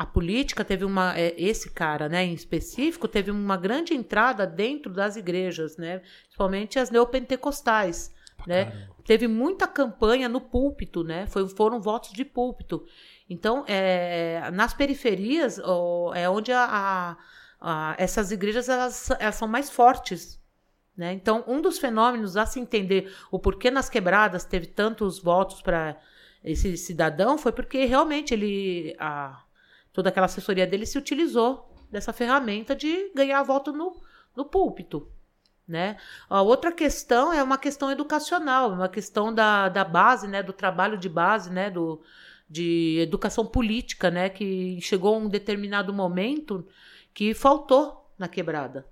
a política teve uma. é, esse cara, né, em específico, teve uma grande entrada dentro das igrejas, né? Principalmente as neopentecostais. Né? caramba. Teve muita campanha no púlpito, né? Foi, foram votos de púlpito. Então, é, nas periferias ó, é onde a, a- a- essas igrejas elas, elas são mais fortes. Né? Então, um dos fenômenos a se entender o porquê nas quebradas teve tantos votos para esse cidadão foi porque realmente ele a, toda aquela assessoria dele se utilizou dessa ferramenta de ganhar voto no, no púlpito. Né? A outra questão é uma questão educacional, uma questão da, da base, né, do trabalho de base, né, do, de educação política, né, que chegou um determinado momento que faltou na quebrada.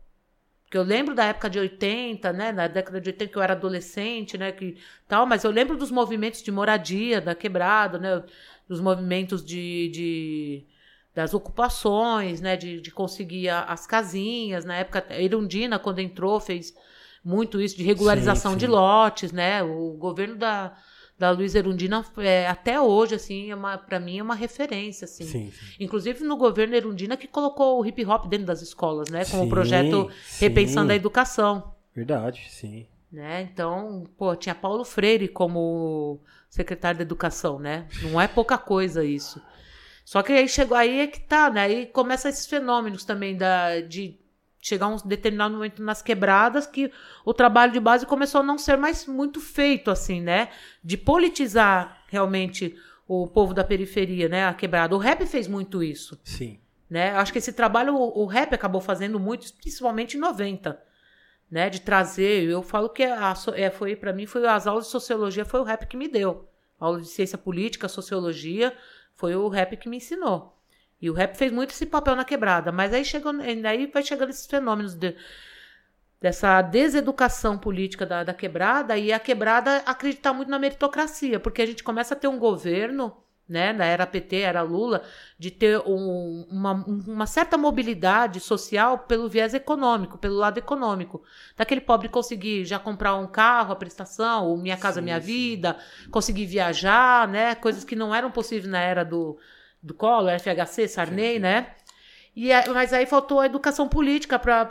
Porque eu lembro da época de 80, né, na década de 80 que eu era adolescente, né, que tal, mas eu lembro dos movimentos de moradia da quebrada, né, dos movimentos de, de das ocupações, né, de, de conseguir a- as casinhas. Na época, a Erundina, quando entrou, fez muito isso de regularização Sim, de sim. lotes, né? O governo da, da Luiz Erundina, é, até hoje, assim, é uma, para mim é uma referência, assim. Sim, sim. Inclusive no governo Erundina que colocou o hip hop dentro das escolas, né? Com o projeto. Repensando a Educação. Verdade, sim. Né? Então, pô, tinha Paulo Freire como secretário da Educação, né? Não é pouca coisa isso. Só que aí chegou aí é que tá, né? Aí começa esses fenômenos também da, de chegar um determinado momento nas quebradas que o trabalho de base começou a não ser mais muito feito assim, né? De politizar realmente o povo da periferia, né? A quebrada. O rap fez muito isso Sim. né? Eu acho que esse trabalho o, o rap acabou fazendo muito, principalmente em 90, né? De trazer, eu falo que a, é, foi para mim foi as aulas de sociologia foi o rap que me deu. Aula de ciência política, sociologia, foi o rap que me ensinou. E o rap fez muito esse papel na quebrada, mas aí chegou, aí vai chegando esses fenômenos de, dessa deseducação política da, da quebrada e a quebrada acreditar muito na meritocracia, porque a gente começa a ter um governo, né, na era PT, era Lula, de ter um- uma, uma certa mobilidade social pelo viés econômico, pelo lado econômico. Daquele pobre conseguir já comprar um carro, a prestação, o Minha Casa Sim, Minha sim. Vida, conseguir viajar, né, coisas que não eram possíveis na era do, do Collor, FHC, Sarney, Sim, né? E, mas aí faltou a educação política para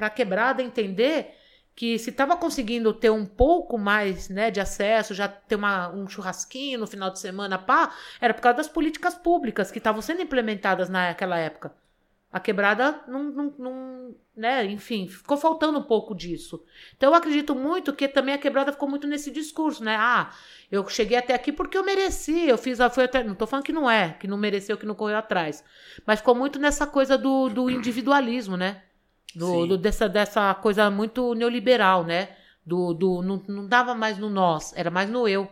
a quebrada entender que se estava conseguindo ter um pouco mais né, de acesso, já ter uma, um churrasquinho no final de semana, pá, era por causa das políticas públicas que estavam sendo implementadas naquela época. A quebrada não, não, não, né, enfim, ficou faltando um pouco disso. Então eu acredito muito que também a quebrada ficou muito nesse discurso, né? Ah, eu cheguei até aqui porque eu mereci, eu fiz, foi até, não tô falando que não é, que não mereceu, que não correu atrás, mas ficou muito nessa coisa do, do individualismo, né? Do, do- dessa, dessa coisa muito neoliberal, né? Do, do, não, não dava mais no nós, era mais no eu.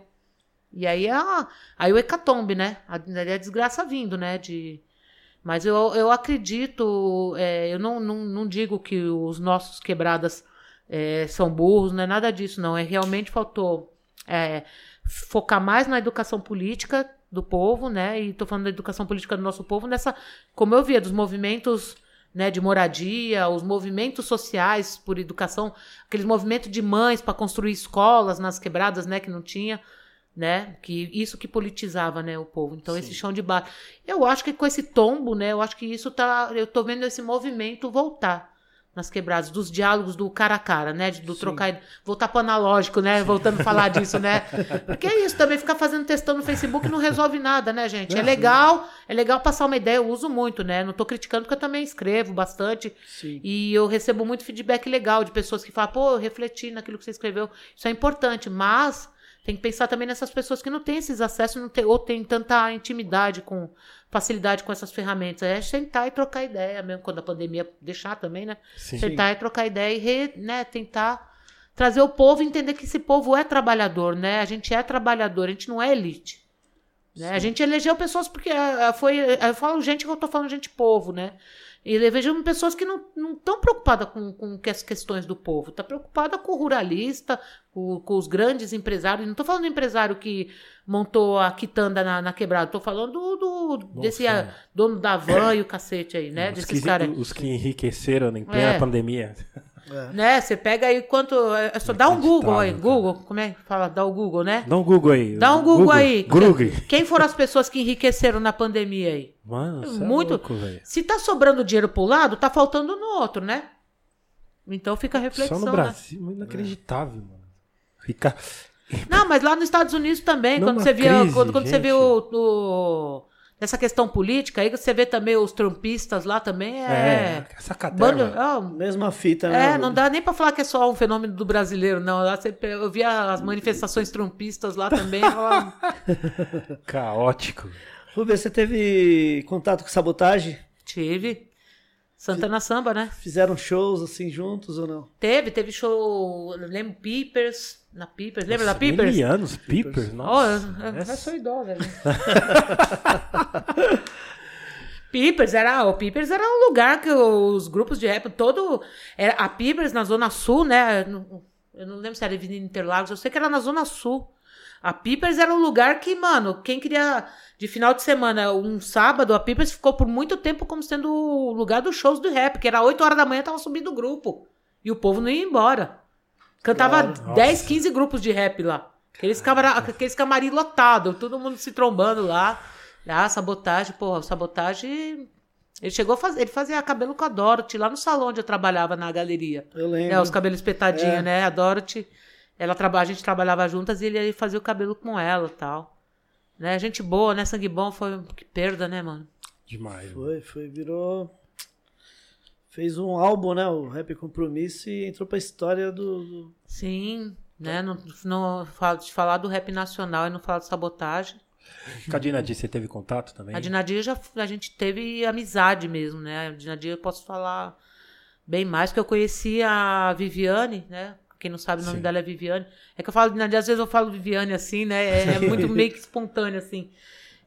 E aí, a, aí o hecatombe, né? A, a desgraça vindo, né? De, mas eu, eu acredito, é, eu não, não, não digo que os nossos quebradas é, são burros, não é nada disso, não. É realmente faltou é, focar mais na educação política do povo, né? E tô falando da educação política do nosso povo nessa, como eu via, dos movimentos né, de moradia, os movimentos sociais por educação, aqueles movimentos de mães para construir escolas nas quebradas, né, que não tinha, né, que isso que politizava, né, o povo. Então Sim. esse chão de base. Eu acho que com esse tombo, né, eu acho que isso tá, eu tô vendo esse movimento voltar nas quebradas, dos diálogos do cara a cara, né? Do trocar. Voltar pro analógico, né? Voltando a falar disso, né? (laughs) Porque é isso, também ficar fazendo testão no Facebook não resolve nada, né, gente? É legal, é legal passar uma ideia, eu uso muito, né? Não tô criticando porque eu também escrevo bastante. Sim. E eu recebo muito feedback legal de pessoas que falam, pô, eu refleti naquilo que você escreveu. Isso é importante, mas tem que pensar também nessas pessoas que não têm esses acessos não tem, ou têm tanta intimidade com facilidade com essas ferramentas. É sentar e trocar ideia, mesmo quando a pandemia deixar também, né? Sim. Sentar e trocar ideia e re- né, tentar trazer o povo e entender que esse povo é trabalhador, né? A gente é trabalhador, a gente não é elite. Né? A gente elegeu pessoas porque ah, foi. Eu falo gente que eu tô falando gente povo, né? E elegemos pessoas que não estão preocupadas com, com as questões do povo. Está preocupada com o ruralista, com, com os grandes empresários. Não estou falando do empresário que montou a quitanda na, na quebrada. Estou falando do, do- desse dono da van e o cacete aí, né? Os Desses que, caras. os que enriqueceram em plena É. pandemia. É. Né? Você pega aí quanto. É só dá um Google aí. Google, como é que fala? Dá o Google, né? Dá um Google aí. Dá um Google, aí. Google. Quem foram as pessoas que enriqueceram na pandemia aí? Mano, você Muito. é louco, velho. Se tá sobrando dinheiro pro lado, tá faltando no outro, né? Então fica a reflexão. Só no né? Brasil, inacreditável, mano. Fica... Não, mas lá nos Estados Unidos também, quando Numa você via, crise, quando, quando você vê o, questão política, aí você vê também os trumpistas lá também É, é, essa bando, caterva. ah, Mesma fita, né? é, não dá nem pra falar que é só um fenômeno do brasileiro, não. Lá você, eu via as manifestações trumpistas lá também. (laughs) Caótico. Rubens, você teve contato com sabotagem? Tive. Santana Samba, né? Fizeram shows assim juntos ou não? Teve, teve show. eu Lembro Peepers. Na Peepers. Lembra Nossa, da Peepers? mil anos, Peepers, Oh, nossa. eu, eu, Essa- eu sou idosa, né? (laughs) Peepers era o Peepers era um lugar que os grupos de rap todo era a Peepers na zona sul, né? Eu não lembro se era Avenida Interlagos, eu sei que era na zona sul. A Peepers era um lugar que, mano, quem queria de final de semana, um sábado, a Peepers ficou por muito tempo como sendo o lugar dos shows do rap, que era 8 horas da manhã tava subindo o grupo e o povo não ia embora. Cantava Claro. 10, 15 grupos de rap lá. Aqueles, camara... Aqueles camarim lotado, todo mundo se trombando lá. Ah, sabotagem, porra, sabotagem. Ele chegou a fazer, ele fazia cabelo com a Dorothy lá no salão onde eu trabalhava na galeria. Eu lembro. Né, os cabelos espetadinhos, É. né? A Dorothy, ela a gente trabalhava juntas e ele ia fazer o cabelo com ela e tal. Né? Gente boa, né? Sangue bom foi que perda, né, mano? Demais. mano. Foi, foi, virou. Fez um álbum, né? O Rap Compromisso e entrou pra história do. do- Sim, né? Não, não falo de falar do rap nacional e não falar de sabotagem. Com a Dina Di, você teve contato também? A Dinadia já a gente teve amizade mesmo, né? A Dinadia eu posso falar bem mais, porque eu conheci a Viviane, né? Quem não sabe o nome Sim. dela é Viviane. É que eu falo às vezes eu falo Viviane assim, né? É, é muito (laughs) meio que espontâneo, assim.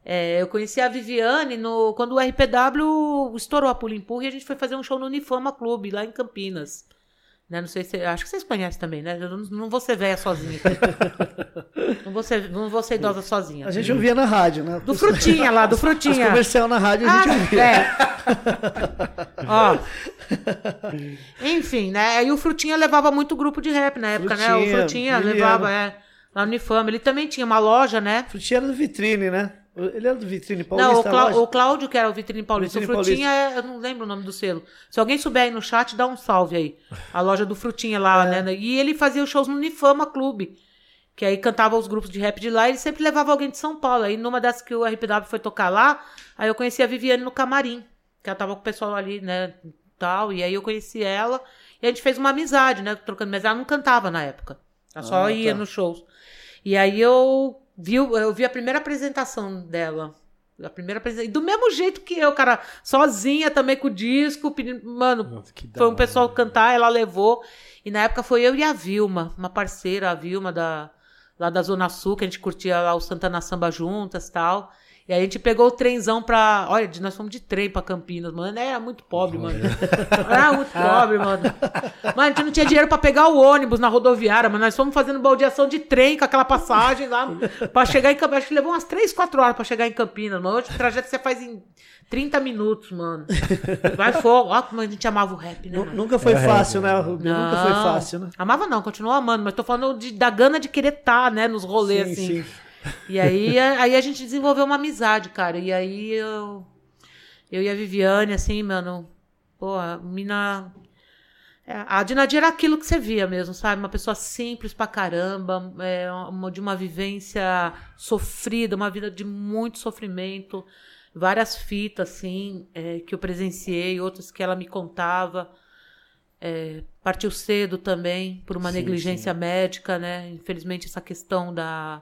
É, eu conheci a Viviane no, quando o RPW estourou a Pula Empurra e a gente foi fazer um show no Unifama Clube, lá em Campinas. Né? Não sei se. Acho que vocês conhecem também, né? Eu não, não vou ser velha sozinha. (laughs) não, vou ser, não vou ser idosa sozinha. A gente ouvia na rádio, né? Do Frutinha lá, do Os Frutinha. comercial na rádio a gente Ah, ouvia. é. (laughs) Ó. Enfim, né? Aí o Frutinha levava muito grupo de rap na época, né? O Frutinha, Frutinha levava, é. Lá no Unifama. Ele também tinha uma loja, né? Frutinha era do Vitrine, né? Ele era do Vitrine Paulista. não, o, Clá- o Cláudio, que era o Vitrine Paulista. Vitrine o Frutinha, é- eu não lembro o nome do selo. Se alguém souber aí no chat, dá um salve aí. A loja do Frutinha lá, É. né? E ele fazia os shows no Unifama Clube. Que aí cantava os grupos de rap de lá e ele sempre levava alguém de São Paulo. Aí numa dessas que o RPW foi tocar lá, aí eu conheci a Viviane no camarim. Que ela tava com o pessoal ali, né? Tal. E aí eu conheci ela. E a gente fez uma amizade, né? Trocando. Mas ela não cantava na época. Ela só Ah, ia tá. nos shows. E aí eu vi, o- eu vi a primeira apresentação dela. A primeira apresentação. E do mesmo jeito que eu, cara, sozinha também com o disco, pedindo. Mano, Nossa, foi um pessoal cantar, ela levou. E na época foi eu e a Vilma, uma parceira, a Vilma da, lá da Zona Sul, que a gente curtia lá o Santana Samba juntas e tal. E aí a gente pegou o trenzão pra. Olha, nós fomos de trem pra Campinas, mano. Era muito pobre, mano. Era muito pobre, mano. Mano, a gente não tinha dinheiro pra pegar o ônibus na rodoviária, mas nós fomos fazendo baldeação de trem com aquela passagem lá pra chegar em Campinas. Acho que levou umas 3, 4 horas pra chegar em Campinas, mano. Hoje o trajeto você faz em 30 minutos, mano. Vai fogo. Ó, como a gente amava o rap, né? Mano? Nunca foi É, fácil, é, né, Rubinho? Nunca foi Não. fácil, né? Amava não, continuo amando, mas tô falando de- da gana de querer estar, né, nos rolês, Sim, assim. sim. E aí, a- aí a gente desenvolveu uma amizade, cara. E aí eu, eu e a Viviane, assim, mano, pô, a mina. É, a Dinadia era aquilo que você via mesmo, sabe? Uma pessoa simples pra caramba, é, uma, de uma vivência sofrida, uma vida de muito sofrimento, várias fitas, assim, é, que eu presenciei, outras que ela me contava. É, partiu cedo também, por uma Sim, negligência sim. médica, né? Infelizmente, essa questão da,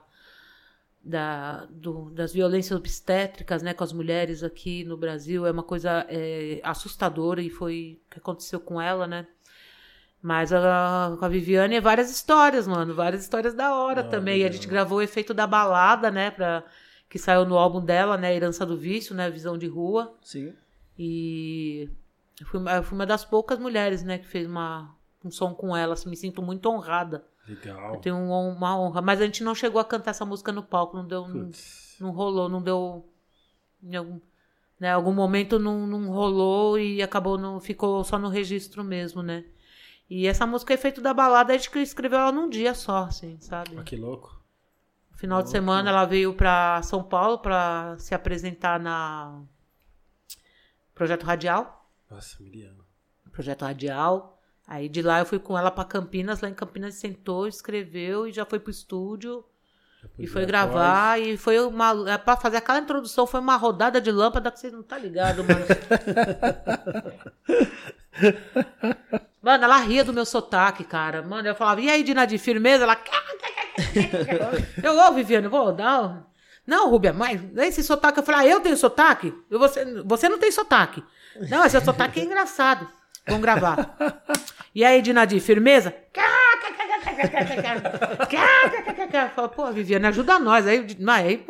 da, do- das violências obstétricas né, com as mulheres aqui no Brasil é uma coisa é, assustadora e foi o que aconteceu com ela, né? Mas a, com a Viviane é várias histórias, mano. Várias histórias da hora Ah, também. E a gente gravou o efeito da balada, né? Pra, que saiu no álbum dela, né? Herança do Vício, né? Visão de Rua. Sim. E eu fui, uma- eu fui uma das poucas mulheres, né? Que fez uma, um som com ela. assim, me sinto muito honrada. Legal. Eu tenho um- uma honra. Mas a gente não chegou a cantar essa música no palco. Não deu... Não, não rolou, não deu. Em algum, né, algum momento não, não rolou e acabou, não ficou só no registro mesmo, né? E essa música é feito da balada, a gente escreveu ela num dia só, assim, sabe? Ah, que louco. No final de semana ela veio pra São Paulo pra se apresentar na Projeto Radial. Nossa, Miriam. Projeto Radial. Aí de lá eu fui com ela pra Campinas, lá em Campinas sentou, escreveu e já foi pro estúdio. E foi gravar, e foi uma. é, Pra fazer aquela introdução, foi uma rodada de lâmpada que vocês não tá ligado, mano. (laughs) mano, ela ria do meu sotaque, cara. Mano, eu falava, e aí, Dina, de firmeza? Ela. Eu, ô, Viviane, vou dar. Não, Rubia, mas esse sotaque, eu falei, ah, eu tenho sotaque? Eu, você, você não tem sotaque. Não, esse sotaque é engraçado. Vamos gravar. E aí, Dinadir, firmeza? Fala, pô, Viviane, ajuda nós. Aí, mas aí.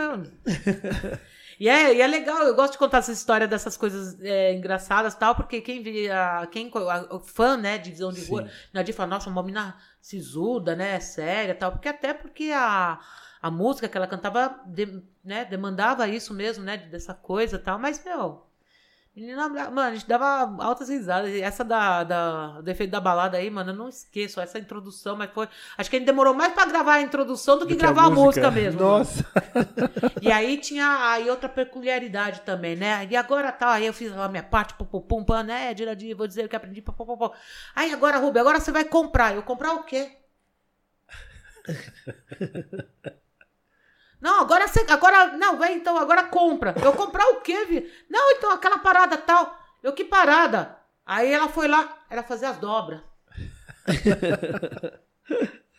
E é, e é legal, eu gosto de contar essa história dessas coisas é, engraçadas e tal, porque quem via, quem, a- o fã, né, de visão de rua, Nadir fala, nossa, uma menina sisuda, né, séria e tal, porque até porque a, a música que ela cantava, de- né, demandava isso mesmo, né, dessa coisa e tal, mas, meu, menina, mano, a gente dava altas risadas, essa da, da, do efeito da balada aí, mano, eu não esqueço, essa introdução, mas foi, acho que a gente demorou mais pra gravar a introdução do que gravar a música, mesmo. mano. Nossa. (laughs) E aí tinha aí outra peculiaridade também, né? E agora tá, aí eu fiz a minha parte, pum, pum, pum, pum, né? Diradia, vou dizer que aprendi, pum, pum, pum, pum. Aí agora, Rubi, agora você vai comprar. Eu comprar o quê? (laughs) Não, agora você. Agora. Não, vai então, agora compra. Eu comprar o quê, Vi? Não, então, aquela parada tal. Eu que parada? Aí ela foi lá, era fazer as dobras. (laughs)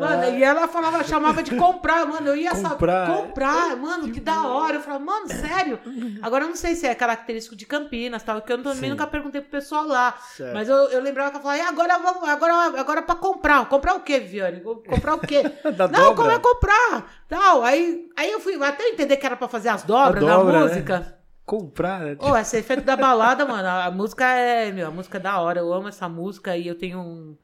Mano, e ela falava, chamava de comprar, mano. Eu ia Comprar. saber. Comprar, mano, que da hora. Eu falava, mano, sério? Agora eu não sei se é característico de Campinas tal, que eu também Sim. nunca perguntei pro pessoal lá. Certo. Mas eu, eu lembrava que ela falava, e agora vamos, agora, agora pra comprar. Comprar o quê, Viviane? Comprar o quê? (laughs) Não, dobra. como é comprar? Tal. Aí, aí eu fui até entender que era pra fazer as dobras na dobra, né? música. Comprar, né? Ô, esse efeito da balada, mano, a música é, meu, a música é da hora, eu amo essa música e eu tenho um,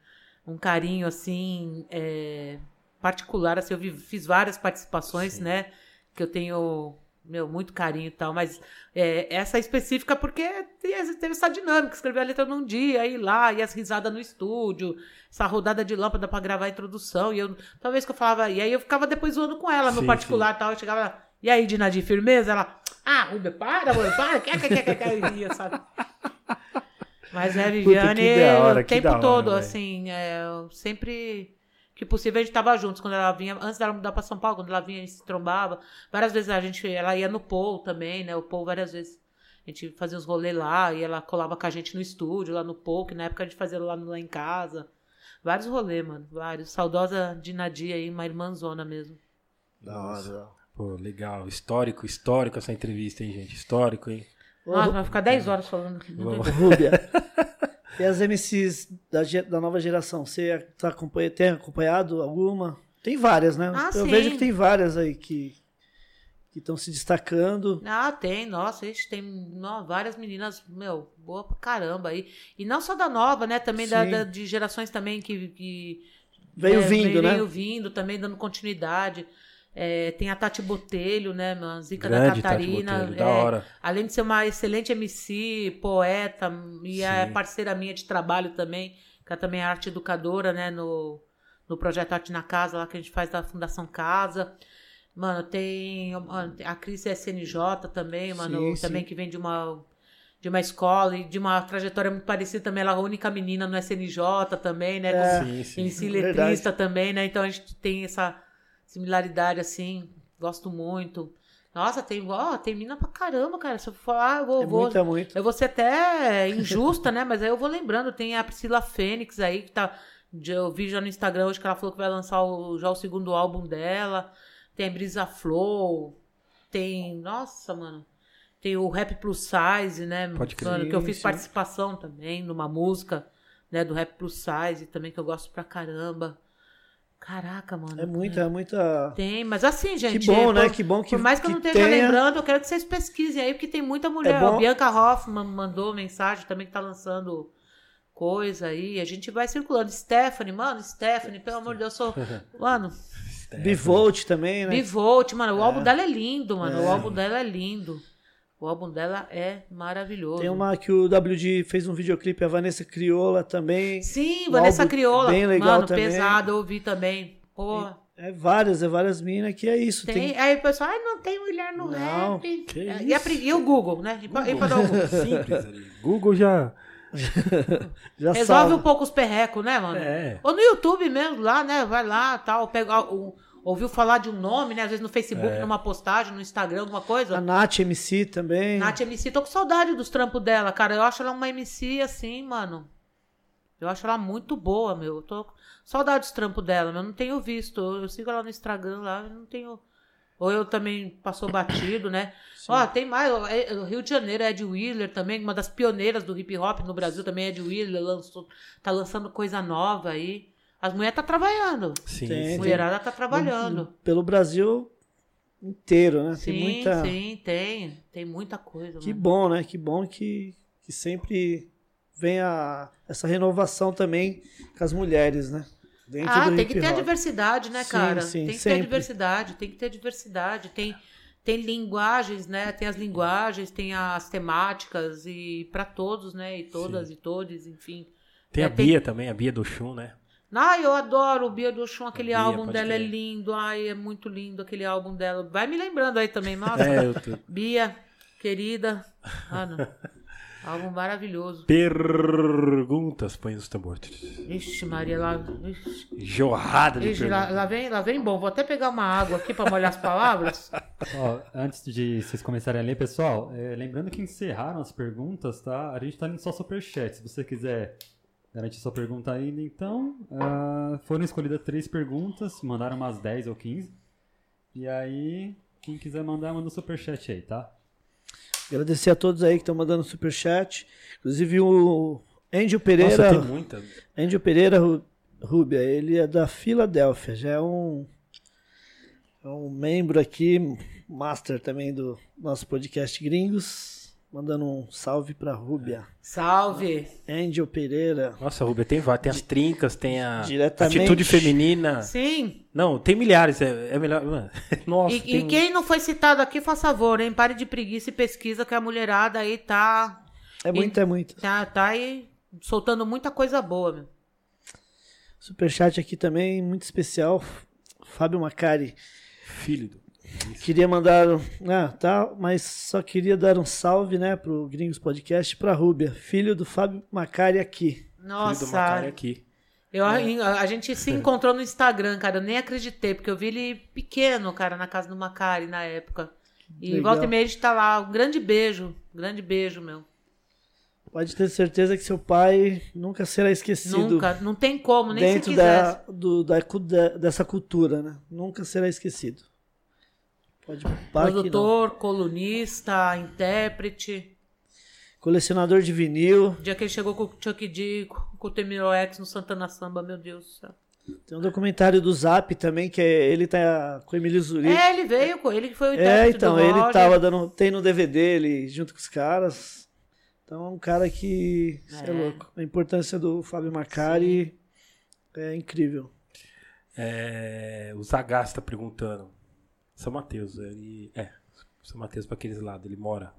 um carinho, assim, é, particular, assim, eu vi- fiz várias participações, né, que eu tenho, meu, muito carinho e tal, mas é, essa específica porque teve essa dinâmica, escrever a letra num dia, ir lá, e as risadas no estúdio, essa rodada de lâmpada pra gravar a introdução, e eu, talvez que eu falava, e aí eu ficava depois zoando com ela, no Sim, particular e tal, eu chegava e aí, Dina, de firmeza? Ela, ah, Rubia, para, mano, para, quer, quer, quer, quer, quer, ia, sabe? Mas é, Viviane, que da hora, o tempo hora, todo, velho. assim, é, eu sempre que possível a gente tava juntos quando ela vinha, antes dela mudar pra São Paulo, quando ela vinha a gente se trombava. Várias vezes a gente, ela ia no Paul também, né? O Paul várias vezes a gente fazia os rolês lá e ela colava com a gente no estúdio, lá no Paul, que na época a gente fazia lá, lá em casa. Vários rolês, mano, vários. Saudosa de Nadia aí, uma irmãzona mesmo. Da hora. Pô, legal. Histórico, histórico essa entrevista, hein, gente? Histórico, hein? Nossa, vai ficar 10 horas falando aqui. não Rúbia. (laughs) e as MCs da, da nova geração, você tá acompanha, tem acompanhado alguma? Tem várias, né? Ah, Eu sim. vejo que tem várias aí que que estão se destacando. Ah, tem, nossa, ixi, tem nó, várias meninas, meu, boa pra caramba aí. E não só da nova, né? Também da, da- de gerações também que. que Veio é, vindo, né? Veio vindo também, dando continuidade. É, tem a Tati Botelho, né, meu, a Zica Grande da Catarina. Botelho, da é, hora. Além de ser uma excelente MC, poeta, e é Sim. parceira minha de trabalho também, que ela também é arte educadora, né, no, no projeto Arte na Casa, lá que a gente faz da Fundação Casa. Mano, tem a Cris SNJ também, mano, Sim, também sim. que vem de uma de uma escola e de uma trajetória muito parecida também. Ela é a única menina no SNJ também, né? É. Com- Sim, sim. letrista também, né? Então a gente tem essa similaridade assim. Gosto muito. Nossa, tem, ó, tem mina pra caramba, cara. Se eu falar, eu vou, É vou- muita, muito. eu vou ser até injusta, né? Mas aí eu vou lembrando. Tem a Priscila Fênix aí, que tá. Eu vi já no Instagram hoje que ela falou que vai lançar o- já o segundo álbum dela. Tem a Brisa Flow. Tem. Nossa, mano. Tem o Rap Plus Size, né? Pode crer. Mano, que eu fiz sim. participação também numa música, né? Do Rap Plus Size também, que eu gosto pra caramba. Caraca, mano. É muita, é muita. Tem, mas assim, gente. Que bom, por- né? Que bom que Por mais que, eu não que esteja tenha. lembrando, eu quero que vocês pesquisem aí, porque tem muita mulher. É bom- A Bianca Hoffman mandou mensagem também que tá lançando coisa aí. A gente vai circulando. Stephanie, mano, Stephanie, pelo amor de Deus, eu sou. (laughs) Mano, Bivolt também, né? Bivolt, mano, o álbum dela é lindo, mano. O álbum dela é lindo. O álbum dela é maravilhoso. Tem uma que o WD fez um videoclipe, a Vanessa Crioula também. Sim, um Vanessa Crioula. bem legal mano, também. pesado, eu ouvi também. Pô. É várias, é várias minas que é isso. Tem, Tem, Aí o pessoal, ai, não tem mulher no Não, rap. que e, a e o Google, né? E pra, e pra dar o Google. (laughs) Simples ali. Google já. (laughs) já Resolve salva. um pouco os perrecos, né, mano? É. Ou no YouTube mesmo, lá, né? Vai lá, tal, pega um, ouviu falar de um nome, né? Às vezes no Facebook, É. numa postagem, no Instagram, alguma coisa. A Nath MC também. Nath MC, tô com saudade dos trampos dela, cara. Eu acho ela uma MC assim, mano. Eu acho ela muito boa, meu. Eu tô com saudade dos trampos dela, mas eu não tenho visto. Eu, eu sigo ela no Instagram lá, eu não tenho. Ou eu também passou batido, né? Ó, tem mais. ó, é- O Rio de Janeiro, Ed Wheeler também, uma das pioneiras do hip hop no Brasil também, Ed Wheeler, lançou, tá lançando coisa nova aí. As mulheres tá trabalhando. Sim, Tem, A sim. mulherada tá trabalhando. Pelo Brasil inteiro, né? Sim, tem muita. sim, tem. Tem muita coisa. Que mano. bom, né? Que bom que, que sempre vem a, essa renovação também com as mulheres, né? Dentro Ah, do tem que ter a diversidade, né, Sim, cara? sim, tem que ter sempre. a diversidade, tem que ter diversidade. Tem, tem linguagens, né? Tem as linguagens, tem as temáticas e para todos, né? E todas e todos, enfim. Tem É, a tem- Bia também, a Bia do Chum, né? Ah, eu adoro o Bia do Chum, aquele Bia, álbum dela é lindo. Ai, é muito lindo aquele álbum dela. Vai me lembrando aí também, (laughs) nossa. É, eu tô... Bia, querida. Mano, álbum maravilhoso. Perguntas, põe os tambores. Ixi, Maria, lá. Ixi. Jorrada de Ixi, lá, lá vem, lá vem bom. Vou até pegar uma água aqui pra molhar as palavras. (laughs) Ó, antes de vocês começarem a ler, pessoal, é, lembrando que encerraram as perguntas, tá? A gente tá indo só superchat. Se você quiser garantir sua pergunta ainda, então. ah, foram escolhidas três perguntas, mandaram umas 10 ou 15. E aí, quem quiser mandar, manda o superchat aí, tá? Agradecer a todos aí que estão mandando superchat. Inclusive o Angel Pereira. Nossa, tem muita. Angel Pereira Ru- Rubia, ele é da Filadélfia, já é um, é um membro aqui, master também do nosso podcast Gringos. Mandando um salve pra Rúbia. Salve! Angel Pereira. Nossa, Rubia, tem várias. Tem as trincas, tem a Diretamente. atitude feminina. Sim. Não, tem milhares. É, é melhor. Mano, (laughs) Nossa, E, tem... e quem não foi citado aqui, faz favor, hein? Pare de preguiça e pesquisa que a mulherada aí tá. É muito, é muito. Tá, tá aí soltando muita coisa boa, meu. Superchat aqui também, muito especial. Fábio Macari. Filho do... Queria mandar. Ah, tá, mas só queria dar um salve, né, pro Gringos Podcast pra Rúbia, filho do Fábio Macari aqui. Filho do Nossa, Macari aqui. eu, a, a gente se (laughs) encontrou no Instagram, cara. Eu nem acreditei, porque eu vi ele pequeno, cara, na casa do Macari na época. E Legal. volta e meia a gente tá lá. Um grande beijo. Um grande beijo, meu. Pode ter certeza que seu pai nunca será esquecido. Nunca, não tem como, nem se dentro da, do, da, cu- da- dessa cultura, né? Nunca será esquecido. Pode. Produtor, colunista, intérprete. Colecionador de vinil. O dia que ele chegou com o Chuck D, com o Temiro X no Santana Samba, meu Deus do céu. Tem um documentário do Zap também, que é, ele tá com o Emílio Zuri. É, ele veio, com ele que foi o É, então, do ele Roger. tava dando. Tem no DVD ele junto com os caras. Então é um cara que. É. É. louco. A importância do Fábio Macari é incrível. É, o Zagasta perguntando. São Mateus, ele. É, São Mateus para aqueles lados, ele mora.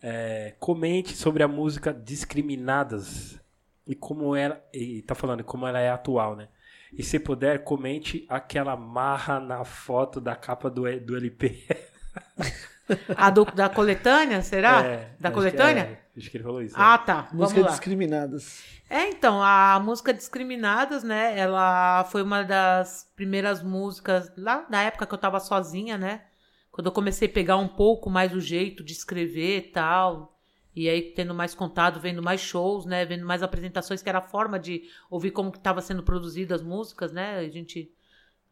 É, comente sobre a música Discriminadas e como ela. E tá falando como ela é atual, né? E se puder, comente aquela marra na foto da capa do, do LP. (laughs) A do, da coletânea, será? É, da acho coletânea? que é, acho que ele falou isso. Ah, tá. Vamos Música lá. discriminadas. É, então, a música Discriminadas, né? Ela foi uma das primeiras músicas lá na época que eu tava sozinha, né? Quando eu comecei a pegar um pouco mais o jeito de escrever e tal. E aí tendo mais contato, vendo mais shows, né? Vendo mais apresentações, que era a forma de ouvir como que tava sendo produzidas as músicas, né? A gente,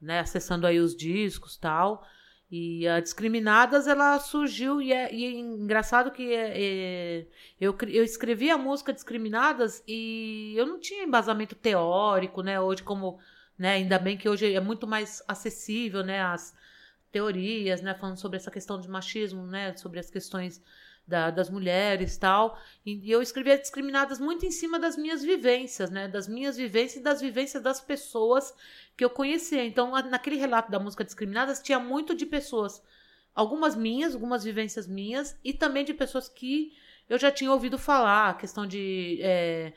né, acessando aí os discos e tal. E a Discriminadas, ela surgiu, e é, e é engraçado que é, é, eu, eu escrevi a música Discriminadas e eu não tinha embasamento teórico, né? Hoje, como, né? Ainda bem que hoje é muito mais acessível, né? As teorias, né? Falando sobre essa questão de machismo, né? Sobre as questões da- das mulheres tal. E, eu escrevi a Discriminadas muito em cima das minhas vivências, né? Das minhas vivências e das vivências das pessoas que eu conhecia. Então, naquele relato da música Discriminadas, tinha muito de pessoas, algumas minhas, algumas vivências minhas, e também de pessoas que eu já tinha ouvido falar, a questão de. é,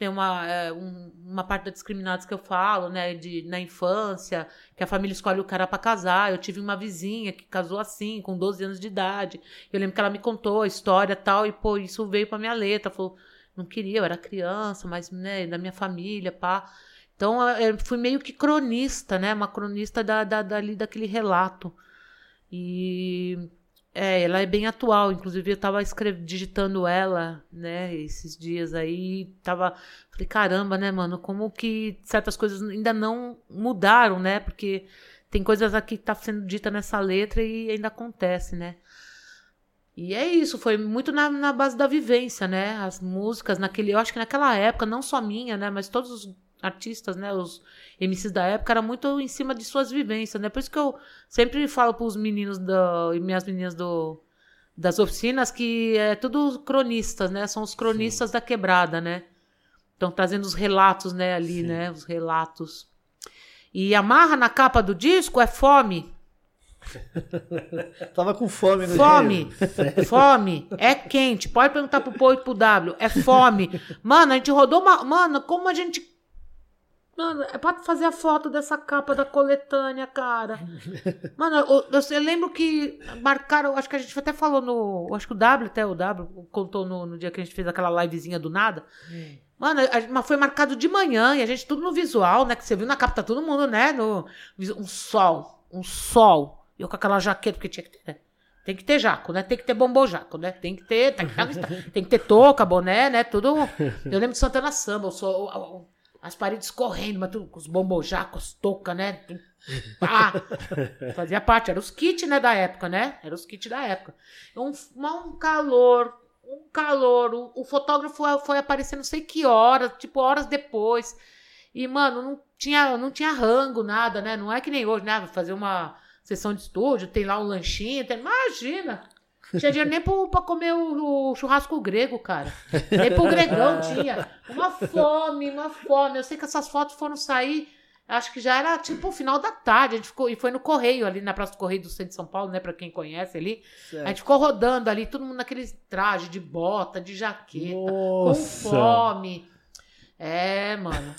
tem uma, é, um- uma parte da Discriminados que eu falo, né? De, na infância, que a família escolhe o cara pra casar. Eu tive uma vizinha que casou assim, com 12 anos de idade. Eu lembro que ela me contou a história tal, e, pô, isso veio pra minha letra. Falou, não queria, eu era criança, mas, né, da minha família, pá. Então, eu fui meio que cronista, né? Uma cronista da, da, dali, daquele relato. E é, ela é bem atual. Inclusive, eu tava escrev- digitando ela, né, esses dias aí. Tava. Falei, caramba, né, mano? Como que certas coisas ainda não mudaram, né? Porque tem coisas aqui que tá sendo dita nessa letra e ainda acontece, né? E é isso, foi muito na, na base da vivência, né? As músicas naquele, eu acho que naquela época, não só minha, né, mas todos os artistas, né, os MCs da época era muito em cima de suas vivências, né? Por isso que eu sempre falo para os meninos da, e minhas meninas do das oficinas que é tudo cronistas, né? São os cronistas da quebrada, né? Estão trazendo os relatos, né, ali, né, os relatos. E amarra na capa do disco é fome. (laughs) Tava com fome no Fome, fome, é quente. Pode perguntar pro Pô e pro W, é fome. Mano, a gente rodou uma. Mano, como a gente. Mano, é pra fazer a foto dessa capa da coletânea, cara. Mano, eu, eu, eu lembro que marcaram. Acho que a gente até falou no. Acho que o W, até o W, contou no, no dia que a gente fez aquela livezinha do nada. Mano, a- mas foi marcado de manhã e a gente tudo no visual, né? Que você viu na capa, tá todo mundo, né? No, um sol, um sol. Eu com aquela jaqueta, porque tinha que ter. né? Tem que ter jaco, né? Tem que ter bombojaco, né? Tem que ter. Tem que, ter- tem que ter touca, boné, né? Tudo. Eu lembro de Santana Samba, o sol- as paredes correndo, mas tudo com os bombojacos, touca, né? Pá. (laughs) Fazia parte, era os kits, né, da época, né? Era os kits da época. Um, um calor, um calor. O, o fotógrafo foi, foi aparecer não sei que horas, tipo horas depois. E, mano, não tinha, não tinha rango, nada, né? Não é que nem hoje, né? Fazer uma sessão de estúdio, tem lá um lanchinho, tem... imagina! Tinha dinheiro nem pro, pra comer o, o churrasco grego, cara. Nem pro gregão tinha. Uma fome, uma fome. Eu sei que essas fotos foram sair, acho que já era tipo o final da tarde. A gente ficou, e foi no Correio, ali na Praça do Correio do Centro de São Paulo, né? Pra quem conhece ali. A gente ficou rodando ali, todo mundo naquele traje de bota, de jaqueta, com Nossa. fome. É, mano.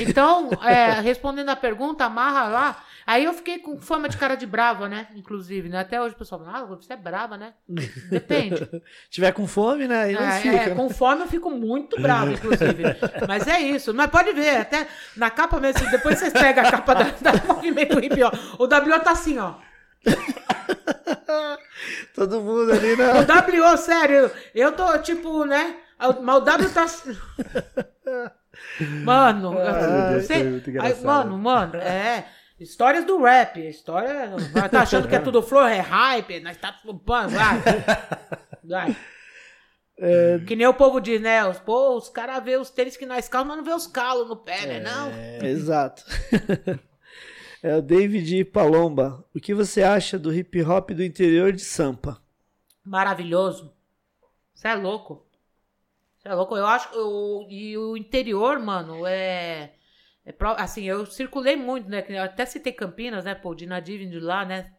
Então, é, respondendo a pergunta, amarra lá. Aí eu fiquei com fama de cara de brava, né? Inclusive, né? Até hoje o pessoal fala, ah, você é brava, né? Depende. (laughs) Tiver com fome, né? Aí É, fica. é, né? com fome eu fico muito bravo, inclusive. Mas é isso. Mas pode ver, até na capa mesmo, depois vocês pegam a capa da, da Movimento Hip, ó. (laughs) O W tá assim, ó. Todo mundo ali, O né? W, sério, eu tô tipo, né? Mas o W tá. Mano, Ai, você- Aí, mano, mano, é. Histórias do rap. História. Tá achando que é tudo flor, é hype. Nós tá tudo pano, vai. (laughs) Vai. É. Que nem o povo diz, né? Os, pô, os caras vê os tênis que nós calos, mas não vê os calos no pé, né? Não. Exato. (laughs) É o David Palomba. O que você acha do hip hop do interior de Sampa? Maravilhoso. Você é louco. É louco. Eu acho. Eu, e o interior, mano, é. é pro- assim, eu circulei muito, né? eu Até citei Campinas, né? Pô, de Nadir vindo de lá, né?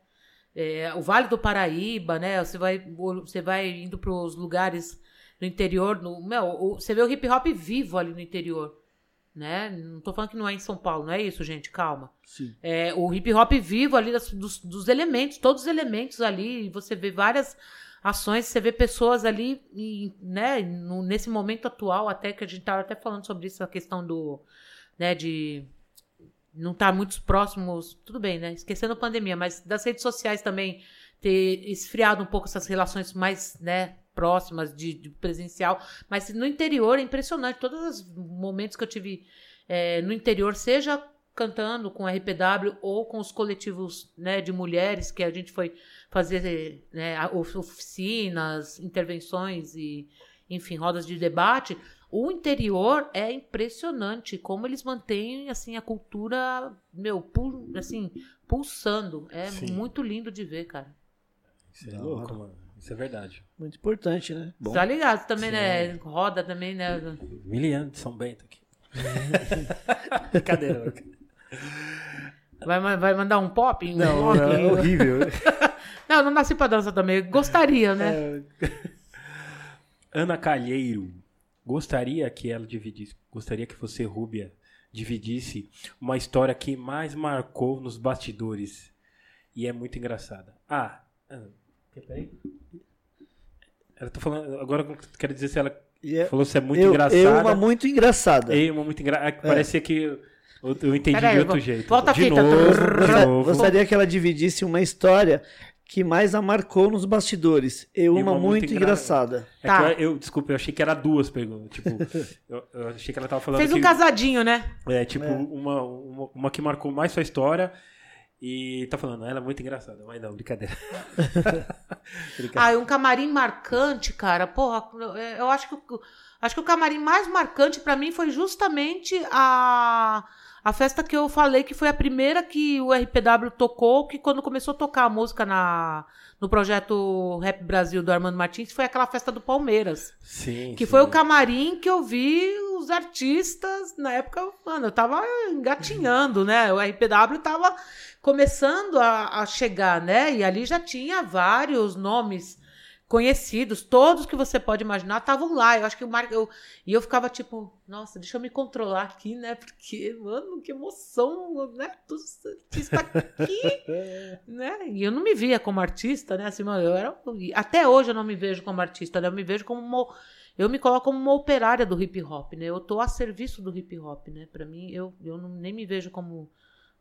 É, o Vale do Paraíba, né? Você vai, você vai indo pros lugares no interior. No, meu, você vê o hip hop vivo ali no interior. né? Não tô falando que não é em São Paulo, não é isso, gente, calma. Sim. É, o hip hop vivo ali das- dos, dos elementos, todos os elementos ali, e você vê várias ações, você vê pessoas ali, né, nesse momento atual, até que a gente tava até falando sobre isso, a questão do, né, de não estar muito próximos, tudo bem, né, esquecendo a pandemia, mas das redes sociais também ter esfriado um pouco essas relações mais, né, próximas de, de presencial, mas no interior é impressionante, todos os momentos que eu tive é, no interior, seja cantando com RPW ou com os coletivos né, de mulheres que a gente foi fazer né, oficinas, intervenções e, enfim, rodas de debate. O interior é impressionante como eles mantêm assim a cultura, meu, pul- assim, pulsando. É Sim. muito lindo de ver, cara. Isso é Da louco, hora. mano. Isso é verdade. Muito importante, né? Bom, Tá ligado também, Sim. né? Roda também, né? Miliano de São Bento aqui. (laughs) Brincadeira. Vai, vai mandar um pop? Não, rock? é horrível. (laughs) Não, eu não nasci pra dança também. Gostaria, né? Ana Calheiro. Gostaria que ela dividisse, gostaria que você, Rúbia, dividisse uma história que mais marcou nos bastidores. E é muito engraçada. Ah, ah, peraí. Ela tá falando, agora eu quero dizer se ela é- falou se é muito eu, engraçada. eu uma muito engraçada. É uma muito engraçada. Parecia que eu, entendi Peraí, de outro vo- jeito. volta a de fita. novo, de Gosta- novo. Gostaria que ela dividisse uma história que mais a marcou nos bastidores. E uma, uma muito muito engra- engraçada. É Tá. que eu, eu- desculpa, eu achei que era duas perguntas. Tipo, (laughs) eu, eu achei que ela tava falando Fez um que, casadinho, né? É, tipo, É. Uma, uma, uma que marcou mais sua história e tá falando, ela é muito engraçada. Mas não, brincadeira. (laughs) brincadeira. Ah, e um camarim marcante, cara. Porra, eu acho que, acho que o camarim mais marcante pra mim foi justamente a, a festa que eu falei que foi a primeira que o RPW tocou, que quando começou a tocar a música na, no projeto Rap Brasil do Armando Martins, foi aquela festa do Palmeiras. sim, Que sim. foi o camarim que eu vi os artistas, na época, mano, eu tava engatinhando, né? O RPW tava começando a, a chegar, né? E ali já tinha vários nomes conhecidos, todos que você pode imaginar estavam lá. Eu acho que o Mar... eu E eu ficava tipo, nossa, deixa eu me controlar aqui, né? Porque, mano, que emoção, né? Tudo artista aqui, (laughs) né? E eu não me via como artista, né? Assim, eu era... Até hoje eu não me vejo como artista, né? Eu me vejo como uma... Eu me coloco como uma operária do hip hop, né? Eu tô a serviço do hip hop, né? Pra mim, eu, eu não, nem me vejo como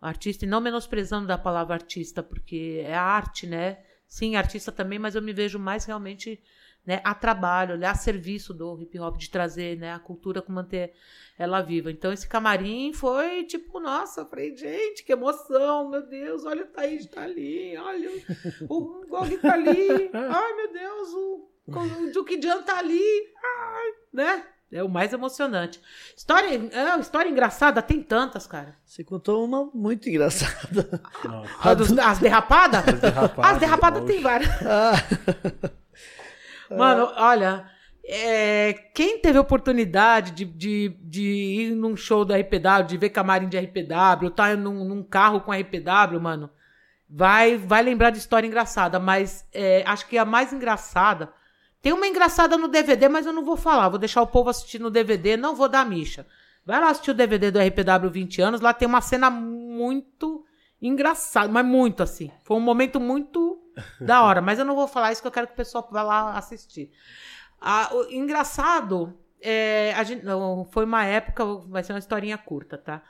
artista, e não menosprezando da palavra artista, porque é arte, né? Sim, artista também, mas eu me vejo mais realmente né, a trabalho, né, a serviço do hip hop, de trazer né, a cultura, manter ela viva. Então, esse camarim foi tipo, nossa, eu falei, gente, que emoção, meu Deus, olha o Thaís tá ali, olha o, o Gog tá ali, (laughs) ai meu Deus, o, o Duke Jan tá ali, ai, né? É o mais emocionante. História, é, história engraçada, tem tantas, cara. Você contou uma muito engraçada. A dos- as derrapadas? as derrapadas. As derrapadas tem várias. Ah, (laughs) Mano, olha, é, quem teve oportunidade de, de, de ir num show da RPW, de ver camarim de RPW, tá num, num carro com RPW, mano, vai, vai lembrar de história engraçada, mas é, acho que a mais engraçada. Tem uma engraçada no DVD, mas eu não vou falar. Vou deixar o povo assistir no DVD, não vou dar micha. Vai lá assistir o DVD do RPW 20 anos, lá tem uma cena muito engraçada, mas muito assim. Foi um momento muito da hora, mas eu não vou falar isso que eu quero que o pessoal vá lá assistir. Ah, o engraçado, é, a gente, não, foi uma época, vai ser uma historinha curta, tá?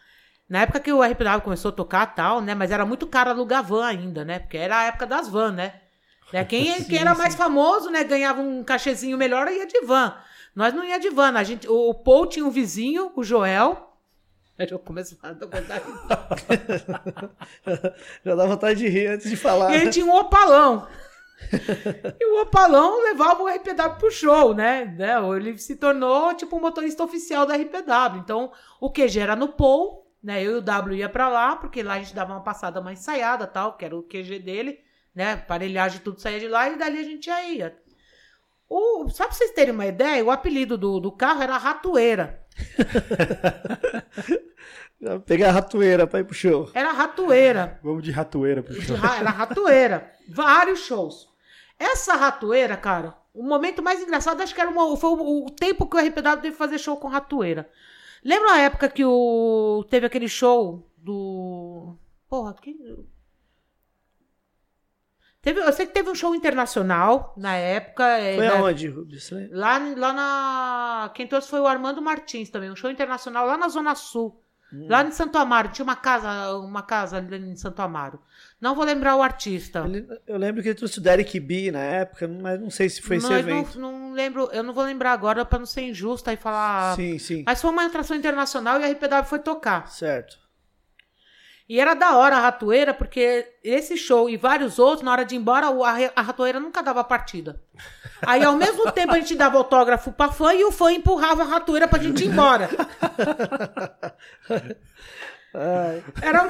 Na época que o RPW começou a tocar tal, né? Mas era muito caro alugar van ainda, né? Porque era a época das van, né? Né, Quem, (laughs) quem era mais famoso, né? Ganhava um cachezinho melhor ia de van. Nós não ia de van. A gente, o Paul tinha um vizinho, o Joel. (laughs) Eu começar a contar. (laughs) já dá vontade de rir antes de falar. E ele tinha um opalão. e o opalão levava o RPW pro show, né? né? Ele se tornou tipo um motorista oficial da RPW. Então, o QG era no Paul, né? Eu e o W ia pra lá, porque lá a gente dava uma passada mais ensaiada tal, que era o QG dele, né? Aparelhagem tudo saía de lá e dali a gente já ia. O, só pra vocês terem uma ideia, o apelido do, do carro era Ratoeira. (laughs) Pegar a ratoeira pra ir pro show. Era Ratoeira. Vamos de ratoeira pro show. ra- Era ratoeira. Vários shows. Essa ratoeira, cara, o momento mais engraçado, acho que era uma- foi o, o tempo que o RPW teve que fazer show com ratoeira. Lembra a época que o teve aquele show do. Porra, que. Teve, eu sei que teve um show internacional na época. é, Foi né, aonde, Rubens? Lá, lá na. Quem trouxe foi o Armando Martins também, um show internacional lá na Zona Sul. Lá em Santo Amaro. Tinha uma casa, uma casa ali em Santo Amaro. Não vou lembrar o artista. Ele- eu lembro que ele trouxe o Derek B na época, mas não sei se foi esse Mas evento. não, não lembro, eu não vou lembrar agora pra não ser injusta e falar. Sim, sim. Mas foi uma atração internacional e a RPW foi tocar. Certo. E era da hora a ratoeira, porque esse show e vários outros, na hora de ir embora, a, ratoeira nunca dava partida. Aí, ao mesmo (laughs) tempo, a gente dava autógrafo pra fã e o fã empurrava a ratoeira pra gente ir embora. Era,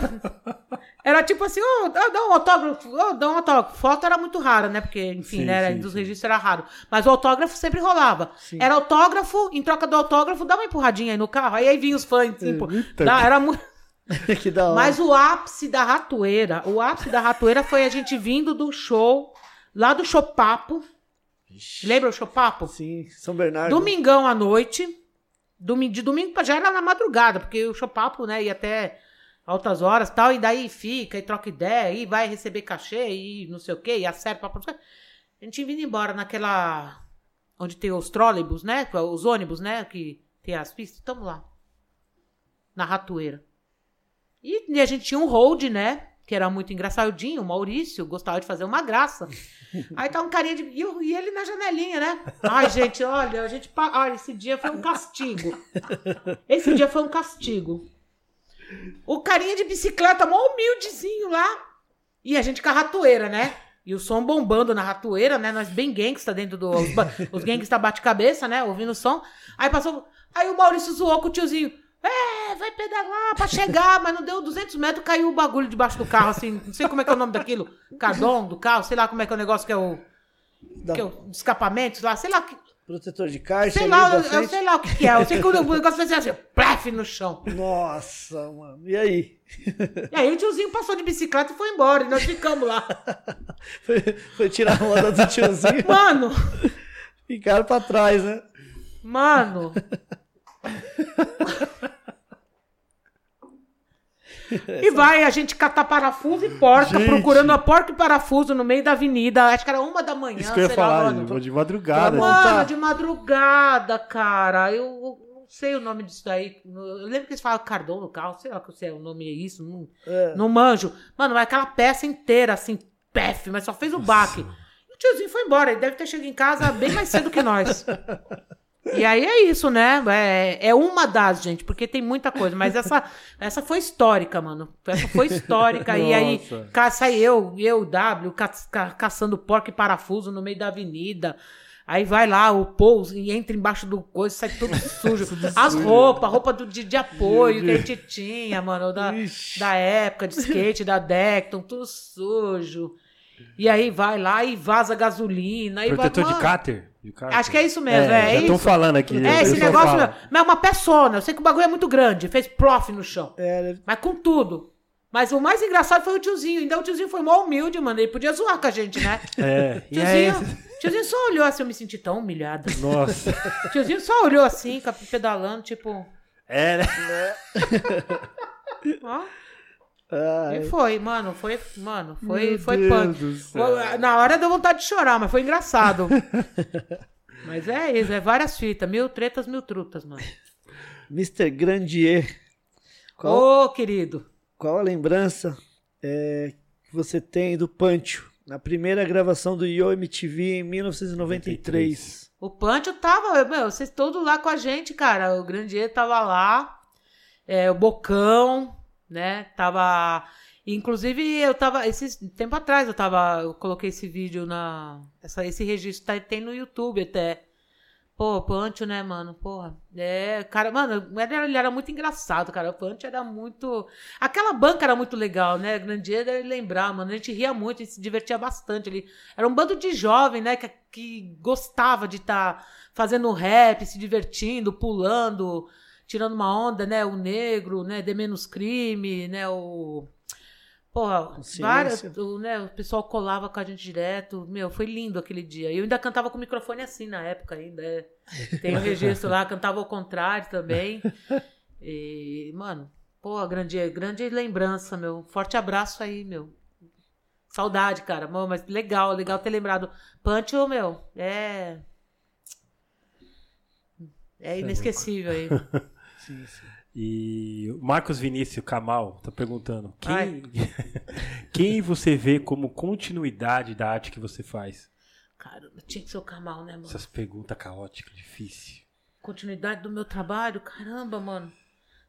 era tipo assim, ô, dá um autógrafo, ô, dá um autógrafo. Foto era muito rara, né? Porque, enfim, Sim, né, era- sim, dos sim. registros era raro. Mas o autógrafo sempre rolava. Era autógrafo, em troca do autógrafo, dá uma empurradinha aí no carro. Aí, aí vinha os fãs. Tipo, dá- era muito. (laughs) (laughs) que da hora. Mas o ápice da ratoeira, o ápice da ratoeira foi a gente vindo do show, lá do Chopapo. Lembra o Chopapo? Sim, São Bernardo. Domingão à noite. De domingo pra já era na madrugada, porque o Chopapo, né, ia até altas horas tal, e daí fica, e troca ideia, e vai receber cachê, e não sei o quê, e acerta papo. A gente vindo embora naquela. Onde tem os trólebus, né? Os ônibus, né? Que tem as pistas. Tamo lá. Na ratoeira. E, e a gente tinha um hold, né? Que era muito engraçadinho, o Maurício gostava de fazer uma graça. (laughs) Aí tá um carinha de. E, eu- e ele na janelinha, né? Ai, gente, olha, a gente. Olha, esse dia foi um castigo. Esse dia foi um castigo. O carinha de bicicleta, mó humildezinho lá. E a gente com a ratoeira, né? E o som bombando na ratoeira, né? Nós bem gangsta dentro do. Os, os gangsta bate-cabeça, né? Ouvindo o som. Aí passou. Aí o Maurício zoou com o tiozinho. É, vai pedalar pra chegar, mas não deu 200 metros, caiu o bagulho debaixo do carro, assim. Não sei como é que é o nome daquilo. Cardom do carro, sei lá como é que é o negócio que é o. Da- Que é o escapamento, lá, sei lá. que- Protetor de caixa Sei lá, eu, eu sei lá o que, que é. Eu sei que o negócio fazia assim, plef no chão. Nossa, mano. E aí? E aí o tiozinho passou de bicicleta e foi embora. E nós ficamos lá. (laughs) Foi, foi tirar a onda do tiozinho. Mano, Ficaram pra trás, né? mano. (laughs) E vai a gente catar parafuso e porca, Gente. procurando a porca e parafuso no meio da avenida. Acho que era uma da manhã, Isso que eu ia sei lá, falar, mano. de- madrugada. Mano, Tá. de madrugada, cara. Eu não sei o nome disso daí. Eu lembro que eles falam cardão no carro, sei lá que é o nome é isso. Não, É. não manjo. Mano, vai aquela peça inteira, assim, pef, mas só fez o baque. E o tiozinho foi embora. Ele deve ter chegado em casa bem mais cedo que nós. (laughs) E aí é isso, né? É, é uma das, gente, porque tem muita coisa. Mas essa, essa foi histórica, mano. Essa foi histórica. e aí Nossa. ca- sai eu, eu, W, ca, ca- caçando porco e parafuso no meio da avenida. Aí vai lá o pouso e entra embaixo do coisa, sai tudo (laughs) sujo. As roupas, roupa do, de, de apoio que a gente (laughs) tinha, mano, da, Ixi. da época de skate, da Decton, tudo sujo. E aí vai lá e vaza gasolina. Protetor vai, de Mano, cáter? De cáter? Acho que é isso mesmo, é, já isso. estão falando aqui. É, esse negócio mesmo. Mas é uma persona. Eu sei que o bagulho é muito grande. Fez prof no chão. É, Mas com tudo. Mas o mais engraçado foi o tiozinho. Ainda o tiozinho foi mó humilde, mano. Ele podia zoar com a gente, né? (laughs) É, e aí... Tiozinho, tiozinho só olhou assim, eu me senti tão humilhada. Nossa. (laughs) Tiozinho só olhou assim, pedalando, tipo. É, né? (laughs) Ó. ai, E foi, mano, foi, mano, foi, Meu foi Deus punk. Na hora deu vontade de chorar, mas foi engraçado. (laughs) mas é isso, é várias fitas, mil tretas, mil trutas, mano. Mr. Grandier. Qual, Ô, querido. qual a lembrança é, que você tem do Pancho? Na primeira gravação do Yo MTV em 1993. O Pancho tava, meu, vocês todos lá com a gente, cara. O Grandier tava lá, é, o Bocão, né? Tava. Inclusive, eu tava. Esse tempo atrás eu tava. Eu coloquei esse vídeo na. Essa, esse registro tá, tem no YouTube até. Pô, Pancho, né, mano? Porra. É, cara, mano, ele era, ele muito engraçado, cara. O Pancho era muito. Aquela banca era muito legal, né? Grandier deve lembrar, mano. A gente ria muito, a gente se divertia bastante ali. Era um bando de jovem, né? Que, que gostava de estar fazendo rap, se divertindo, pulando, tirando uma onda, né? O negro, né? De menos crime, né? O. Porra, várias, o, né, o pessoal colava com a gente direto. Meu, foi lindo aquele dia. E eu ainda cantava com o microfone assim na época ainda. é. (laughs) Tem um registro lá, cantava ao contrário também. E, mano, pô, grande, grande lembrança, meu. Forte abraço aí, meu. Saudade, cara. Mano, mas legal, legal ter lembrado. Pancho, meu, é. É inesquecível aí. (laughs) Sim, sim. E Marcos Vinícius Kamal tá perguntando: quem, (laughs) quem você vê como continuidade da arte que você faz? Caramba, tinha que ser o Kamal, né, mano? Essas perguntas caóticas, difícil. Continuidade do meu trabalho? Caramba, mano.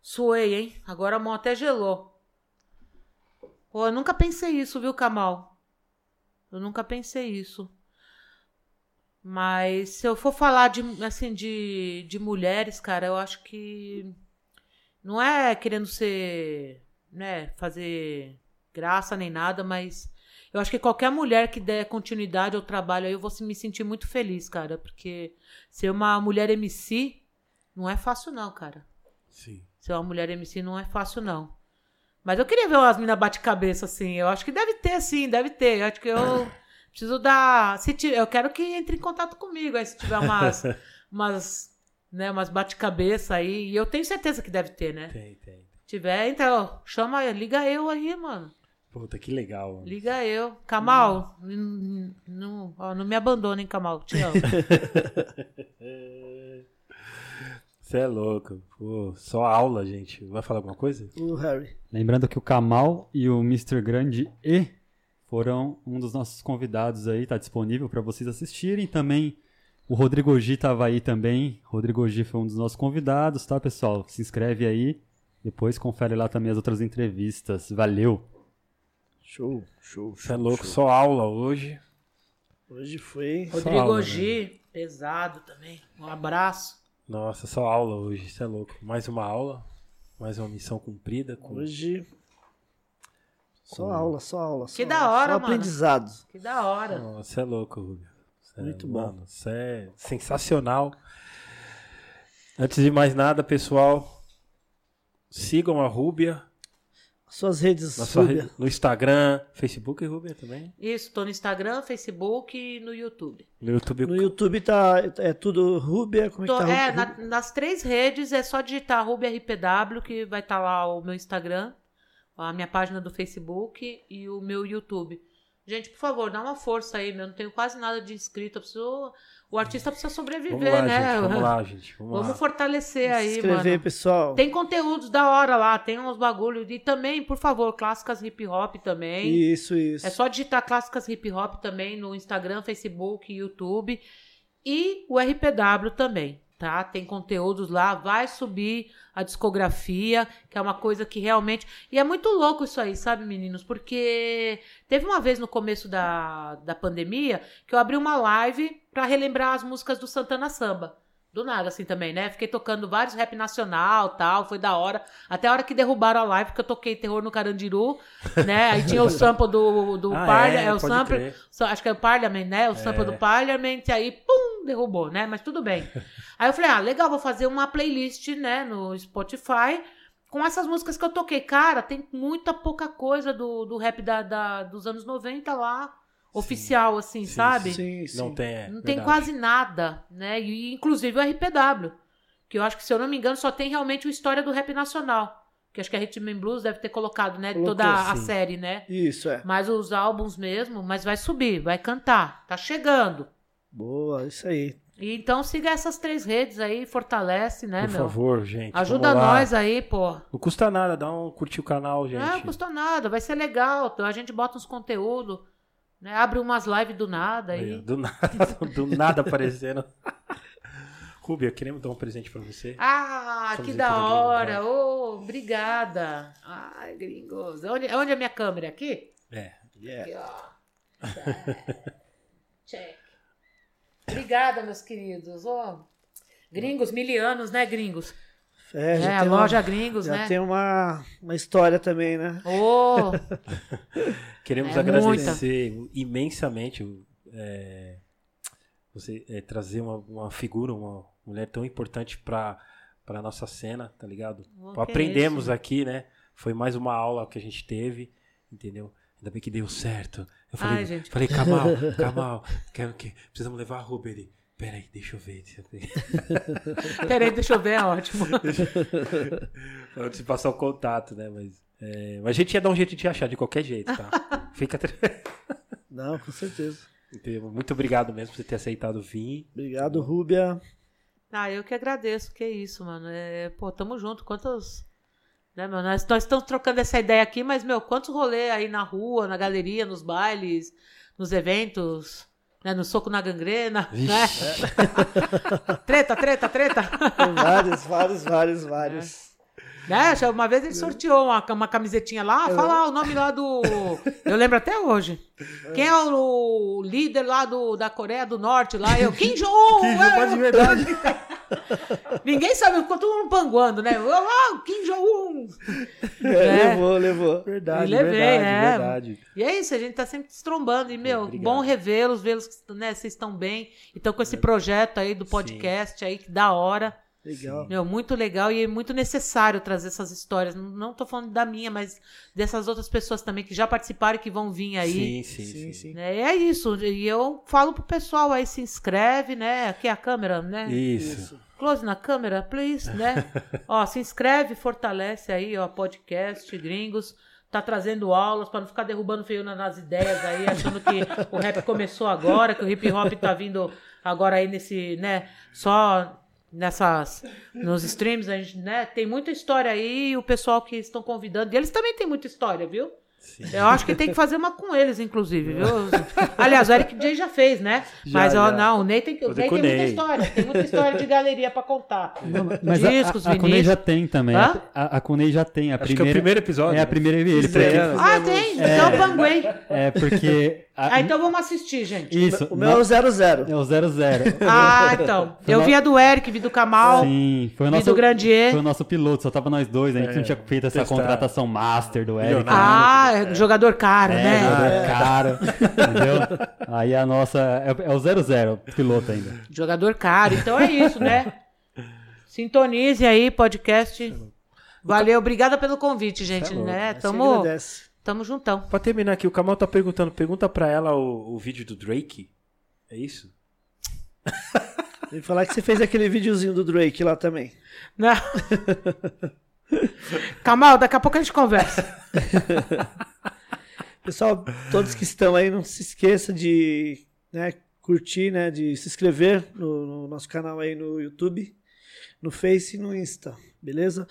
Suei, hein? Agora a mão até gelou. Pô, eu nunca pensei isso, viu, Kamal? Eu nunca pensei isso. Mas se eu for falar de, assim, de, de mulheres, cara, eu acho que não é querendo ser, né, fazer graça nem nada, mas eu acho que qualquer mulher que der continuidade ao trabalho aí, eu vou me sentir muito feliz, cara, porque ser uma mulher MC não é fácil não, cara. Sim. Ser uma mulher MC não é fácil, não. Mas eu queria ver umas minas bate-cabeça, assim. Eu acho que deve ter, sim, deve ter. Eu acho que eu preciso dar. Se ti- eu quero que entre em contato comigo. Aí se tiver umas. (laughs) umas né, umas bate-cabeça aí. E eu tenho certeza que deve ter, né? Tem, tem. Se tiver, então, chama, liga eu aí, mano. Puta, que legal. mano. Liga eu. Kamal, n- não, ó, não me abandona, hein, Kamal. Te amo. (laughs) Você é louco. Pô, só aula, gente. Vai falar alguma coisa? O Harry. Lembrando que o Kamal e o Mr. Grande E foram um dos nossos convidados aí, tá disponível para vocês assistirem. Também o Rodrigo G tava aí também. Rodrigo G foi um dos nossos convidados, tá, pessoal? Se inscreve aí. Depois confere lá também as outras entrevistas. Valeu! Show, show, Você é show, louco. show. Só aula hoje. Hoje foi. Rodrigo aula, G, pesado também. Um abraço. Nossa, só aula hoje. Você é louco. Mais uma aula. Mais uma missão cumprida. Com... Hoje. Só aula, só aula. Só Que aula, da hora, só mano. aprendizado. Que da hora. Nossa, você é louco, Rubio. Você é- Muito bom. Mano, você é sensacional. Antes de mais nada, pessoal, sigam a Rúbia Suas redes na sua no Instagram, Facebook e Rúbia também. Isso, tô no Instagram, Facebook e no YouTube. No YouTube. No YouTube tá é tudo Rúbia, como é Tô- que tá? é, na- nas três redes é só digitar Ruby RPW que vai estar lá o meu Instagram, a minha página do Facebook e o meu YouTube. Gente, por favor, dá uma força aí, meu. Não tenho quase nada de inscrito. eu preciso- O artista precisa sobreviver, Vamos lá, né? gente. Vamos lá, (laughs) gente. Vamos, Vamos lá. fortalecer Se aí, inscrever, mano. pessoal. Tem conteúdos da hora lá, tem uns bagulho. E também, por favor, clássicas hip hop também. Isso, isso. É só digitar clássicas hip hop também no Instagram, Facebook, YouTube e o RPW também, tá? Tem conteúdos lá, vai subir a discografia, que é uma coisa que realmente. E é muito louco isso aí, sabe, meninos? Porque teve uma vez no começo da, da pandemia que eu abri uma live pra relembrar as músicas do Santana Samba. Do nada, assim também, né? Fiquei tocando vários rap nacional tal, foi da hora. Até a hora que derrubaram a live, porque eu toquei terror no Carandiru, né? Aí tinha o sample do, do (laughs) Ah, Parlia, é, é, o sample, acho que é o Parliament, né? O sample do Parliament, aí, pum, derrubou, né? Mas tudo bem. Aí eu falei, ah, legal, vou fazer uma playlist, né, no Spotify com essas músicas que eu toquei. Cara, tem muita pouca coisa do, do rap da, da- dos anos 90 lá, oficial, assim, Sim, sabe? Sim, sim. Não tem, é, Não tem verdade. quase nada, né? E inclusive o RPW, que eu acho que, se eu não me engano, só tem realmente o História do Rap Nacional. Que acho que a Rhythm and Blues deve ter colocado, né? Colocou, toda a sim. série, né? Isso, é. Mas os álbuns mesmo, mas vai subir, vai cantar. Tá chegando. Boa, isso aí. E então siga essas três redes aí, fortalece, né, Por meu? favor, gente. Ajuda nós aí, pô. Não custa nada, dá um curtir o canal, gente. Não custa nada, vai ser legal. A gente bota uns conteúdos, né? Abre umas lives do nada Aí, aí. do nada, (laughs) do nada aparecendo. (laughs) Rúbia, queremos dar um presente pra você. Ah, que da hora! né? Ô, obrigada! Ai, gringos. Onde, onde é a minha câmera? Aqui? É. Aqui, ó. (laughs) Check. Obrigada, meus queridos. Ô, gringos, milianos, né, gringos? É, É, já a tem uma- loja gringos, Já né? tem uma, uma história também, né? Ô, (laughs) Queremos É agradecer imensamente é, você é, trazer uma, uma figura, uma mulher tão importante para a nossa cena, tá ligado? Oh, Aprendemos isso. aqui, né? Foi mais uma aula que a gente teve, entendeu? Ainda bem que deu certo. Eu falei, Ai, gente. falei Kamal, (laughs) Kamal, quero que precisamos levar a Ruberi. Peraí, deixa eu ver. Deixa eu ver. (laughs) Peraí, deixa eu ver, é ótimo. (laughs) Antes de passar o contato, né? Mas, é, mas a gente ia dar um jeito de te achar de qualquer jeito, tá? (laughs) Fica tranquilo. Não, com certeza. Muito obrigado mesmo por você ter aceitado vir. Obrigado, Rúbia. Ah, eu que agradeço, que isso, mano. É, pô, tamo junto. Quantos. Né, meu, nós, nós estamos trocando essa ideia aqui, mas, meu, quantos rolês aí na rua, na galeria, nos bailes, nos eventos, né, no soco na gangrena, né? (laughs) treta, treta, treta. Tem vários, vários, vários, vários. Né? já Uma vez ele sorteou uma, uma camisetinha lá, fala o nome lá do. Eu lembro até hoje. Quem é o líder lá do, da Coreia do Norte lá? Eu, Kim Jong-un! Kim Jong-un de verdade. (laughs) Ninguém sabe, ficou todo mundo panguando, né? Ah, Kim Jong-un! É, É. Levou, levou. Verdade, E levei, verdade, é. verdade. E é isso, a gente tá sempre se trombando. E, meu, Obrigado. bom revê-los, vê-los que né, vocês estão bem. Então, com esse projeto aí do podcast aí, que da hora. Legal. Meu, muito legal e é muito necessário trazer essas histórias. Não- tô falando da minha, mas dessas outras pessoas também que já participaram e que vão vir aí. Sim, sim, sim. Sim, sim. E é isso. E eu falo pro pessoal aí, se inscreve, né? Aqui é a câmera, né? Isso. Close na câmera, please, né? (laughs) ó, se inscreve, fortalece aí, ó, podcast Gringos. Tá trazendo aulas pra não ficar derrubando feio na- nas ideias aí, achando que o rap começou agora, que o hip hop tá vindo agora aí nesse, né, só nessas nos streams, a gente, né, tem muita história aí, o pessoal que estão convidando, e eles também têm muita história, viu? Eu acho que tem que fazer uma com eles, inclusive, viu? (laughs) Aliás, o Eric J já fez, né? Já, Mas, ó, já. não, o Ney tem, que- o Ney tem muita Ney. história. Tem muita história de galeria pra contar. Mas a- Discos, a, a Kunei Vinícius. já tem também. Hã? A, a Kunei já tem. A Acho que é o primeira, primeiro episódio. É a primeira ele Estreia. porque, Ah, tem? Então, panguei. É porque. a- Ah, então vamos assistir, gente. Isso. O meu é o 00. é o 00. (laughs) Ah, então. Eu vi a do Eric, vi do Kamal, Sim, foi o vi nosso. do Grandier. Foi o nosso piloto, só tava nós dois, a gente É, não tinha feito essa testar. contratação master do Eric. Milionário. Ah, é jogador caro, É, né? jogador caro, entendeu? (laughs) Aí a nossa. É, é o 00, piloto ainda. Jogador caro. Então é isso, né? Sintonize aí, podcast. Valeu, obrigada pelo convite, gente, louco, né? Tamo, agradece. tamo juntão. Pra terminar aqui, o Kamal tá perguntando, pergunta pra ela o, o vídeo do Drake. É isso? (laughs) Que falar que você fez aquele videozinho do Drake lá também. Não. (laughs) (laughs) Kamal, daqui a pouco a gente conversa. (laughs) Pessoal, todos que estão aí, não se esqueça de né, curtir, né, de se inscrever no, no nosso canal aí no YouTube, no Face e no Insta, beleza?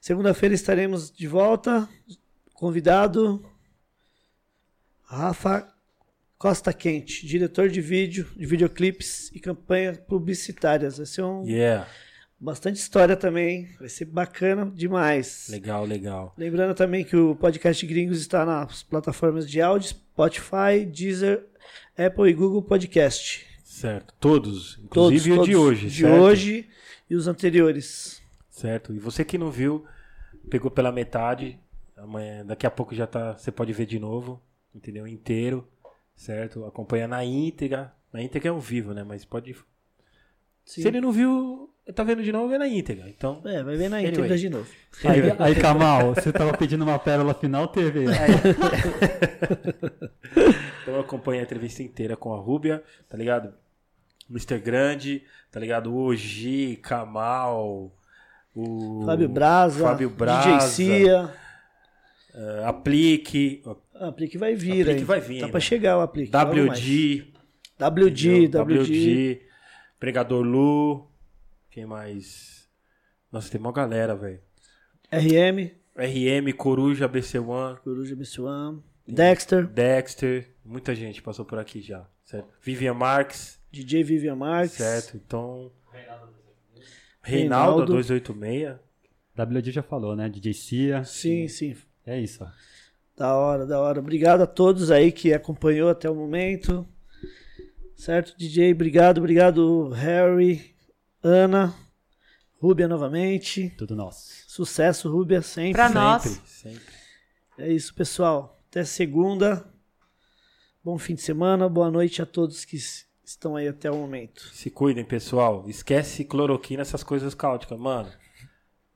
Segunda-feira estaremos de volta. Convidado Rafa Costa Quente, diretor de vídeo, de videoclipes e campanhas publicitárias. Vai ser um, Yeah. Bastante história também, vai ser bacana demais. Legal, legal. Lembrando também que o podcast Gringos está nas plataformas de áudio, Spotify, Deezer, Apple e Google Podcast. Certo. Todos. Todos, Inclusive o todos. de hoje. De certo? hoje e os anteriores. Certo. E você que não viu, pegou pela metade. Amanhã, daqui a pouco já tá. Você pode ver de novo. Entendeu? Inteiro. Certo? Acompanha na íntegra. Na íntegra é ao vivo, né? Mas pode. Sim. Se ele não viu, tá vendo de novo, vê na íntegra. Então. É, vai ver na Anyway. íntegra de novo. Aí, aí Kamal, você tava pedindo uma pérola final, teve. (laughs) Então acompanha a entrevista inteira com a Rúbia, tá ligado? Mr. Grande, tá ligado? O Oji, Kamal, o Fábio Braza, Fábio Braza, DJ Cia. eh, Aplique, Ah, aplique vai vir Aplique aí. vai vir, Tá né? pra chegar o aplique. logo mais. WD, WD, entendeu? WD. Pregador Lu, quem mais? Nossa, tem uma galera, velho. RM, RM, Coruja, BC1, Coruja BC1, Dexter, Dexter, muita gente passou por aqui já, certo? Vivian Marques, DJ Vivian Marques. certo? Então... Reinaldo, Reinaldo. 286. WD já falou, né? DJ Cia. Sim, sim. É isso, ó. Da hora, da hora. Obrigado a todos aí que acompanhou até o momento. Certo, DJ? Obrigado, obrigado, Harry, Ana, Rúbia novamente. Tudo nosso. Sucesso, Rúbia, sempre. Pra nós. Sempre, sempre. É isso, pessoal. Até segunda. Bom fim de semana, boa noite a todos que estão aí até o momento. Se cuidem, pessoal. Esquece cloroquina, essas coisas caóticas. Mano,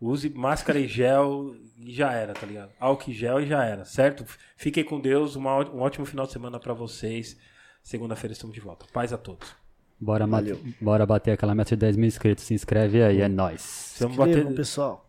use máscara e gel e já era, tá ligado? Álcool e gel e já era, certo? Fiquem com Deus. uma um ótimo final de semana pra vocês. Segunda-feira estamos de volta. Paz a todos. Bora, Valeu. bora bater aquela meta de 10 mil inscritos. Se inscreve aí, é nóis. Precisamos Inscrevam, bater, pessoal.